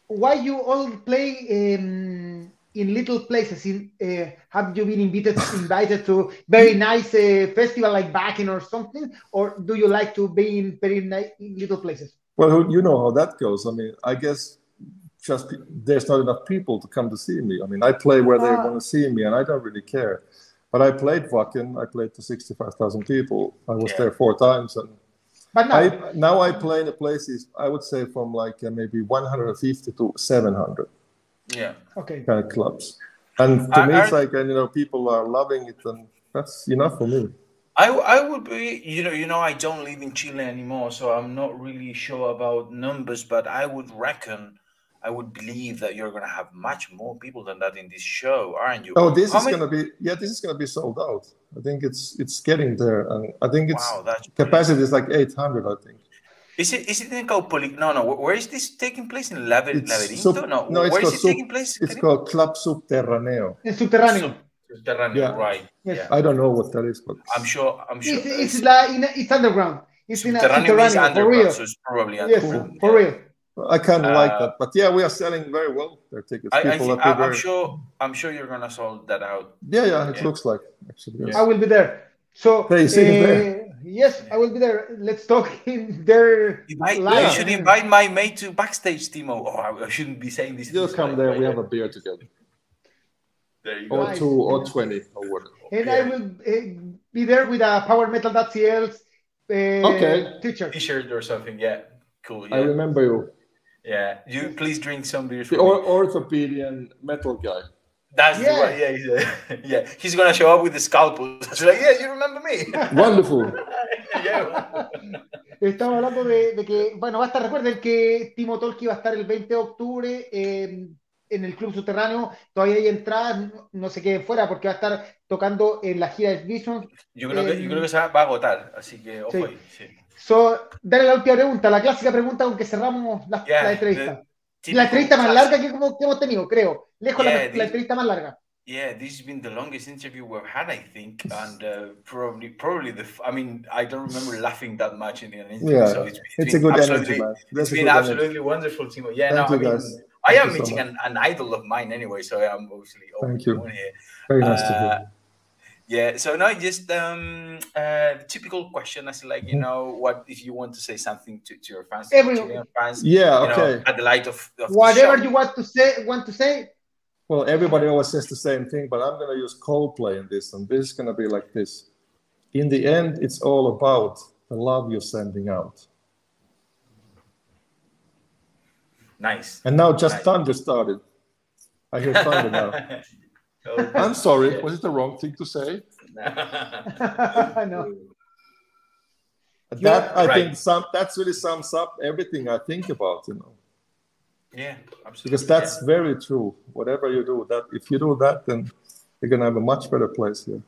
Speaker 1: why you all play. Um, in little places in uh, have you been invited (laughs) invited to very nice uh, festival like Wacken or something or do you like to be in very nice little places
Speaker 3: well you know how that goes i mean i guess just there's not enough people to come to see me i mean i play where they uh, want to see me and i don't really care but i played Wacken i played to 65000 people. I was yeah. there four times and but now, I, now I play in the places I would say from like uh, maybe 150 to 700
Speaker 2: yeah.
Speaker 1: Okay.
Speaker 3: Kind of clubs. And to I, me it's like and you know people are loving it and that's enough for me.
Speaker 2: I, I would be you know you know I don't live in Chile anymore so I'm not really sure about numbers but I would reckon I would believe that you're going to have much more people than that in this show, aren't you?
Speaker 3: Oh, this How is many... going to be yeah, this is going to be sold out. I think it's it's getting there, and I think it's wow, capacity is like 800. I think.
Speaker 2: Is it is it in Caupolicán? No, no. Where is this taking place in Laber Laberinto? Sub, no,
Speaker 3: no,
Speaker 2: it's
Speaker 3: where
Speaker 2: is it
Speaker 3: sub,
Speaker 2: taking place?
Speaker 3: It's called Club Subterraneo.
Speaker 1: In Subterraneo.
Speaker 2: Subterraneo, yeah. right?
Speaker 3: Yes. Yeah. I don't know what that is, but
Speaker 2: I'm sure. I'm sure.
Speaker 1: It's, it's, like in, it's underground. It's
Speaker 2: subterraneo in a, subterraneo underground, for real. So it's probably underground.
Speaker 1: Yes, for real.
Speaker 3: I kind of uh, like that, but yeah, we are selling very well their tickets.
Speaker 2: I, I think, I, am sure. I'm sure you're gonna sell that out.
Speaker 3: Yeah, yeah, it yeah. looks like actually.
Speaker 1: Yes. I will be there. So hey, uh, there. Yes, I will be there. Let's talk (laughs) in there.
Speaker 2: Invite, you should invite my mate to backstage, Timo. Oh, I shouldn't be saying this.
Speaker 3: You'll come there. We have a beer together.
Speaker 2: There you
Speaker 3: go. Or two, or twenty, or whatever.
Speaker 1: And yeah. I will uh, be there with a Power Metal.cl's uh,
Speaker 3: okay.
Speaker 1: t-shirt.
Speaker 2: T-shirt or something. Yeah, cool. Yeah.
Speaker 3: I remember you.
Speaker 2: Yeah, you please drink some beer.
Speaker 3: The or- orthopedian metal guy.
Speaker 2: That's yeah. the one. Yeah, he's, (laughs) yeah. He's gonna show up with the scalpel. So like, yeah, you remember me. (laughs)
Speaker 3: Wonderful. (laughs)
Speaker 1: Estamos hablando de, de, que, bueno, va a estar, recuerden que Timo Tolki va a estar el 20 de octubre eh, en el Club Subterráneo. Todavía hay entradas, no, se queden fuera porque va a estar tocando en la gira de Vision.
Speaker 2: Yo creo, que, yo creo que se va a agotar, así que ojo sí. ahí. Sí.
Speaker 1: So, dale la última pregunta, la clásica pregunta con que cerramos la, yeah, la entrevista. La entrevista más larga que, que, hemos tenido, creo. Lejos yeah, la, this, la, entrevista más larga.
Speaker 2: Yeah, this has been the longest interview we've had, I think, and uh, probably, probably the. I mean, I don't remember laughing that much in an interview.
Speaker 3: Yeah, so it's, it's, it's a good energy, man.
Speaker 2: That's it's been absolutely energy. wonderful, Timo. Yeah, Thank no, I mean, guys. I am meeting so an, an, idol of mine anyway, so I'm obviously
Speaker 3: Thank you. Here. Very nice uh, to hear.
Speaker 2: Yeah, so now just um uh typical question as like you know what if you want to say something to, to your fans, Chilean fans,
Speaker 3: yeah, okay.
Speaker 2: Know, at the light of, of
Speaker 1: whatever you want to say want to say.
Speaker 3: Well, everybody always says the same thing, but I'm gonna use Coldplay in this, and this is gonna be like this. In the end, it's all about the love you're sending out.
Speaker 2: Nice.
Speaker 3: And now just
Speaker 2: nice.
Speaker 3: thunder started. I hear thunder now. (laughs) I'm sorry. Was it the wrong thing to say? (laughs)
Speaker 1: I know.
Speaker 3: That I right. think some that's really sums up everything I think about, you know.
Speaker 2: Yeah, absolutely.
Speaker 3: Because that's yeah. very true. Whatever you do, that if you do that, then you're gonna have a much better place here.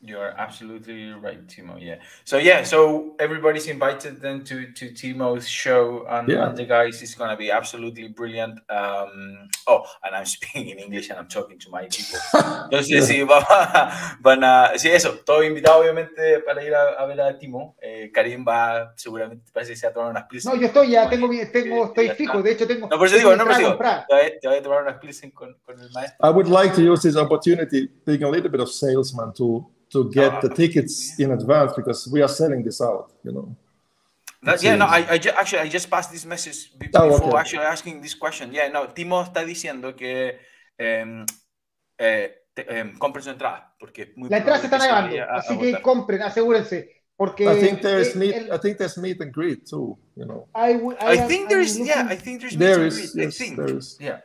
Speaker 2: You're absolutely right, Timo. Yeah. So yeah, so everybody's invited then to to Timo's show, and, yeah. and the guys is gonna be absolutely brilliant. Um, oh, and I'm (laughs) speaking in English and I'm talking to my people. (laughs) Entonces sí, (laughs) van a, sí, eso. Todo invitado obviamente para ir a, a ver a Timo. Eh, Karim va seguramente parece que se va a tomar unas pilsen.
Speaker 1: No, yo estoy ya tengo tengo estoy fijo. De hecho tengo.
Speaker 2: No, por eso digo, no, por eso digo. Te voy a tomar unas pilsen con, con el maestro.
Speaker 3: I would like to use this opportunity, being a little bit of salesman to to get uh, the tickets in advance because we are selling this out, you know.
Speaker 2: That, yeah, no, I, I ju actually I just passed this message oh, before oh, okay. actually asking this question. Yeah, no, Timo está diciendo que eh, eh, eh, compren su entrada, porque
Speaker 1: muy la entrada se está acabando, así que compren, asegúrense. Porque
Speaker 3: I think there's meet. El, I think there's meet and greet too. You know.
Speaker 2: I, I, I think there's yeah. I think there's there meet is, and greet. Yes, I think
Speaker 3: there is.
Speaker 2: Yeah.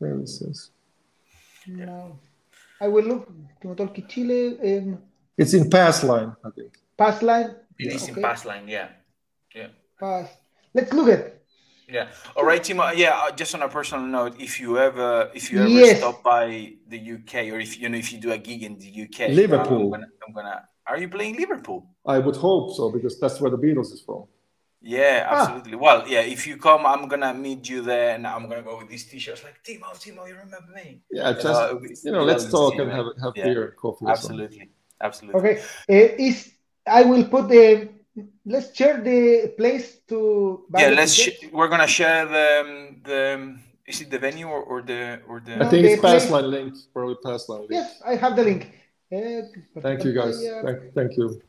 Speaker 3: There is. Yes.
Speaker 1: No. I will look. Timo Tolkki Chile. Um,
Speaker 3: it's in pass line. I think.
Speaker 1: Pass line.
Speaker 2: It is okay. in pass line. Yeah. Yeah.
Speaker 1: Pass. Let's look at.
Speaker 2: Yeah. All right, Timo. Yeah. Uh, just on a personal note, if you ever, if you ever yes. stop by the UK, or if you know, if you do a gig in the UK,
Speaker 3: Liverpool.
Speaker 2: I'm gonna, I'm gonna are you playing Liverpool?
Speaker 3: I would hope so because that's where the Beatles is from.
Speaker 2: Yeah, ah. absolutely. Ah. Well, yeah, if you come, I'm gonna meet you there, and I'm gonna go with these t-shirts. Like Timo, Timo, you remember me?
Speaker 3: Yeah, just uh, you know, let's talk and have have yeah. beer and coffee.
Speaker 2: Absolutely, absolutely.
Speaker 1: Okay, uh, is I will put the let's share the place to.
Speaker 2: Yeah, let's. Sh- we're gonna share the um, the. Is it the venue or, or the or the?
Speaker 3: I think it's Passline link. Probably Passline link.
Speaker 1: Yes, I have the link.
Speaker 3: Thank you, guys. Thank, thank you.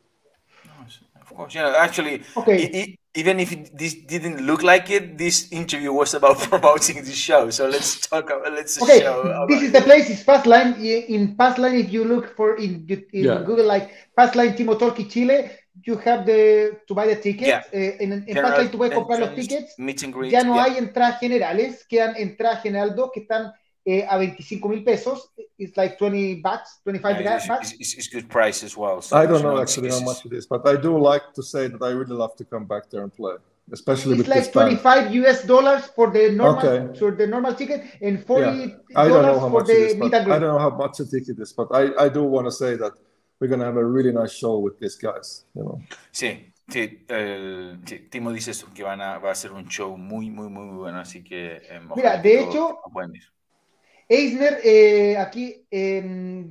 Speaker 2: Of course, yeah. Actually, okay. even if this didn't look like it, this interview was about (laughs) promoting the show. So let's talk. About, let's
Speaker 1: okay. this is the place. It's Passline. In Passline, if you look for in, in yeah. Google like Passline Timo Tolkki Chile, you have the to buy the tickets. Yeah. Eh, en, en Passline tú puedes comprar los tickets.
Speaker 2: Meet and greet,
Speaker 1: ya no yeah. hay entradas generales, quedan entradas general 2 que están eh, a 25 mil pesos. It's like 20 bucks, 25 yeah, it's,
Speaker 2: bucks. It's, it's, good price as well.
Speaker 3: So I don't know actually how much it is, but I do like to say that I really love to come back there and play. Especially
Speaker 1: it's like 25 US dollars for the normal okay. for the normal ticket and 40 yeah. I don't know how much it is,
Speaker 3: but I don't know how much the ticket is, but I, I do want to say that we're going to have a really nice show with these guys, you know.
Speaker 2: Sí, Sí, eh, sí, Timo dice eso, que van a, va a ser un show muy, muy, muy bueno, así que...
Speaker 1: Eh, Mira, de hecho, Eisner, uh, aquí, um,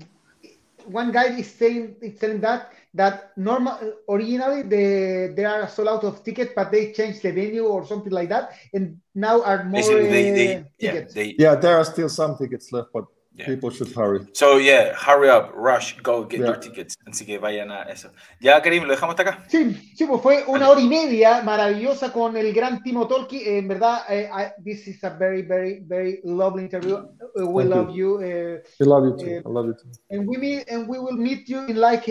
Speaker 1: one guy is saying, is saying that that normal originally the they are sold out of tickets, but they changed the venue or something like that, and now are more they, they, uh, tickets.
Speaker 3: Yeah, they, yeah, there are still some tickets left, but Yeah. People should hurry.
Speaker 2: So yeah, hurry up, rush, go get yeah. your tickets. Así que vayan a eso. Ya, Karim, lo dejamos hasta acá.
Speaker 1: Sí, sí, pues fue una hora y media maravillosa con el gran Timo Tolkki. En verdad, uh, I, this is a very, very, very lovely interview. Uh, we Thank love you. you. Uh,
Speaker 3: we love you too. I love you too.
Speaker 1: And we meet, and we will meet you in like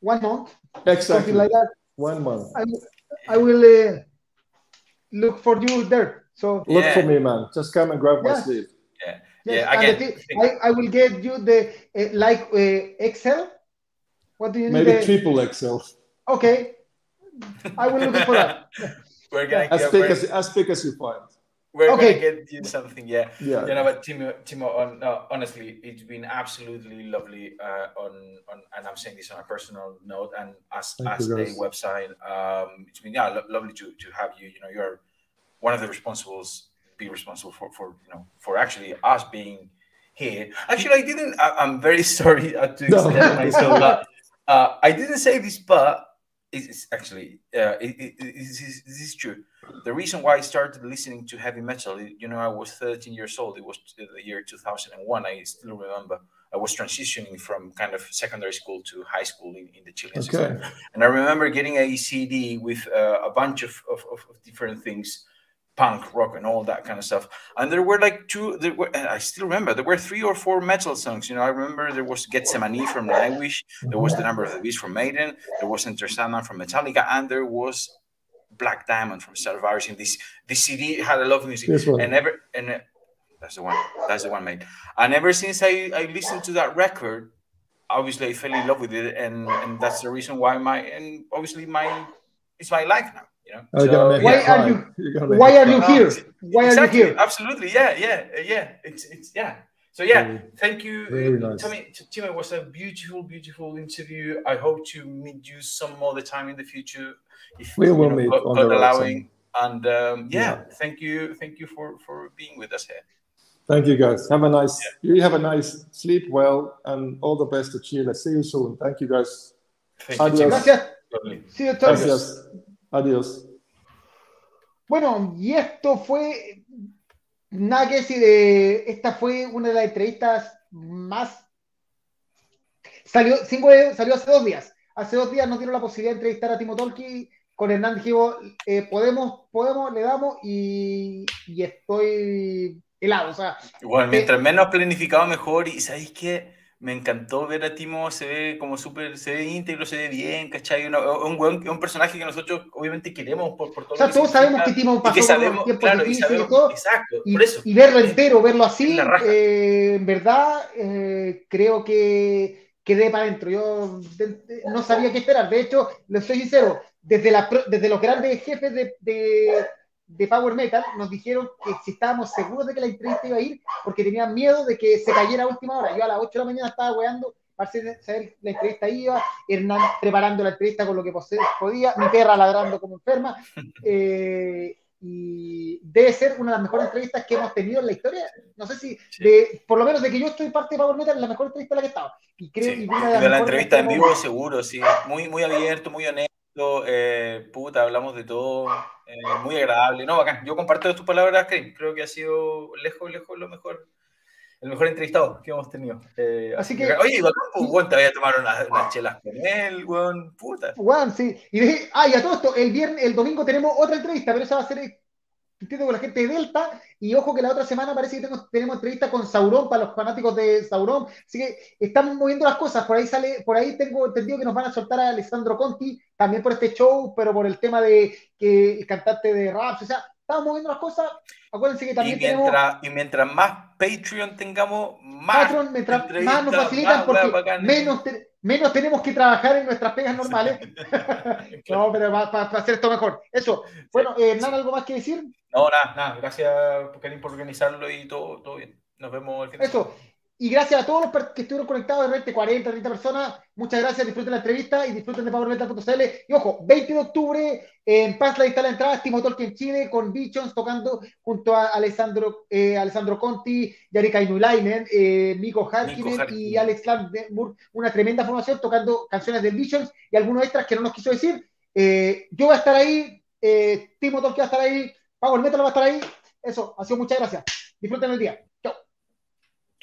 Speaker 1: one month.
Speaker 3: Exactly. Something like that. One month.
Speaker 1: I, I will look for you there. So
Speaker 3: look yeah. for me, man. Just come and grab my sleeve.
Speaker 2: Yeah. Yes, yeah, again,
Speaker 1: I, I will get you the uh, like uh, XL. What do you
Speaker 3: need? Maybe triple XL.
Speaker 1: Okay, I will look for that. (laughs)
Speaker 2: we're gonna
Speaker 3: as big as as big as you find.
Speaker 2: We're okay. gonna get you something, yeah. Yeah. You know, but Timo, Timo, on no, honestly, it's been absolutely lovely. Uh, on on, and I'm saying this on a personal note, and as Thank as a website, um, it's been yeah, lo- lovely to to have you. You know, you're one of the responsibles be responsible for, for you know for actually us being here. Actually, I didn't. I, am very (laughs) sorry to extend myself, but uh, I didn't say this, but it's actually uh, it, it, it, this, this is true. The reason why I started listening to heavy metal, you know, I was 13 years old. It was the year 2001. I still remember. I was transitioning from kind of secondary school to high school in, in the Chilean okay. system, and I remember getting a CD with uh, a bunch of, of, of different things punk rock and all that kind of stuff. And there were like two there were i still remember there were three or four metal songs. You know i remember there was Gethsemane from nightwish there was the number of the beast from maiden there was enter sandman from metallica and there was black diamond from Stratovarius. and this this cd had a lot of music. And ever and uh, that's the one that's the one made. And ever since i i listened to that record obviously i fell in love with it and and that's the reason why my and obviously my it's my life now you know,
Speaker 1: oh, so, why are you? Why are you here? Why exactly, are you here?
Speaker 2: Absolutely, yeah, yeah, yeah. It's it's yeah. So yeah, thank you. Very nice. Tommy, Timo, it was a beautiful, beautiful interview. I hope to meet you some other time in the future,
Speaker 3: if we will know, meet God, God allowing.
Speaker 2: And um, yeah, yeah, thank you, thank you for for being with us here.
Speaker 3: Thank you, guys. Have a nice. Yeah. You have a nice sleep well, and all the best to Chile. See you soon. Thank you, guys.
Speaker 2: Thank Adios.
Speaker 1: You, See you, Gracias.
Speaker 3: Adiós.
Speaker 1: Bueno, y esto fue, nada que decir, eh, esta fue una de las entrevistas más... Salió, cinco, salió hace dos días. Hace dos días nos dieron la posibilidad de entrevistar a Timo Tolki con Hernán dijimos, eh, podemos, podemos, le damos y, estoy helado. O sea,
Speaker 2: Igual, mientras menos planificado, mejor. Y sabéis que me encantó ver a Timo, se ve como súper, se ve íntegro, se ve bien, ¿cachai? un, un, personaje que nosotros obviamente queremos por, por todo
Speaker 1: O sea, todos sabemos que Timo pasó
Speaker 2: que sabemos,
Speaker 1: por
Speaker 2: claro, y, sabemos, y todo. Exacto,
Speaker 1: y,
Speaker 2: por eso.
Speaker 1: Y verlo entero, verlo así, eh, en verdad, eh, creo que quedé para adentro. Yo no sabía qué esperar. De hecho, les soy sincero, desde, la, desde los grandes jefes de, de de Power Metal nos dijeron que si estábamos seguros de que la entrevista iba a ir, porque tenían miedo de que se cayera a última hora. Yo a las 8 de la mañana estaba weando para saber la entrevista iba, Hernán preparando la entrevista con lo que podía, mi perra ladrando como enferma. (laughs) Eh, y debe ser una de las mejores entrevistas que hemos tenido en la historia. No sé si, de, por lo menos de que yo estoy parte de Power Metal, la mejor entrevista en la que he estado. Y creo
Speaker 2: sí. y de, la entrevista en vivo, seguro, sí. Muy, muy abierto, muy honesto. Eh, puta, hablamos de todo, eh, muy agradable. No, bacán. Yo comparto tus palabras, Creo que ha sido lejos, lejos lo mejor, el mejor entrevistado que hemos tenido. Eh, así que, oye, bacán, pues, te voy a tomar unas, unas, chelas con él, weón, puta.
Speaker 1: Juan, sí. Y, de, ah, y a todo esto, el viernes, el domingo tenemos otra entrevista, pero esa va a ser entiendo con la gente de Delta, y ojo que la otra semana parece que tenemos, tenemos entrevista con Sauron para los fanáticos de Sauron, así que estamos moviendo las cosas, por ahí sale, por ahí tengo entendido que nos van a soltar a Alessandro Conti, también por este show, pero por el tema de que el cantante de Raps, o sea, estamos moviendo las cosas, acuérdense que también
Speaker 2: y mientras, Y mientras más Patreon tengamos, más
Speaker 1: Patreon, mientras más nos facilitan, porque menos, menos tenemos que trabajar en nuestras pegas normales. (laughs) (laughs) no, pero para hacer esto mejor. Eso. Bueno, eh, Hernán, ¿algo más que decir?
Speaker 2: No, nada, nada. Gracias, Karim, por organizarlo y todo, todo bien. Nos vemos el fin de
Speaker 1: Eso. Y gracias a todos los que estuvieron conectados, de repente 40, 30 personas. Muchas gracias, disfruten la entrevista y disfruten de PowerMetal.cl. Y ojo, 20 de octubre en Paz está la entrada, Timo en Chile, con Bichons tocando junto a Alessandro, eh, Alessandro Conti, Yarika Inulainen, eh, Miko Harkinen y Alex Landberg. Una tremenda formación tocando canciones de Bichons y algunos extras que no nos quiso decir. Eh, yo voy a estar ahí, eh, Timo Tolkien va a estar ahí, Power Metal va a estar ahí. Eso, ha sido muchas gracias. Disfruten el día.